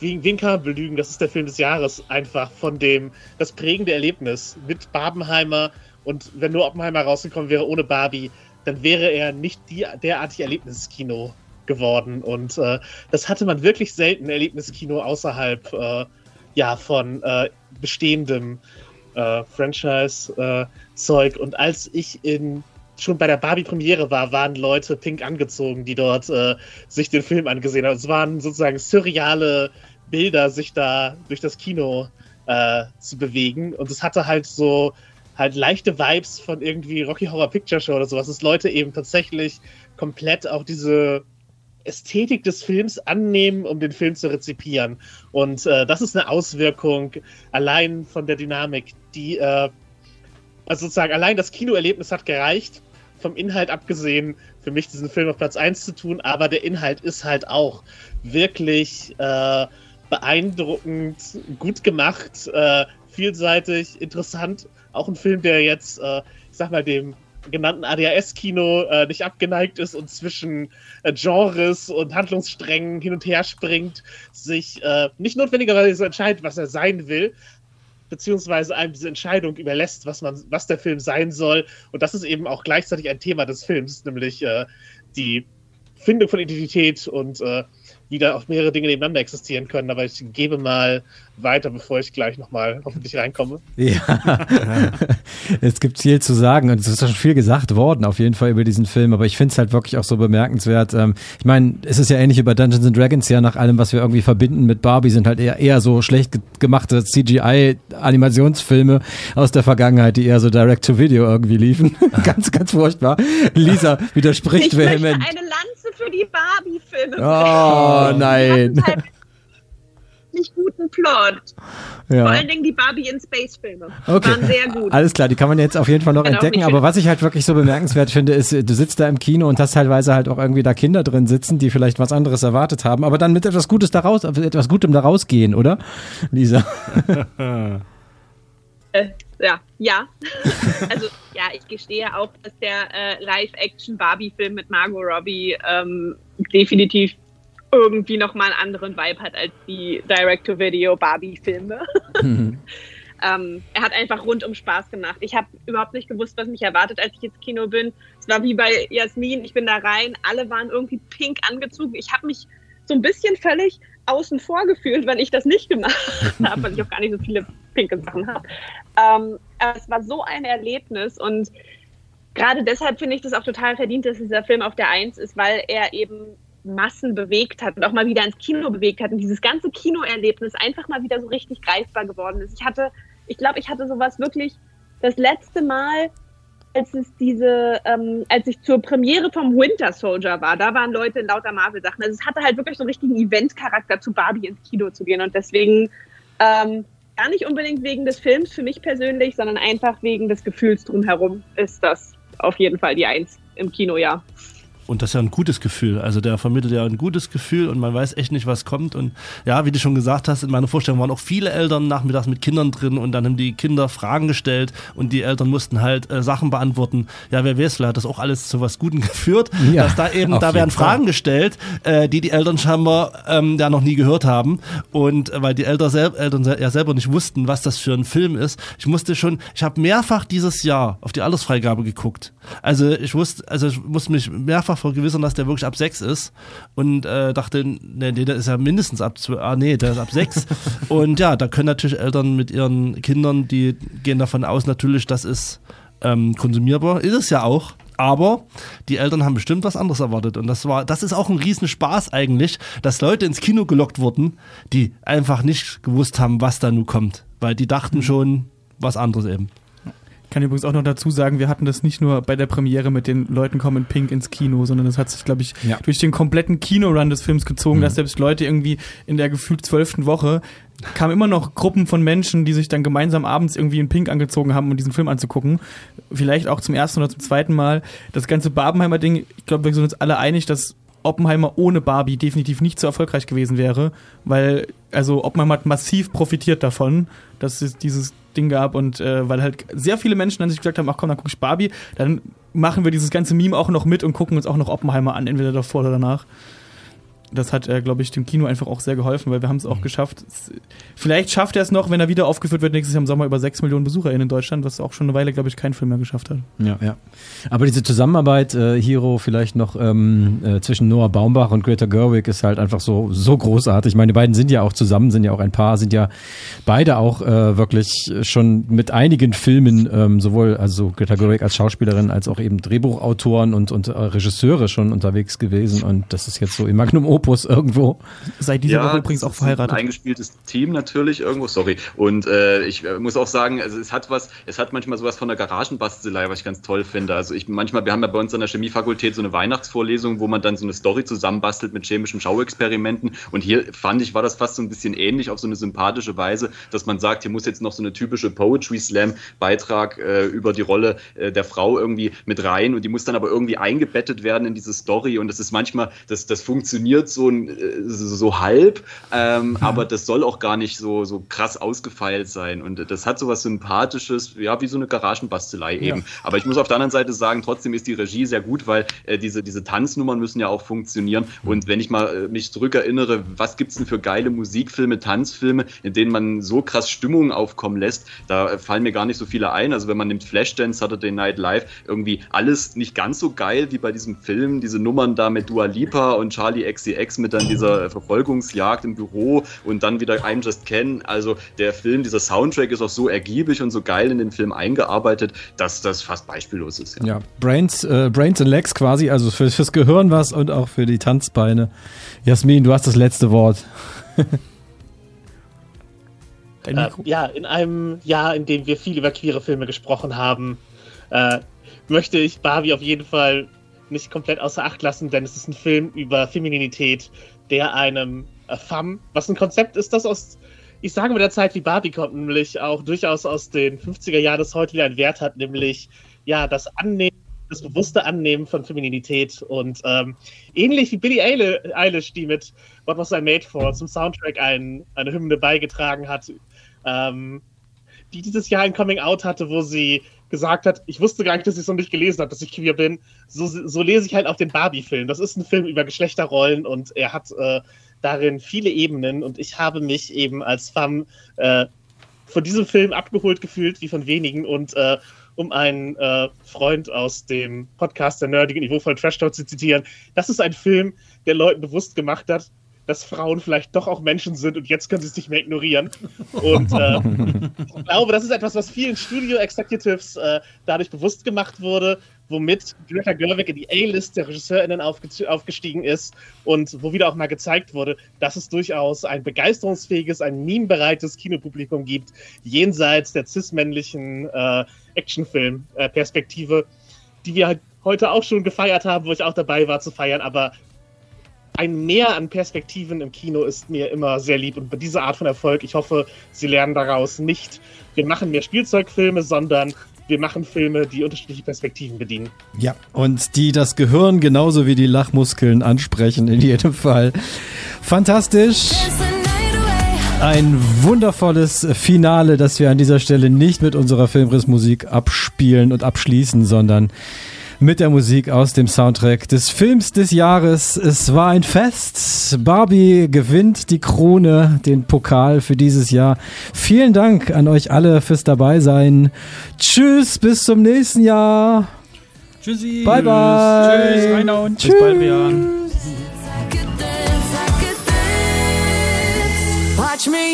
wen, wen kann man belügen? Das ist der Film des Jahres einfach von dem, das prägende Erlebnis mit Barbenheimer. Und wenn nur Oppenheimer rausgekommen wäre ohne Barbie, dann wäre er nicht die, derartig Erlebniskino geworden. Und äh, das hatte man wirklich selten, Erlebniskino außerhalb äh, ja, von äh, bestehendem äh, Franchise-Zeug. Und als ich in schon bei der Barbie-Premiere war, waren Leute pink angezogen, die dort äh, sich den Film angesehen haben. Es waren sozusagen surreale Bilder sich da durch das Kino äh, zu bewegen. Und es hatte halt so halt leichte Vibes von irgendwie Rocky Horror Picture Show oder sowas, dass Leute eben tatsächlich komplett auch diese Ästhetik des Films annehmen, um den Film zu rezipieren. Und äh, das ist eine Auswirkung allein von der Dynamik, die, äh, also sozusagen allein das Kinoerlebnis hat gereicht, vom Inhalt abgesehen, für mich diesen Film auf Platz 1 zu tun, aber der Inhalt ist halt auch wirklich äh, beeindruckend, gut gemacht, äh, vielseitig, interessant. Auch ein Film, der jetzt, äh, ich sag mal, dem genannten ADHS-Kino äh, nicht abgeneigt ist und zwischen äh, Genres und Handlungssträngen hin und her springt, sich äh, nicht notwendigerweise entscheidet, was er sein will, beziehungsweise einem diese Entscheidung überlässt, was man, was der Film sein soll. Und das ist eben auch gleichzeitig ein Thema des Films, nämlich äh, die Findung von Identität und wie da auch mehrere Dinge nebeneinander existieren können. Aber ich gebe mal weiter, bevor ich gleich nochmal hoffentlich reinkomme. Ja, es gibt viel zu sagen und es ist schon viel gesagt worden, auf jeden Fall über diesen Film. Aber ich finde es halt wirklich auch so bemerkenswert. Ähm, ich meine, es ist ja ähnlich wie bei Dungeons and Dragons, ja, nach allem, was wir irgendwie verbinden mit Barbie, sind halt eher, eher so schlecht gemachte CGI-Animationsfilme aus der Vergangenheit, die eher so Direct-to-Video irgendwie liefen. ganz, ganz furchtbar. Lisa widerspricht ich vehement. Eine Lanze für die Barbie-Filme. Oh nein. Halt nicht guten Plot. Ja. Vor allen Dingen die Barbie in Space Filme Okay. waren sehr gut. Alles klar, die kann man jetzt auf jeden Fall noch Genau, entdecken. Aber was ich halt wirklich so bemerkenswert finde, ist, du sitzt da im Kino und hast teilweise halt auch irgendwie da Kinder drin sitzen, die vielleicht was anderes erwartet haben, aber dann mit etwas Gutes daraus, etwas Gutem daraus gehen, oder? Lisa. Ja, ja. also ja, ich gestehe auch, dass der äh, Live-Action-Barbie-Film mit Margot Robbie ähm, definitiv irgendwie nochmal einen anderen Vibe hat als die Direct-to-Video-Barbie-Filme. ähm, er hat einfach rundum Spaß gemacht. Ich habe überhaupt nicht gewusst, was mich erwartet, als ich ins Kino bin. Es war wie bei Jasmin, ich bin da rein, alle waren irgendwie pink angezogen. Ich habe mich so ein bisschen völlig außen vor gefühlt, weil ich das nicht gemacht habe, weil ich auch gar nicht so viele pinke Sachen habe. Ähm, es war so ein Erlebnis und gerade deshalb finde ich das auch total verdient, dass dieser Film auf der Eins ist, weil er eben Massen bewegt hat und auch mal wieder ins Kino bewegt hat und dieses ganze Kinoerlebnis einfach mal wieder so richtig greifbar geworden ist. Ich hatte, ich glaube, ich hatte sowas wirklich das letzte Mal, als es diese, ähm, als ich zur Premiere vom Winter Soldier war, da waren Leute in lauter Marvel-Sachen. Also es hatte halt wirklich so einen richtigen Event-Charakter, zu Barbie ins Kino zu gehen und deswegen ähm, gar nicht unbedingt wegen des Films für mich persönlich, sondern einfach wegen des Gefühls drumherum ist das auf jeden Fall die Eins im Kinojahr. Und das ist ja ein gutes Gefühl. Also der vermittelt ja ein gutes Gefühl und man weiß echt nicht, was kommt. Und ja, wie du schon gesagt hast, in meiner Vorstellung waren auch viele Eltern nachmittags mit Kindern drin und dann haben die Kinder Fragen gestellt und die Eltern mussten halt äh, Sachen beantworten. Ja, wer weiß, vielleicht hat das auch alles zu was Guten geführt, Ja, dass da eben, da werden jeden Fall. Fragen gestellt, äh, die die Eltern scheinbar ähm, ja noch nie gehört haben. Und äh, weil die Eltern, sel Eltern sel ja selber nicht wussten, was das für ein Film ist. Ich musste schon, ich habe mehrfach dieses Jahr auf die Altersfreigabe geguckt. Also ich wusste, also ich musste mich mehrfach vergewissern, dass der wirklich ab sechs ist und äh, dachte, nee, nee, der ist ja mindestens ab zwei, ah nee, der ist ab sechs. und ja, da können natürlich Eltern mit ihren Kindern, die gehen davon aus natürlich, das ist ähm, konsumierbar, ist es ja auch. Aber die Eltern haben bestimmt was anderes erwartet. Und das war, das ist auch ein Riesenspaß eigentlich, dass Leute ins Kino gelockt wurden, die einfach nicht gewusst haben, was da nun kommt. Weil die dachten schon was anderes eben. Ich kann übrigens auch noch dazu sagen, wir hatten das nicht nur bei der Premiere mit den Leuten kommen in Pink ins Kino, sondern das hat sich, glaube ich, Ja. durch den kompletten Kinorun des Films gezogen, dass selbst Leute irgendwie in der gefühlt zwölften Woche kamen immer noch Gruppen von Menschen, die sich dann gemeinsam abends irgendwie in Pink angezogen haben, um diesen Film anzugucken. Vielleicht auch zum ersten oder zum zweiten Mal. Das ganze Barbenheimer-Ding, ich glaube, wir sind uns alle einig, dass Oppenheimer ohne Barbie definitiv nicht so erfolgreich gewesen wäre, weil also Oppenheimer hat massiv profitiert davon, dass es dieses Ding gab und äh, weil halt sehr viele Menschen dann sich gesagt haben, ach komm, dann gucke ich Barbie, dann machen wir dieses ganze Meme auch noch mit und gucken uns auch noch Oppenheimer an, entweder davor oder danach. Das hat, äh, glaube ich, dem Kino einfach auch sehr geholfen, weil wir haben es auch geschafft. Es, vielleicht schafft er es noch, wenn er wieder aufgeführt wird, nächstes Jahr im Sommer über 6 Millionen BesucherInnen in Deutschland, was auch schon eine Weile, glaube ich, kein Film mehr geschafft hat. Ja, ja. Aber diese Zusammenarbeit, äh, Hero vielleicht noch ähm, äh, zwischen Noah Baumbach und Greta Gerwig ist halt einfach so so großartig. Ich meine, die beiden sind ja auch zusammen, sind ja auch ein Paar, sind ja beide auch äh, wirklich schon mit einigen Filmen, ähm, sowohl also Greta Gerwig als Schauspielerin als auch eben Drehbuchautoren und, und äh, Regisseure schon unterwegs gewesen. Und das ist jetzt so im Magnum Opus Opus irgendwo. Seit dieser Ja, Woche übrigens auch ist Ein verheiratet. eingespieltes Team natürlich irgendwo, sorry. Und äh, ich äh, muss auch sagen, also es hat was, es hat manchmal sowas von der Garagenbastelei, was ich ganz toll finde. Also ich manchmal, wir haben ja bei uns an der Chemiefakultät so eine Weihnachtsvorlesung, wo man dann so eine Story zusammenbastelt mit chemischen Schauexperimenten. Und hier fand ich, war das fast so ein bisschen ähnlich auf so eine sympathische Weise, dass man sagt, hier muss jetzt noch so eine typische Poetry Slam Beitrag äh, über die Rolle äh, der Frau irgendwie mit rein und die muss dann aber irgendwie eingebettet werden in diese Story und das ist manchmal, das, das funktioniert so, ein, äh, so, halb, ähm, aber das soll auch gar nicht so, so krass ausgefeilt sein. Und das hat so was Sympathisches, ja, wie so eine Garagenbastelei eben. Aber ich muss auf der anderen Seite sagen, trotzdem ist die Regie sehr gut, weil äh, diese, diese Tanznummern müssen ja auch funktionieren. Und wenn ich mal äh, mich zurückerinnere, was gibt's denn für geile Musikfilme, Tanzfilme, in denen man so krass Stimmung aufkommen lässt, da äh, fallen mir gar nicht so viele ein. Also wenn man nimmt Flashdance, Saturday Night Live, irgendwie alles nicht ganz so geil wie bei diesem Film, diese Nummern da mit Dua Lipa und Charlie XCX mit dann dieser Verfolgungsjagd im Büro und dann wieder I'm Just Ken. Also der Film, dieser Soundtrack ist auch so ergiebig und so geil in den Film eingearbeitet, dass das fast beispiellos ist. Ja. Ja, Brains, äh, Brains and Legs quasi, also für, fürs Gehirn was und auch für die Tanzbeine. Jasmin, du hast das letzte Wort. Äh, ja, in einem Jahr, in dem wir viel über queere Filme gesprochen haben, äh, möchte ich Barbie auf jeden Fall nicht komplett außer Acht lassen, denn es ist ein Film über Femininität, der einem äh, Femme, was ein Konzept ist, das aus, ich sage mit der Zeit wie Barbie kommt, nämlich auch durchaus aus den 50er Jahren, das heute wieder einen Wert hat, nämlich ja, das Annehmen, das bewusste Annehmen von Femininität und ähm, ähnlich wie Billie Eil- Eilish, die mit What Was I Made For zum Soundtrack ein, eine Hymne beigetragen hat, ähm, die dieses Jahr ein Coming Out hatte, wo sie gesagt hat, ich wusste gar nicht, dass ich es noch nicht gelesen habe, dass ich queer bin. So, so lese ich halt auch den Barbie-Film. Das ist ein Film über Geschlechterrollen und er hat äh, darin viele Ebenen und ich habe mich eben als Femme äh, von diesem Film abgeholt gefühlt, wie von wenigen und äh, um einen äh, Freund aus dem Podcast der nerdigen Niveauvoll Trash Talk zu zitieren, das ist ein Film, der Leuten bewusst gemacht hat, dass Frauen vielleicht doch auch Menschen sind und jetzt können sie es nicht mehr ignorieren. Und äh, ich glaube, das ist etwas, was vielen Studio-Executives äh, dadurch bewusst gemacht wurde, womit Greta Gerwig in die A-List der RegisseurInnen aufge aufgestiegen ist und wo wieder auch mal gezeigt wurde, dass es durchaus ein begeisterungsfähiges, ein meme-bereites Kinopublikum gibt, jenseits der cis-männlichen äh, Actionfilm-Perspektive, die wir halt heute auch schon gefeiert haben, wo ich auch dabei war zu feiern, aber ein Mehr an Perspektiven im Kino ist mir immer sehr lieb und bei dieser Art von Erfolg, ich hoffe, Sie lernen daraus nicht, wir machen mehr Spielzeugfilme, sondern wir machen Filme, die unterschiedliche Perspektiven bedienen. Ja, und die das Gehirn genauso wie die Lachmuskeln ansprechen, in jedem Fall. Fantastisch. Ein wundervolles Finale, das wir an dieser Stelle nicht mit unserer Filmrissmusik abspielen und abschließen, sondern mit der Musik aus dem Soundtrack des Films des Jahres. Es war ein Fest. Barbie gewinnt die Krone, den Pokal für dieses Jahr. Vielen Dank an euch alle fürs Dabeisein. Tschüss, bis zum nächsten Jahr. Tschüssi. Bye, bye. Tschüss, reinhauen. Tschüss. Bis bald, Rian. Watch me